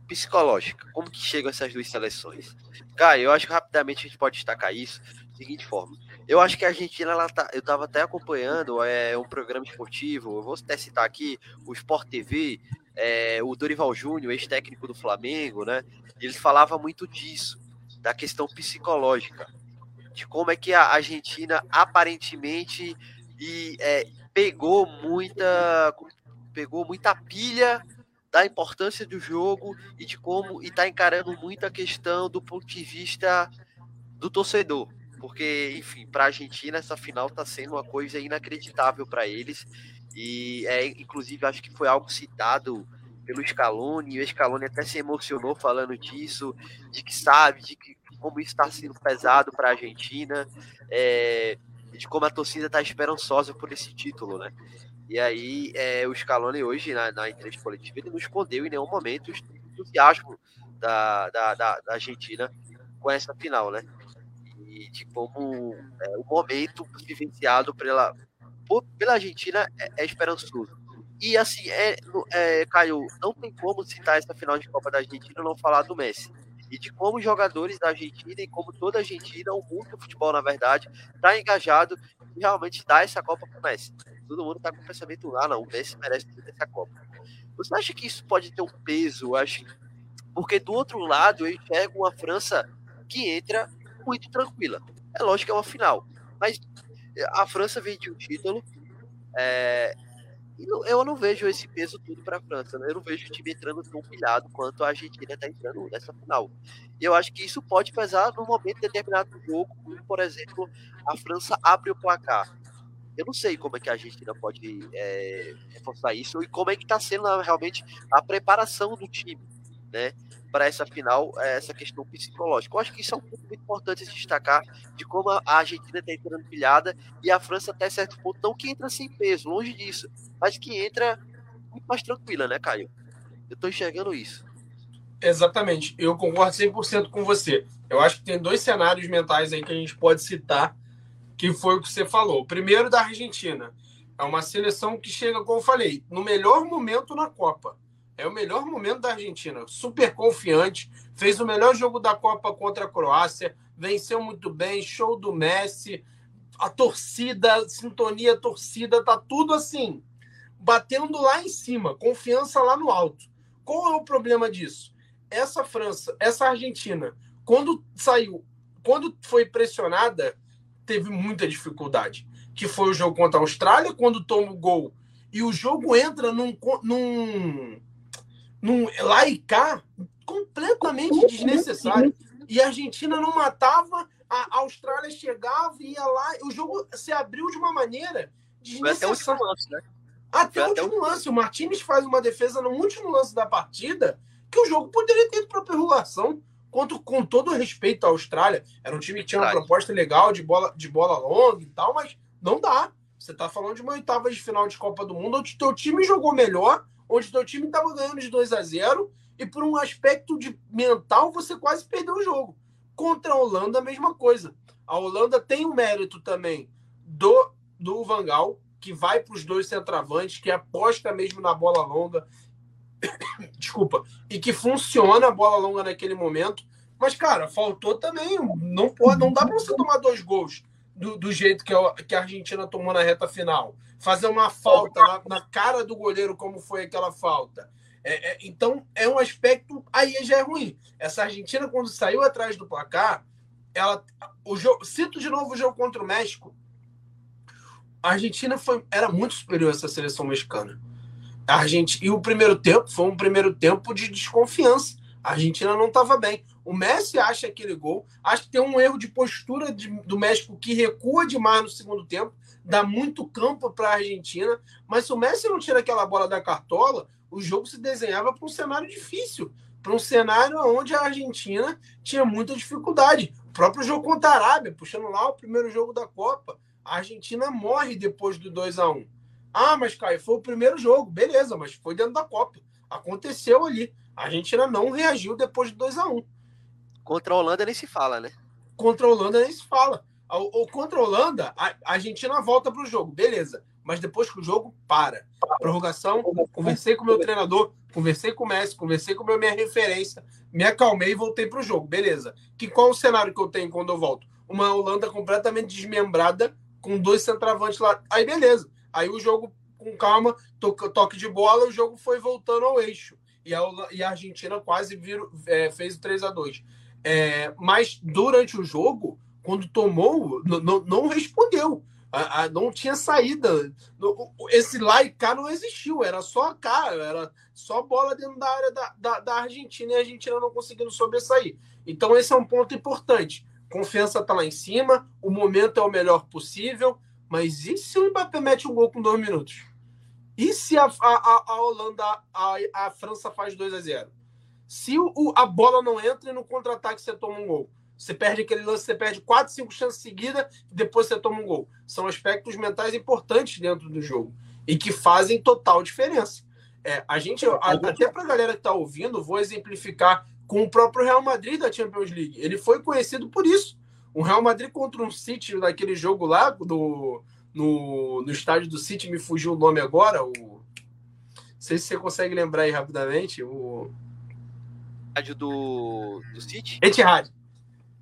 psicológica. Como que chegam essas duas seleções? Caio, eu acho que rapidamente a gente pode destacar isso da seguinte forma. Eu acho que a Argentina, ela tá, eu estava até acompanhando é, um programa esportivo, eu vou até citar aqui o Sport TV, é, o Dorival Júnior, ex-técnico do Flamengo, né? Ele falava muito disso, da questão psicológica, de como é que a Argentina aparentemente e, é, pegou muita pegou muita pilha da importância do jogo e de como está encarando muito a questão do ponto de vista do torcedor, porque enfim, para a Argentina essa final está sendo uma coisa inacreditável para eles e é inclusive acho que foi algo citado pelo Scaloni, o Scaloni até se emocionou falando disso, de que sabe, de que como isso está sendo pesado para a Argentina, é, de como a torcida está esperançosa por esse título, né? E aí é, o Scaloni hoje, na, na, entrevista coletiva, ele não escondeu em nenhum momento o entusiasmo da, da, da, da Argentina com essa final, né? E de como é, o momento vivenciado pela, pela Argentina é, é esperançoso e assim, é, é, Caio, não tem como citar essa final de Copa da Argentina e não falar do Messi. E de como os jogadores da Argentina e como toda a Argentina, o mundo do futebol, na verdade, está engajado em realmente dar essa Copa para o Messi. Todo mundo está com o pensamento, ah, não, o Messi merece ter essa Copa. Você acha que isso pode ter um peso? Acho, porque do outro lado eu enxergo uma França que entra muito tranquila. É lógico que é uma final, mas a França vem de um título, é, eu não vejo esse peso tudo para a França. Né? Eu não vejo o time entrando tão pilhado quanto a Argentina está entrando nessa final. E eu acho que isso pode pesar no momento determinado do jogo, como, por exemplo, a França abre o placar. Eu não sei como é que a Argentina pode é, reforçar isso e como é que está sendo realmente a preparação do time, né? Para essa final, é, essa questão psicológica. Eu acho que isso é um ponto muito importante de destacar de como a Argentina está entrando pilhada e a França até certo ponto não que entra sem peso, longe disso, mas que entra muito mais tranquila, né, Caio? Eu estou enxergando isso. Exatamente, eu concordo 100% com você. Eu acho que tem dois cenários mentais aí que a gente pode citar que foi o que você falou. O primeiro da Argentina. É uma seleção que chega, como eu falei, no melhor momento na Copa. É o melhor momento da Argentina. Super confiante. Fez o melhor jogo da Copa contra a Croácia. Venceu muito bem. Show do Messi. A torcida, sintonia, torcida, tá tudo assim. Batendo lá em cima. Confiança lá no alto. Qual é o problema disso? Essa França, essa Argentina, quando saiu, quando foi pressionada, teve muita dificuldade. Que foi o jogo contra a Austrália, quando toma o gol e o jogo entra num, num, num lá e cá completamente desnecessário. E a Argentina não matava, a Austrália chegava e ia lá, o jogo se abriu de uma maneira desnecessária. Até o último lance, né? Até o último lance. O Martinez faz uma defesa no último lance da partida que o jogo poderia ter ido para prorrogação quanto com todo respeito à Austrália, era um time que tinha uma proposta legal de bola, de bola longa e tal, mas não dá. Você está falando de uma oitava de final de Copa do Mundo, onde teu time jogou melhor, onde teu time estava ganhando de 2 a 0 e por um aspecto de mental você quase perdeu o jogo. Contra a Holanda, a mesma coisa. A Holanda tem o um mérito também do, do Vangal, que vai para os dois centravantes, que aposta mesmo na bola longa, *coughs* desculpa, e que funciona a bola longa naquele momento. Mas, cara, faltou também. Não pode, não dá para você tomar dois gols do, do jeito que a, que a Argentina tomou na reta final. Fazer uma falta na, na cara do goleiro, como foi aquela falta. É, é, então, é um aspecto. Aí já é ruim. Essa Argentina, quando saiu atrás do placar, ela. O jogo, cito de novo o jogo contra o México. A Argentina foi, era muito superior a essa seleção mexicana. A Argentina, e o primeiro tempo foi um primeiro tempo de desconfiança. A Argentina não estava bem. O Messi acha aquele gol. Acho que tem um erro de postura de, do México que recua demais no segundo tempo, dá muito campo para a Argentina. Mas se o Messi não tira aquela bola da cartola, o jogo se desenhava para um cenário difícil para um cenário onde a Argentina tinha muita dificuldade. O próprio jogo contra a Arábia, puxando lá o primeiro jogo da Copa, a Argentina morre depois do 2 a 1 ah, mas Caio, foi o primeiro jogo. Beleza, mas foi dentro da Copa. Aconteceu ali. A Argentina não reagiu depois de 2 a 1 Contra a Holanda nem se fala, né? Contra a Holanda nem se fala. O, contra a Holanda, a, Argentina volta para o jogo, beleza. Mas depois que o jogo para. Prorrogação, conversei com o meu treinador, conversei com o Messi, conversei com a minha referência, me acalmei e voltei para o jogo, beleza. Que qual o cenário que eu tenho quando eu volto? Uma Holanda completamente desmembrada, com dois centravantes lá. Aí beleza. Aí o jogo, com calma, toque de bola, o jogo foi voltando ao eixo. E a, e a Argentina quase virou, é, fez o 3 a 2 é, Mas durante o jogo, quando tomou, não respondeu. A, a, não tinha saída. Esse lá e cá não existiu, era só cá, era só bola dentro da área da, da, da, Argentina e a Argentina não conseguindo sobressair. Então, esse é um ponto importante. Confiança está lá em cima, o momento é o melhor possível. Mas e se o Mbappé mete um gol com dois minutos? E se a, a, a Holanda, a, a França faz 2 a 0 Se o, a bola não entra e no contra-ataque você toma um gol. Você perde aquele lance, você perde 4, 5 chances seguidas e depois você toma um gol. São aspectos mentais importantes dentro do jogo e que fazem total diferença. É, a gente, até para a galera que está ouvindo, vou exemplificar com o próprio Real Madrid da Champions League. Ele foi conhecido por isso. O Real Madrid contra um City naquele jogo lá do, no, no estádio do City, me fugiu o nome agora. O, não sei se você consegue lembrar aí rapidamente. O estádio do, do City? Etihad.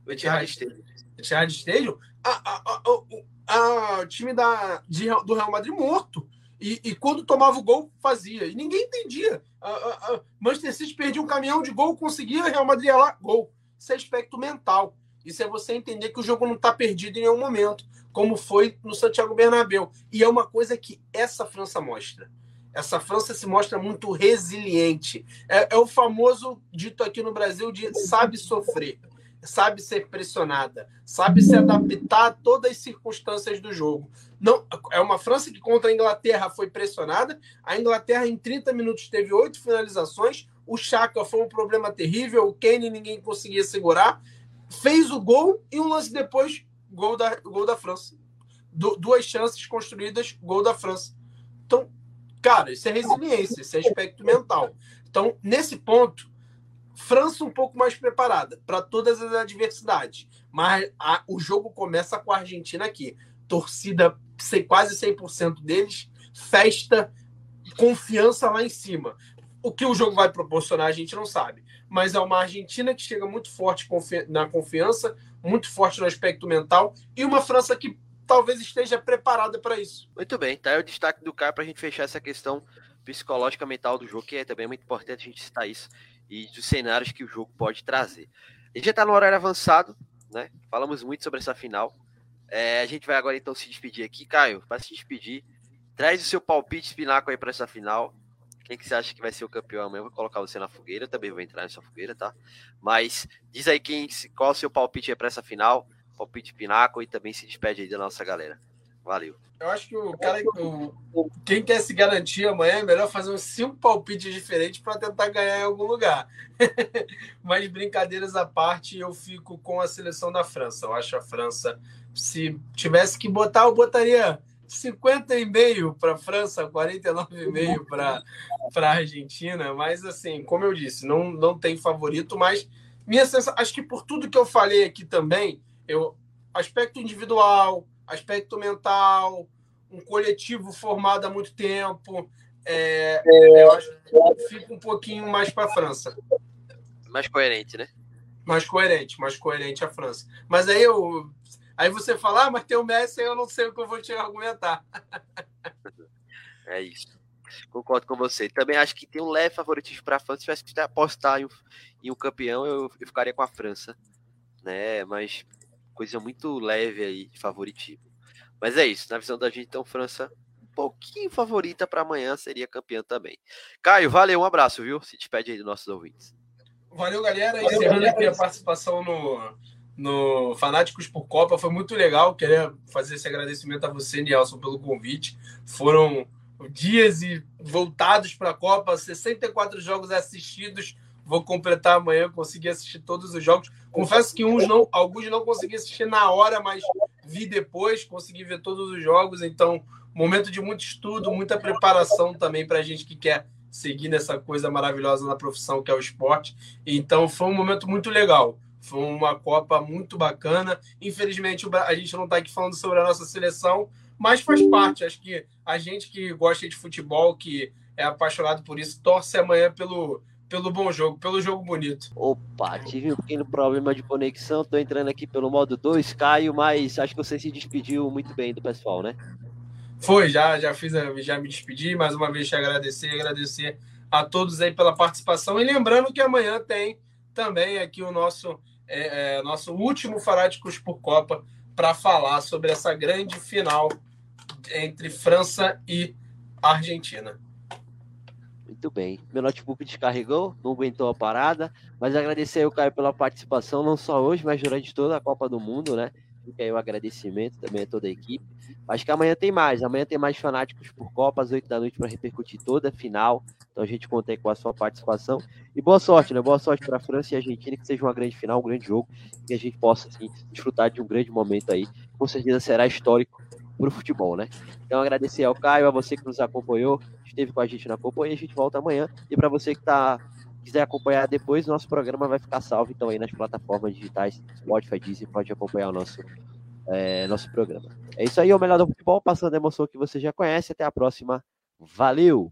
O Etihad Stadium. Etihad Stadium. A, time da, de, do Real Madrid morto. E, e, quando tomava o gol, fazia. E ninguém entendia. A, a, a Manchester City perdia um caminhão de gol, conseguia, Real Madrid ia lá, gol. Isso é aspecto mental. Isso é você entender que o jogo não está perdido em nenhum momento, como foi no Santiago Bernabéu. E é uma coisa que essa França mostra. Essa França se mostra muito resiliente. É, é o famoso dito aqui no Brasil de sabe sofrer. Sabe ser pressionada, sabe se adaptar a todas as circunstâncias do jogo. Não, é uma França que contra a Inglaterra foi pressionada. A Inglaterra em 30 minutos teve oito finalizações. O Chaka foi um problema terrível. O Kane ninguém conseguia segurar. Fez o gol e um lance depois, gol da, gol da França. Du duas chances construídas, gol da França. Então, cara, isso é resiliência, isso é aspecto mental. Então, nesse ponto, França um pouco mais preparada para todas as adversidades. Mas a, o jogo começa com a Argentina aqui. Torcida, quase 100% deles, festa, confiança lá em cima. O que o jogo vai proporcionar a gente não sabe. Mas é uma Argentina que chega muito forte na confiança, muito forte no aspecto mental, e uma França que talvez esteja preparada para isso. Muito bem, tá aí o destaque do Caio para a gente fechar essa questão psicológica mental do jogo, que é também muito importante a gente citar isso e dos cenários que o jogo pode trazer. A gente já está no horário avançado, né? Falamos muito sobre essa final. É, a gente vai agora então se despedir aqui. Caio, para se despedir, traz o seu palpite espinaco aí para essa final. Quem que você acha que vai ser o campeão amanhã? Vou colocar você na fogueira, também vou entrar nessa fogueira, tá? Mas diz aí quem, qual o seu palpite aí para essa final, palpite pinaco e também se despede aí da nossa galera. Valeu. Eu acho que o cara, o, quem quer se garantir amanhã, é melhor fazer uns cinco palpites diferentes para tentar ganhar em algum lugar. *laughs* Mas brincadeiras à parte, eu fico com a seleção da França. Eu acho a França, se tivesse que botar, eu botaria 50,5 para a França, 49,5 para a Argentina. Mas, assim, como eu disse, não, não tem favorito. Mas minha sensação, acho que por tudo que eu falei aqui também, eu, aspecto individual, aspecto mental, um coletivo formado há muito tempo. É, é, eu acho que fica um pouquinho mais para a França. Mais coerente, né? Mais coerente, mais coerente a França. Mas aí eu. Aí você fala, ah, mas tem o Messi, eu não sei o que eu vou te argumentar. É isso. Concordo com você. Também acho que tem um leve favoritismo para a França. Se tivesse que apostar em um, em um campeão, eu, eu, ficaria com a França. Né? Mas coisa muito leve aí de favoritismo. Mas é isso, na visão da gente, então, França um pouquinho favorita para amanhã, seria campeã também. Caio, valeu, um abraço, viu? Se despede aí dos nossos ouvintes. Valeu, galera. Encerrando aqui a participação no, no Fanáticos por Copa, foi muito legal. Queria fazer esse agradecimento a você, Nelson, pelo convite. Foram dias e voltados para a Copa, 64 jogos assistidos Vou completar amanhã, consegui assistir todos os jogos. Confesso que uns não, alguns não consegui assistir na hora, mas vi depois, consegui ver todos os jogos. Então, momento de muito estudo, muita preparação também para a gente que quer seguir nessa coisa maravilhosa na profissão que é o esporte. Então, foi um momento muito legal. Foi uma Copa muito bacana. Infelizmente, a gente não está aqui falando sobre a nossa seleção, mas faz parte. Acho que a gente que gosta de futebol, que é apaixonado por isso, torce amanhã pelo pelo bom jogo, pelo jogo bonito. Opa, tive um pequeno problema de conexão, tô entrando aqui pelo modo 2, Caio, mas acho que você se despediu muito bem do pessoal, né? Foi, já, já fiz, já me despedi, mais uma vez te agradecer, agradecer a todos aí pela participação e lembrando que amanhã tem também aqui o nosso é, é, nosso último Fanáticos por Copa para falar sobre essa grande final entre França e Argentina. Muito bem. Meu notebook descarregou, não aguentou a parada, mas agradecer ao Caio pela participação, não só hoje, mas durante toda a Copa do Mundo, né? Fica aí o agradecimento também a toda a equipe. Acho que amanhã tem mais. Amanhã tem mais fanáticos por Copa, às 8 da noite, para repercutir toda a final. Então a gente conta aí com a sua participação. E boa sorte, né? Boa sorte para a França e a Argentina, que seja uma grande final, um grande jogo, que a gente possa assim, desfrutar de um grande momento aí. Com certeza será histórico para o futebol, né? Então agradecer ao Caio, a você que nos acompanhou, esteve com a gente na companhia, a gente volta amanhã. E para você que tá quiser acompanhar depois, nosso programa vai ficar salvo então aí nas plataformas digitais, Spotify, Disney, pode acompanhar o nosso é, nosso programa. É isso aí, o melhor do futebol, passando a emoção que você já conhece. Até a próxima. Valeu!